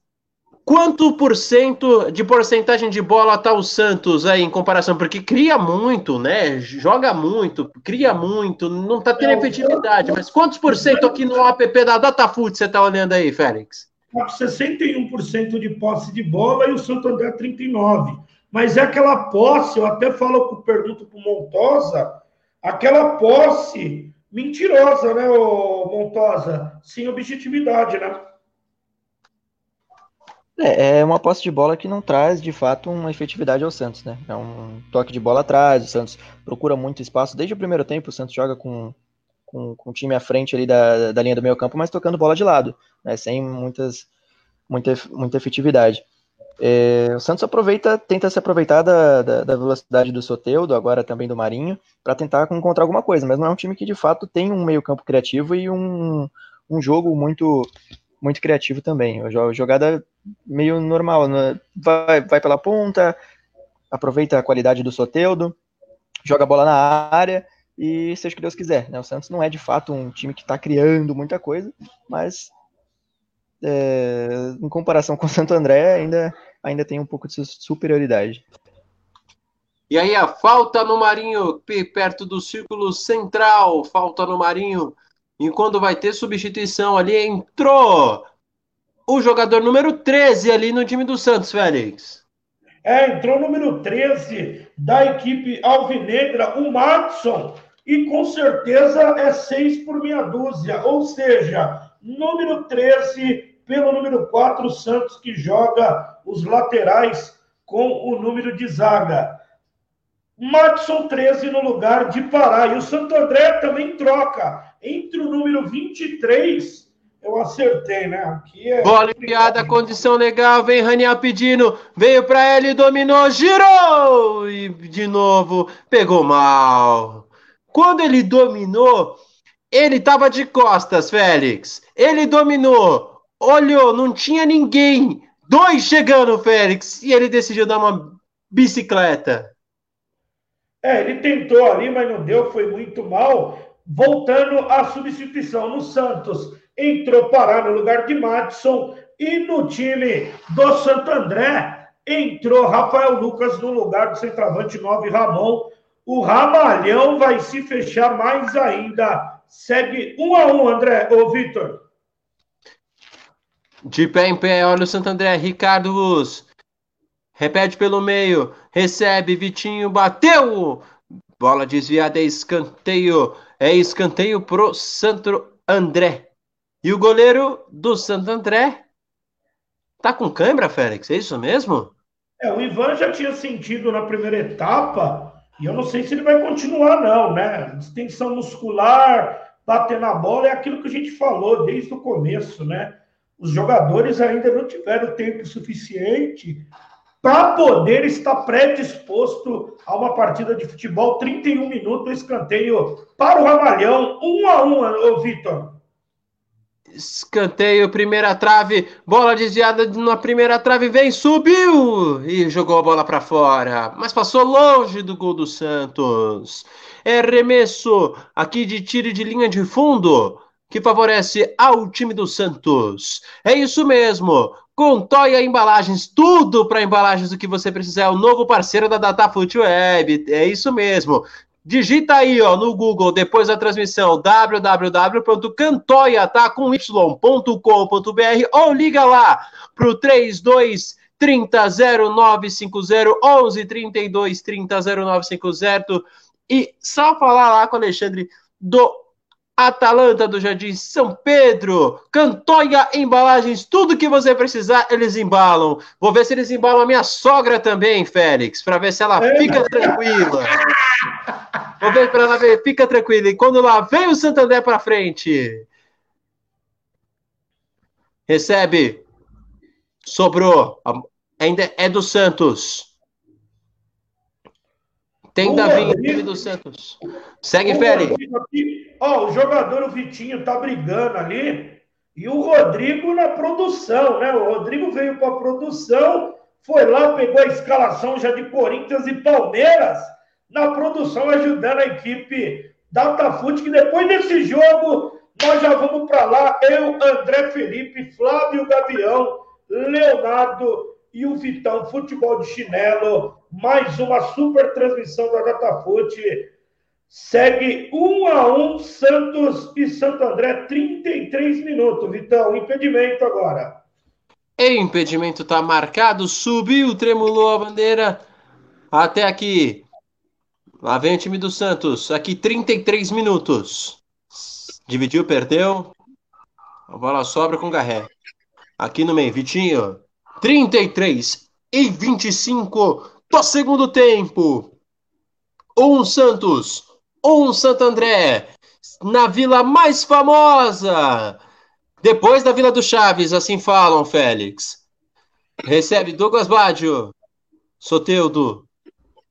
quanto por cento de porcentagem de bola tá o Santos aí em comparação? Porque cria muito, né? Joga muito, cria muito, não tá tendo efetividade, mas quantos por cento aqui no app da Datafoot você tá olhando aí, Félix? está com 61% de posse de bola e o Santo André 39%. Mas é aquela posse, eu até falo, pergunto para o Montosa, aquela posse mentirosa, né, Montosa? Sem objetividade, né? É, é uma posse de bola que não traz, de fato, uma efetividade ao Santos, né? É um toque de bola atrás, o Santos procura muito espaço. Desde o primeiro tempo, o Santos joga com com, com o time à frente ali da, da linha do meio campo, mas tocando bola de lado, né, sem muitas, muita, muita efetividade. É, o Santos aproveita, tenta se aproveitar da, da, da velocidade do Soteudo, agora também do Marinho, para tentar encontrar alguma coisa, mas não é um time que de fato tem um meio campo criativo e um, um jogo muito muito criativo também. A jogada meio normal, né? vai, vai pela ponta, aproveita a qualidade do Soteudo, joga a bola na área e seja o que Deus quiser. Né? O Santos não é de fato um time que está criando muita coisa, mas é, em comparação com o Santo André ainda, ainda tem um pouco de superioridade. E aí a falta no Marinho, perto do círculo central, falta no Marinho. E quando vai ter substituição ali, entrou o jogador número 13 ali no time do Santos, Félix. É, entrou o número 13 da equipe alvinegra, o Matson e com certeza é seis por meia dúzia, ou seja, número 13 pelo número 4, o Santos que joga os laterais com o número de zaga. Matson 13 no lugar de Pará. E o Santo André também troca. Entre o número 23, eu acertei, né? Aqui é. Bola enfiada, condição legal. Vem Raniel pedindo. Veio para ele, dominou, girou! E de novo, pegou mal. Quando ele dominou, ele estava de costas, Félix. Ele dominou, olhou, não tinha ninguém. Dois chegando, Félix, e ele decidiu dar uma bicicleta. É, ele tentou ali, mas não deu, foi muito mal. Voltando à substituição no Santos, entrou Pará no lugar de Matson e no time do Santo André entrou Rafael Lucas no lugar do centroavante 9 Ramon o Ramalhão vai se fechar mais ainda. Segue um a um, André, ô Vitor. De pé em pé, olha o Santo André, Ricardo Luz. Repete pelo meio. Recebe. Vitinho bateu. Bola desviada. É escanteio. É escanteio pro Santo André. E o goleiro do Santo André tá com câimbra, Félix? É isso mesmo? É, o Ivan já tinha sentido na primeira etapa. E eu não sei se ele vai continuar, não, né? Distensão muscular, bater na bola, é aquilo que a gente falou desde o começo, né? Os jogadores ainda não tiveram tempo suficiente para poder estar predisposto a uma partida de futebol, 31 minutos, escanteio para o Ramalhão, um a um, ô Vitor. Escanteio, primeira trave, bola desviada na primeira trave, vem, subiu e jogou a bola para fora, mas passou longe do gol do Santos. É remesso aqui de tiro de linha de fundo que favorece ao time do Santos. É isso mesmo. Contoia Embalagens, tudo para embalagens do que você precisar. É o novo parceiro da DataFoot Web. É isso mesmo. Digita aí ó, no Google, depois da transmissão, www.cantoia, tá? Ou liga lá pro 32 30 0950 11 32 30 0950 e só falar lá com o Alexandre do Atalanta do Jardim São Pedro, Cantoia Embalagens, tudo que você precisar, eles embalam. Vou ver se eles embalam a minha sogra também, Félix, para ver se ela fica tranquila. Vou ver para ela ver, fica tranquila. E quando lá vem o Santander para frente. Recebe. Sobrou. Ainda é do Santos. Tem Davi do Santos. Segue, Félix. Ó, o jogador, o Vitinho, tá brigando ali. E o Rodrigo na produção, né? O Rodrigo veio para a produção, foi lá, pegou a escalação já de Corinthians e Palmeiras na produção, ajudando a equipe Datafute, que depois desse jogo nós já vamos para lá. Eu, André Felipe, Flávio Gavião, Leonardo e o Vitão Futebol de Chinelo. Mais uma super transmissão da Datafute. Segue um a um Santos e Santo André, 33 minutos, Vitão. Impedimento agora. Impedimento está marcado, subiu, tremulou a bandeira. Até aqui. Lá vem o time do Santos. Aqui 33 minutos. Dividiu, perdeu. A bola sobra com o Garré. Aqui no meio, Vitinho. 33 e 25 do segundo tempo. Um Santos, um Santo André, na vila mais famosa. Depois da Vila do Chaves, assim falam, Félix. Recebe Douglas Baggio. Soteudo.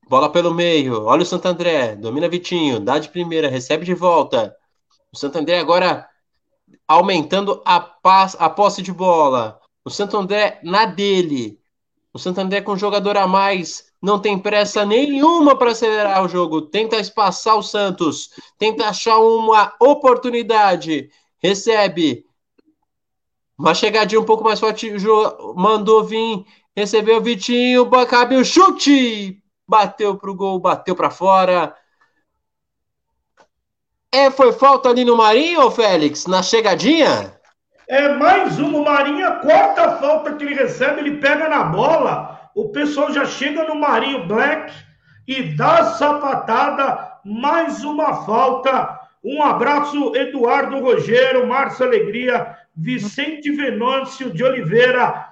Bola pelo meio. Olha o Santo André. Domina Vitinho. Dá de primeira. Recebe de volta. O Santo André agora aumentando a, pass, a posse de bola. O Santo André na dele. O Santo André com jogador a mais. Não tem pressa nenhuma para acelerar o jogo. Tenta espaçar o Santos. Tenta achar uma oportunidade. Recebe. Uma chegadinha um pouco mais forte. Mandou vir. Recebeu o Vitinho. Cabe o chute bateu pro gol, bateu para fora. É, foi falta ali no Marinho, Félix, na chegadinha? É mais uma, o Marinho, a quarta falta que ele recebe, ele pega na bola, o pessoal já chega no Marinho Black e dá sapatada, mais uma falta. Um abraço, Eduardo Rogério, Márcio Alegria, Vicente Venâncio de Oliveira,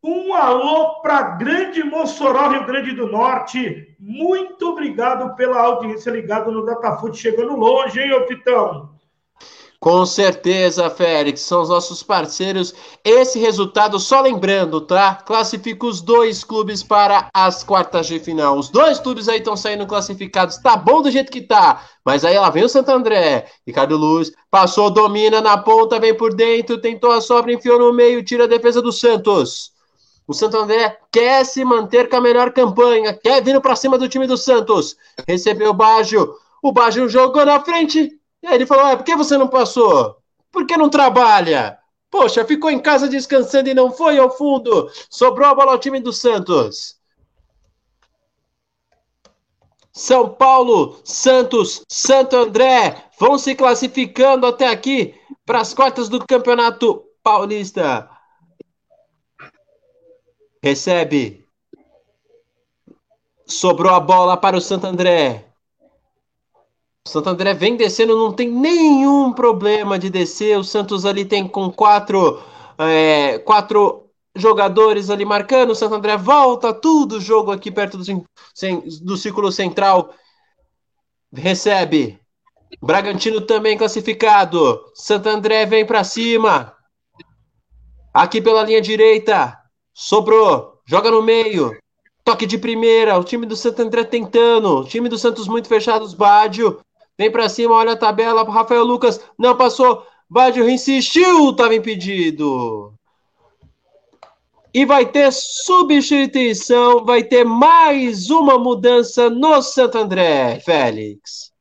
um alô para Grande Mossoró, Rio Grande do Norte. Muito obrigado pela audiência ligada no Datafoot, chegando longe, hein, ô Fitão? Com certeza, Félix, são os nossos parceiros. Esse resultado, só lembrando, tá? Classifica os dois clubes para as quartas de final. Os dois clubes aí estão saindo classificados. Tá bom do jeito que tá. Mas aí ela vem o Santo André. Ricardo Luz passou, domina na ponta, vem por dentro, tentou a sobra, enfiou no meio, tira a defesa do Santos. O Santo André quer se manter com a melhor campanha, quer vir para cima do time do Santos. Recebeu o Baggio, o Baggio jogou na frente. E aí ele falou: é, por que você não passou? Por que não trabalha? Poxa, ficou em casa descansando e não foi ao fundo. Sobrou a bola ao time do Santos. São Paulo, Santos, Santo André vão se classificando até aqui para as quartas do Campeonato Paulista. Recebe. Sobrou a bola para o Santo André. O Santo André vem descendo, não tem nenhum problema de descer. O Santos ali tem com quatro, é, quatro jogadores ali marcando. O Santo André volta tudo o jogo aqui perto do, do círculo central. Recebe. Bragantino também classificado. Santo André vem para cima. Aqui pela linha direita. Sobrou. Joga no meio. Toque de primeira. O time do Santo André tentando. O time do Santos muito fechado. Bádio. Vem para cima. Olha a tabela. Rafael Lucas. Não passou. Bádio insistiu. Estava impedido. E vai ter substituição. Vai ter mais uma mudança no Santo André, Félix.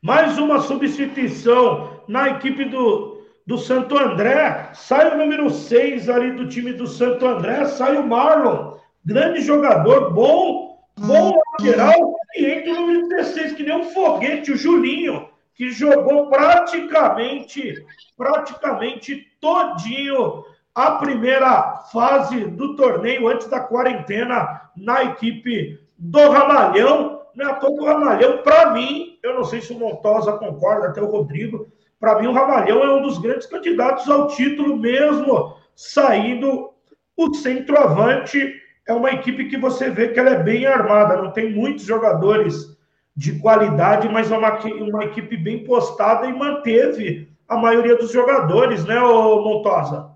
Mais uma substituição na equipe do, do Santo André. Sai o número 6 ali do time do Santo André, sai o Marlon. Grande jogador, bom, bom lateral. E entra o número 16, que nem um foguete, o Julinho, que jogou praticamente, praticamente todinho a primeira fase do torneio antes da quarentena na equipe do Ramalhão. Não é à toa que o Ramalhão, para mim, eu não sei se o Montosa concorda, até o Rodrigo, para mim o Ramalhão é um dos grandes candidatos ao título, mesmo saindo o centroavante. É uma equipe que você vê que ela é bem armada, não tem muitos jogadores de qualidade, mas é uma, uma equipe bem postada e manteve a maioria dos jogadores, né, Montosa?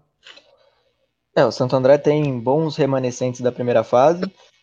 É, o Santo André tem bons remanescentes da primeira fase,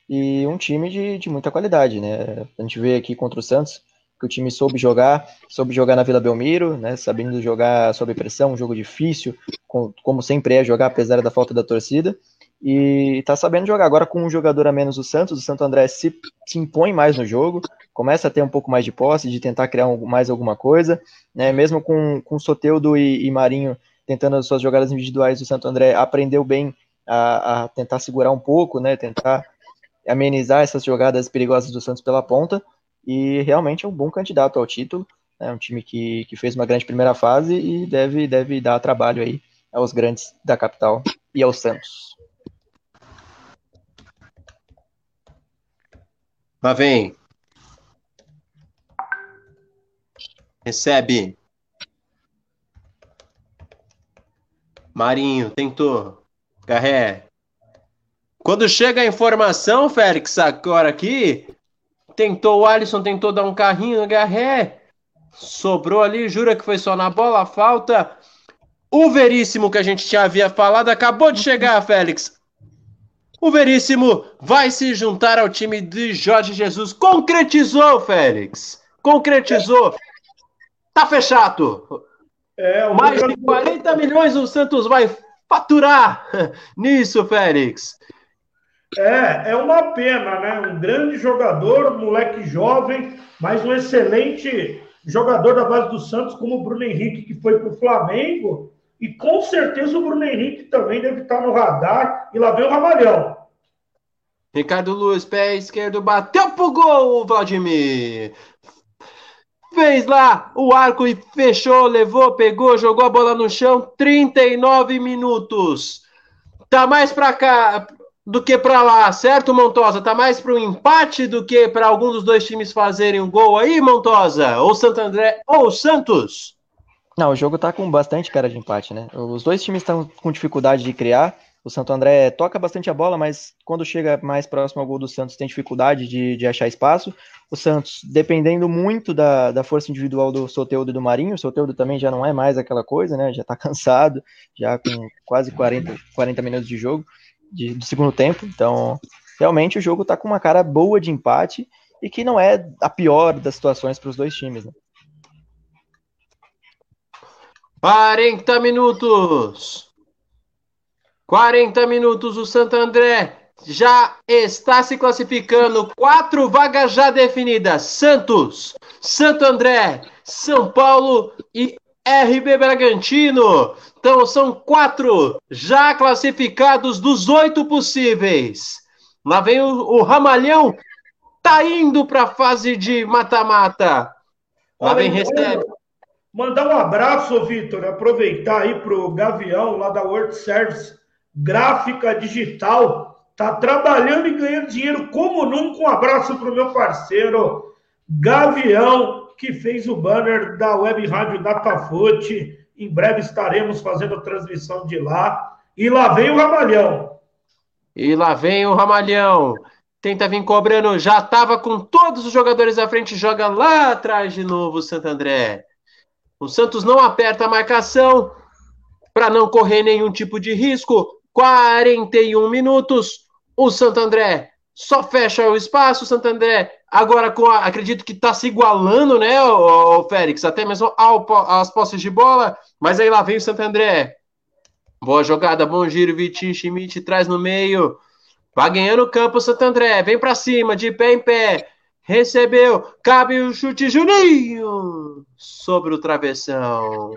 e um time de, de muita qualidade, né? A gente vê aqui contra o Santos que o time soube jogar, soube jogar na Vila Belmiro, né? Sabendo jogar sob pressão, um jogo difícil, com, como sempre é jogar, apesar da falta da torcida. E tá sabendo jogar agora com um jogador a menos o Santos. O Santo André se, se impõe mais no jogo, começa a ter um pouco mais de posse, de tentar criar um, mais alguma coisa, né? Mesmo com, com Soteudo e, e Marinho tentando as suas jogadas individuais, o Santo André aprendeu bem a, a tentar segurar um pouco, né? Tentar amenizar essas jogadas perigosas do Santos pela ponta e realmente é um bom candidato ao título. É um time que, que fez uma grande primeira fase e deve, deve dar trabalho aí aos grandes da capital e ao Santos. Lá vem. Recebe. Marinho tentou. Garré. Quando chega a informação, Félix, agora aqui, tentou o Alisson, tentou dar um carrinho no Garré, sobrou ali, jura que foi só na bola, falta. O Veríssimo que a gente já havia falado acabou de chegar, Félix. O Veríssimo vai se juntar ao time de Jorge Jesus. Concretizou, Félix. Concretizou. Tá fechado. É, Mais de 40 milhões o Santos vai faturar nisso, Félix. É, é uma pena, né? Um grande jogador, moleque jovem, mas um excelente jogador da base do Santos, como o Bruno Henrique, que foi para o Flamengo. E com certeza o Bruno Henrique também deve estar no radar. E lá vem o Ramalhão. Ricardo Luz, pé esquerdo, bateu pro gol, Vladimir. Fez lá o arco e fechou, levou, pegou, jogou a bola no chão. 39 minutos. Tá mais para cá, do que para lá, certo, Montosa? Tá mais para o empate do que para algum dos dois times fazerem um gol aí, Montosa? Ou Santo André ou Santos? Não, o jogo tá com bastante cara de empate, né? Os dois times estão com dificuldade de criar. O Santo André toca bastante a bola, mas quando chega mais próximo ao gol do Santos tem dificuldade de, de achar espaço. O Santos, dependendo muito da, da força individual do Soteudo e do Marinho, o Soteudo também já não é mais aquela coisa, né? Já tá cansado, já com quase 40, 40 minutos de jogo de, do segundo tempo. Então, realmente o jogo está com uma cara boa de empate e que não é a pior das situações para os dois times. Né? 40 minutos. 40 minutos o Santo André já está se classificando. Quatro vagas já definidas: Santos, Santo André, São Paulo e RB Bragantino. Então são quatro já classificados dos oito possíveis. Lá vem o, o Ramalhão, tá indo para a fase de mata-mata. Lá vem recebe. Mandar um abraço, Vitor, aproveitar aí pro Gavião lá da World Service, gráfica digital, tá trabalhando e ganhando dinheiro como nunca. Um abraço para o meu parceiro Gavião, que fez o banner da Web Rádio Datafute. Em breve estaremos fazendo transmissão de lá. E lá vem o Ramalhão. E lá vem o Ramalhão. Tenta vir cobrando, já estava com todos os jogadores à frente, joga lá atrás de novo o Santo André. O Santos não aperta a marcação para não correr nenhum tipo de risco. 41 minutos. O Santo André só fecha o espaço. O Santo André agora com a, acredito que está se igualando, né, o, o Félix, até mesmo ao, às posses de bola. Mas aí lá vem o Santo André. Boa jogada, bom giro, Vitinho Schmidt traz no meio. Vai ganhando o campo, Santo André. Vem para cima, de pé em pé. Recebeu. Cabe o chute, Juninho. Sobre o travessão.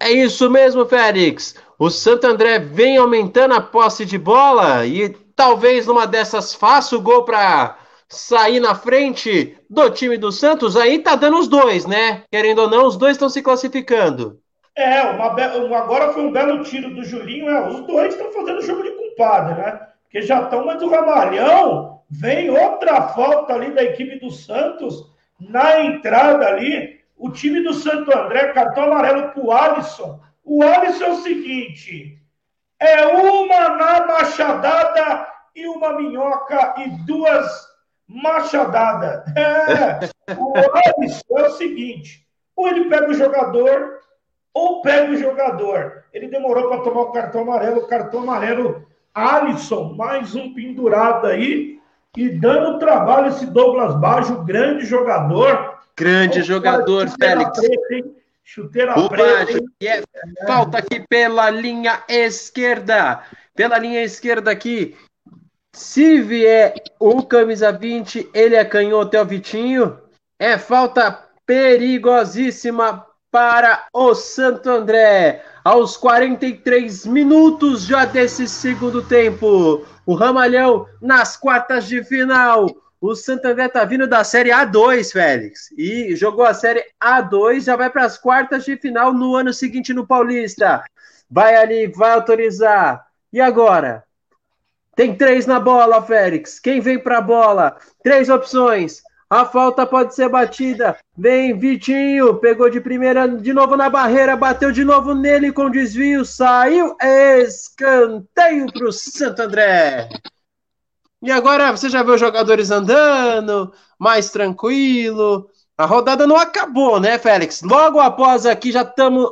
É isso mesmo, Félix. O Santo André vem aumentando a posse de bola e talvez numa dessas faça o gol para sair na frente do time do Santos. Aí tá dando os dois, né? Querendo ou não, os dois estão se classificando. É, uma be... agora foi um belo tiro do Julinho. É, os dois estão fazendo jogo de culpado, né? Porque já estão, mas o Ramalhão vem outra falta ali da equipe do Santos na entrada ali. O time do Santo André, cartão amarelo pro Alisson. O Alisson é o seguinte: é uma na machadada e uma minhoca e duas machadadas. É, o Alisson é o seguinte: ou ele pega o jogador ou pega o jogador. Ele demorou para tomar o cartão amarelo, o cartão amarelo Alisson, mais um pendurado aí, e dando trabalho esse Douglas Baggio, grande jogador. Grande jogador, Félix. Preta, Chuteira o preta. É, falta aqui pela linha esquerda. Pela linha esquerda aqui. Se vier o camisa 20, ele é canhoto, é o Vitinho. É falta perigosíssima para o Santo André. Aos 43 minutos já desse segundo tempo, o Ramalhão nas quartas de final. O Santo André tá vindo da Série A2, Félix, e jogou a Série A2, já vai para as quartas de final no ano seguinte no Paulista. Vai ali, vai autorizar. E agora? Tem três na bola, Félix. Quem vem para a bola? Três opções. A falta pode ser batida. Vem Vitinho, pegou de primeira de novo na barreira, bateu de novo nele com desvio, saiu escanteio para o Santo André. E agora você já vê os jogadores andando, mais tranquilo. A rodada não acabou, né, Félix? Logo após aqui já estamos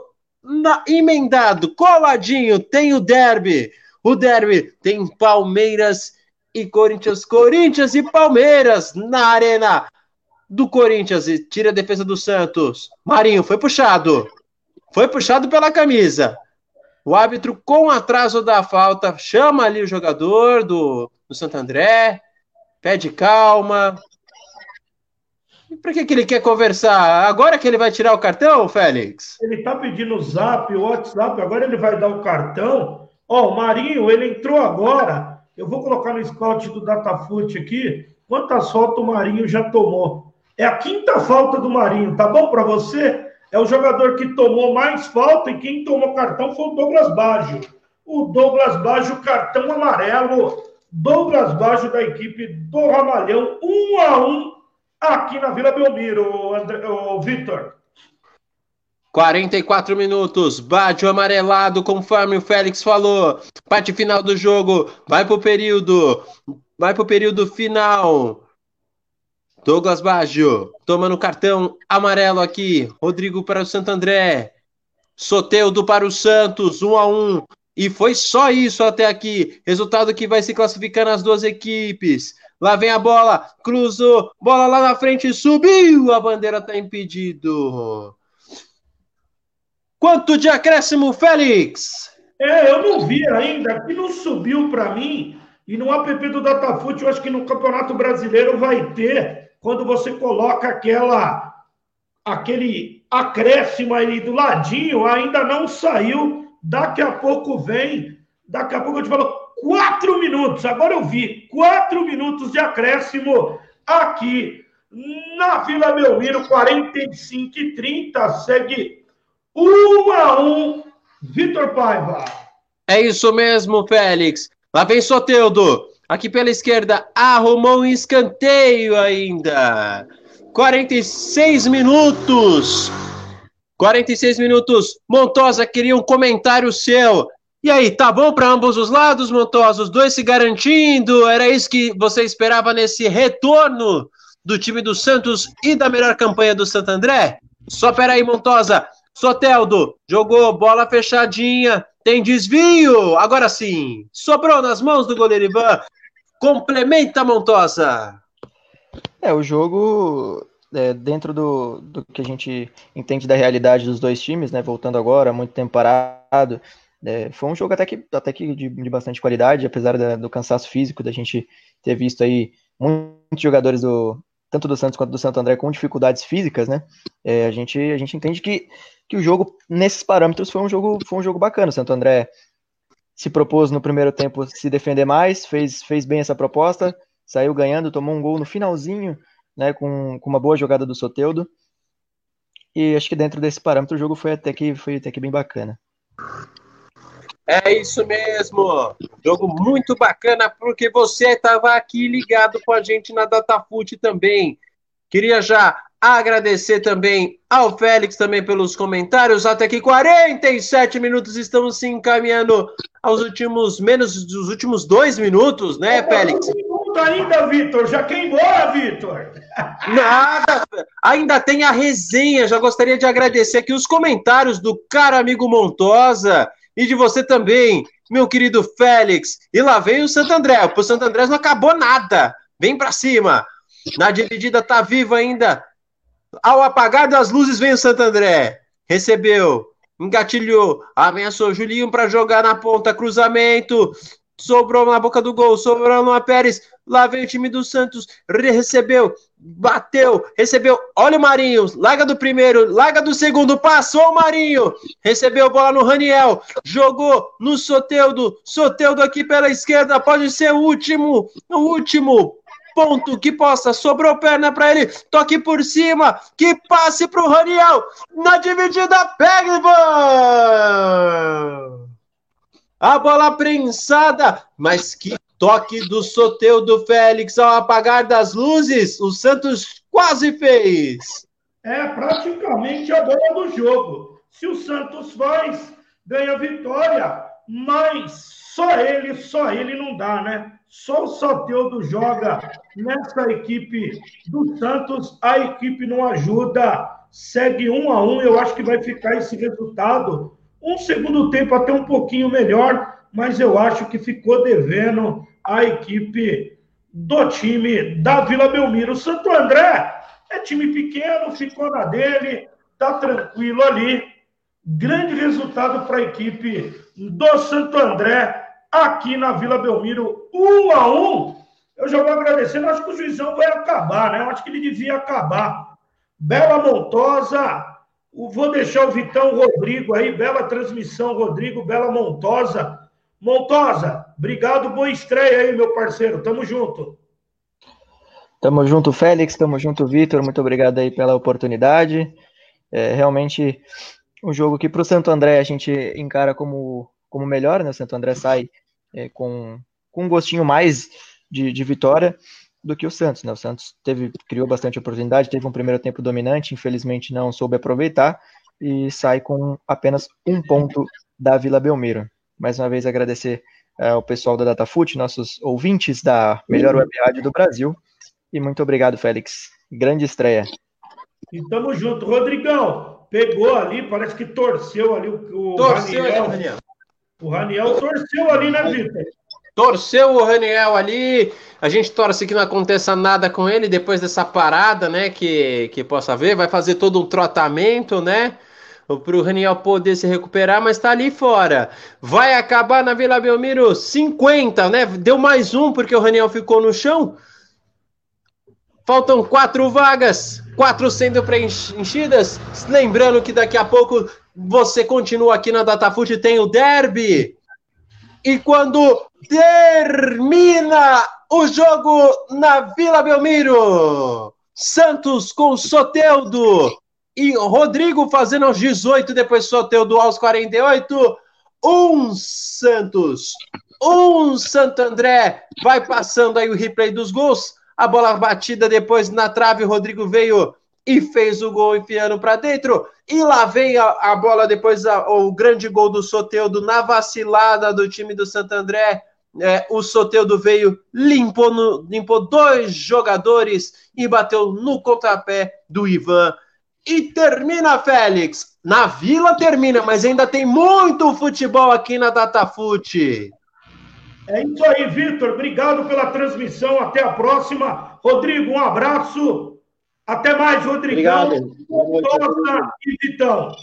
emendado, coladinho. Tem o derby. O derby tem Palmeiras e Corinthians, Corinthians e Palmeiras na arena do Corinthians e tira a defesa do Santos. Marinho foi puxado. Foi puxado pela camisa. O árbitro, com atraso da falta, chama ali o jogador do, do Santo André, pede calma. Por que, que ele quer conversar? Agora que ele vai tirar o cartão, Félix? Ele tá pedindo o zap, o WhatsApp, agora ele vai dar o cartão. Ó, oh, o Marinho, ele entrou agora eu vou colocar no scout do Datafoot aqui quantas faltas o Marinho já tomou. É a quinta falta do Marinho, tá bom para você? É o jogador que tomou mais falta e quem tomou cartão foi o Douglas Baggio. O Douglas Baggio, cartão amarelo. Douglas Baggio da equipe do Ramalhão, um a um aqui na Vila Belmiro, o, o Vitor. 44 minutos, bate o amarelado, conforme o Félix falou. Parte final do jogo, vai pro período, vai pro período final. Douglas Baggio, tomando cartão amarelo aqui. Rodrigo para o Santo André. Soteudo para o Santos, 1 um a 1 um. E foi só isso até aqui. Resultado que vai se classificar nas duas equipes. Lá vem a bola, cruzou, bola lá na frente, subiu. A bandeira está impedido. Quanto de acréscimo, Félix? É, eu não vi ainda, aqui não subiu para mim. E no app do Datafute, eu acho que no Campeonato Brasileiro vai ter, quando você coloca aquela aquele acréscimo aí do ladinho, ainda não saiu. Daqui a pouco vem, daqui a pouco eu te falo, quatro minutos. Agora eu vi, quatro minutos de acréscimo aqui na Vila Belmiro, 45 e 30. Segue um a um Vitor Paiva. É isso mesmo, Félix. Lá vem Soteudo. Aqui pela esquerda, arrumou um escanteio ainda. 46 minutos. 46 minutos. Montosa queria um comentário seu. E aí, tá bom para ambos os lados, Montosa? Os dois se garantindo? Era isso que você esperava nesse retorno do time do Santos e da melhor campanha do Santo André? Só peraí, Montosa. Soteldo jogou bola fechadinha, tem desvio. Agora sim, sobrou nas mãos do goleiro Ivan. Complementa, Montosa. É, o jogo, é, dentro do, do que a gente entende da realidade dos dois times, né? Voltando agora, muito tempo parado. É, foi um jogo até que, até que de, de bastante qualidade, apesar da, do cansaço físico, da gente ter visto aí muitos jogadores do, tanto do Santos quanto do Santo André com dificuldades físicas, né? É, a, gente, a gente entende que, que o jogo, nesses parâmetros, foi um jogo, foi um jogo bacana. O Santo André se propôs no primeiro tempo se defender mais, fez, fez bem essa proposta, saiu ganhando, tomou um gol no finalzinho, né? Com, com uma boa jogada do Soteudo. E acho que dentro desse parâmetro o jogo foi até que, foi até que bem bacana. É isso mesmo. Jogo muito bacana, porque você estava aqui ligado com a gente na DataFoot também. Queria já agradecer também ao Félix também pelos comentários. Até aqui 47 minutos estamos se encaminhando aos últimos menos dos últimos dois minutos, né, Félix? minuto ainda, Vitor. Já quer ir embora, Vitor? Nada. Ainda tem a resenha. Já gostaria de agradecer aqui os comentários do cara amigo Montosa e de você também, meu querido Félix. E lá vem o Santo André. O Santo André não acabou nada. Vem para cima. Na dividida tá vivo ainda. Ao apagar das luzes vem o Santo André. Recebeu, engatilhou, ameaçou Julinho para jogar na ponta, cruzamento. Sobrou na boca do gol, sobrou no Pérez. Lá vem o time do Santos, recebeu, bateu, recebeu. Olha o Marinho, larga do primeiro, larga do segundo, passou o Marinho, recebeu bola no Raniel, jogou no Soteudo, Soteudo aqui pela esquerda, pode ser o último, o último ponto que possa, sobrou perna para ele, toque por cima, que passe para o Raniel, na dividida, pega Ivan! A bola prensada, mas que Toque do Soteudo Félix ao apagar das luzes. O Santos quase fez. É praticamente a bola do jogo. Se o Santos faz, ganha vitória. Mas só ele, só ele não dá, né? Só o Soteudo joga nessa equipe do Santos. A equipe não ajuda. Segue um a um. Eu acho que vai ficar esse resultado. Um segundo tempo até um pouquinho melhor mas eu acho que ficou devendo a equipe do time da Vila Belmiro. O Santo André é time pequeno, ficou na dele, tá tranquilo ali. Grande resultado para a equipe do Santo André aqui na Vila Belmiro, um a um. Eu já vou agradecendo, acho que o juizão vai acabar, né? Eu acho que ele devia acabar. Bela Montosa, vou deixar o Vitão Rodrigo aí, bela transmissão, Rodrigo, Bela Montosa Montosa, obrigado, boa estreia aí, meu parceiro. Tamo junto. Tamo junto, Félix. Tamo junto, Vitor. Muito obrigado aí pela oportunidade. É realmente um jogo que para o Santo André a gente encara como, como melhor, né? O Santo André sai é, com, com um gostinho mais de, de vitória do que o Santos, né? O Santos teve, criou bastante oportunidade, teve um primeiro tempo dominante, infelizmente não soube aproveitar e sai com apenas um ponto da Vila Belmiro mais uma vez agradecer ao pessoal da DataFoot, nossos ouvintes da melhor web rádio do Brasil. E muito obrigado, Félix. Grande estreia. E tamo junto. Rodrigão, pegou ali, parece que torceu ali o, o torceu Raniel. Ali, Raniel. O Raniel torceu ali, né, Vitor? Torceu o Raniel ali. A gente torce que não aconteça nada com ele depois dessa parada, né? Que, que possa ver. Vai fazer todo um tratamento, né? Para o Raniel poder se recuperar, mas está ali fora. Vai acabar na Vila Belmiro 50, né? Deu mais um porque o Raniel ficou no chão. Faltam quatro vagas, quatro sendo preenchidas. Lembrando que daqui a pouco você continua aqui na DataFoot, tem o derby. E quando termina o jogo na Vila Belmiro, Santos com Soteldo e Rodrigo fazendo aos 18, depois Soteudo aos 48. Um Santos, um Santo André. Vai passando aí o replay dos gols. A bola batida depois na trave, Rodrigo veio e fez o gol enfiando para dentro. E lá vem a, a bola depois, a, o grande gol do Soteudo na vacilada do time do Santo André. É, o Soteudo veio, limpou, no, limpou dois jogadores e bateu no contrapé do Ivan. E termina, Félix. Na Vila termina, mas ainda tem muito futebol aqui na Datafute. É isso aí, Vitor. Obrigado pela transmissão. Até a próxima. Rodrigo, um abraço. Até mais, Rodrigão. Obrigado. e Vitão.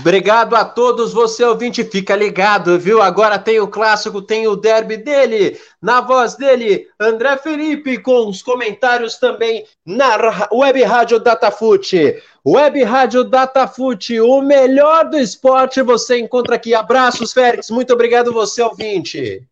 Obrigado a todos, você ouvinte, fica ligado, viu? Agora tem o clássico, tem o derby dele, na voz dele, André Felipe, com os comentários também na Web Rádio Datafute. Web Rádio Datafute, o melhor do esporte você encontra aqui. Abraços, Félix, muito obrigado você, ouvinte.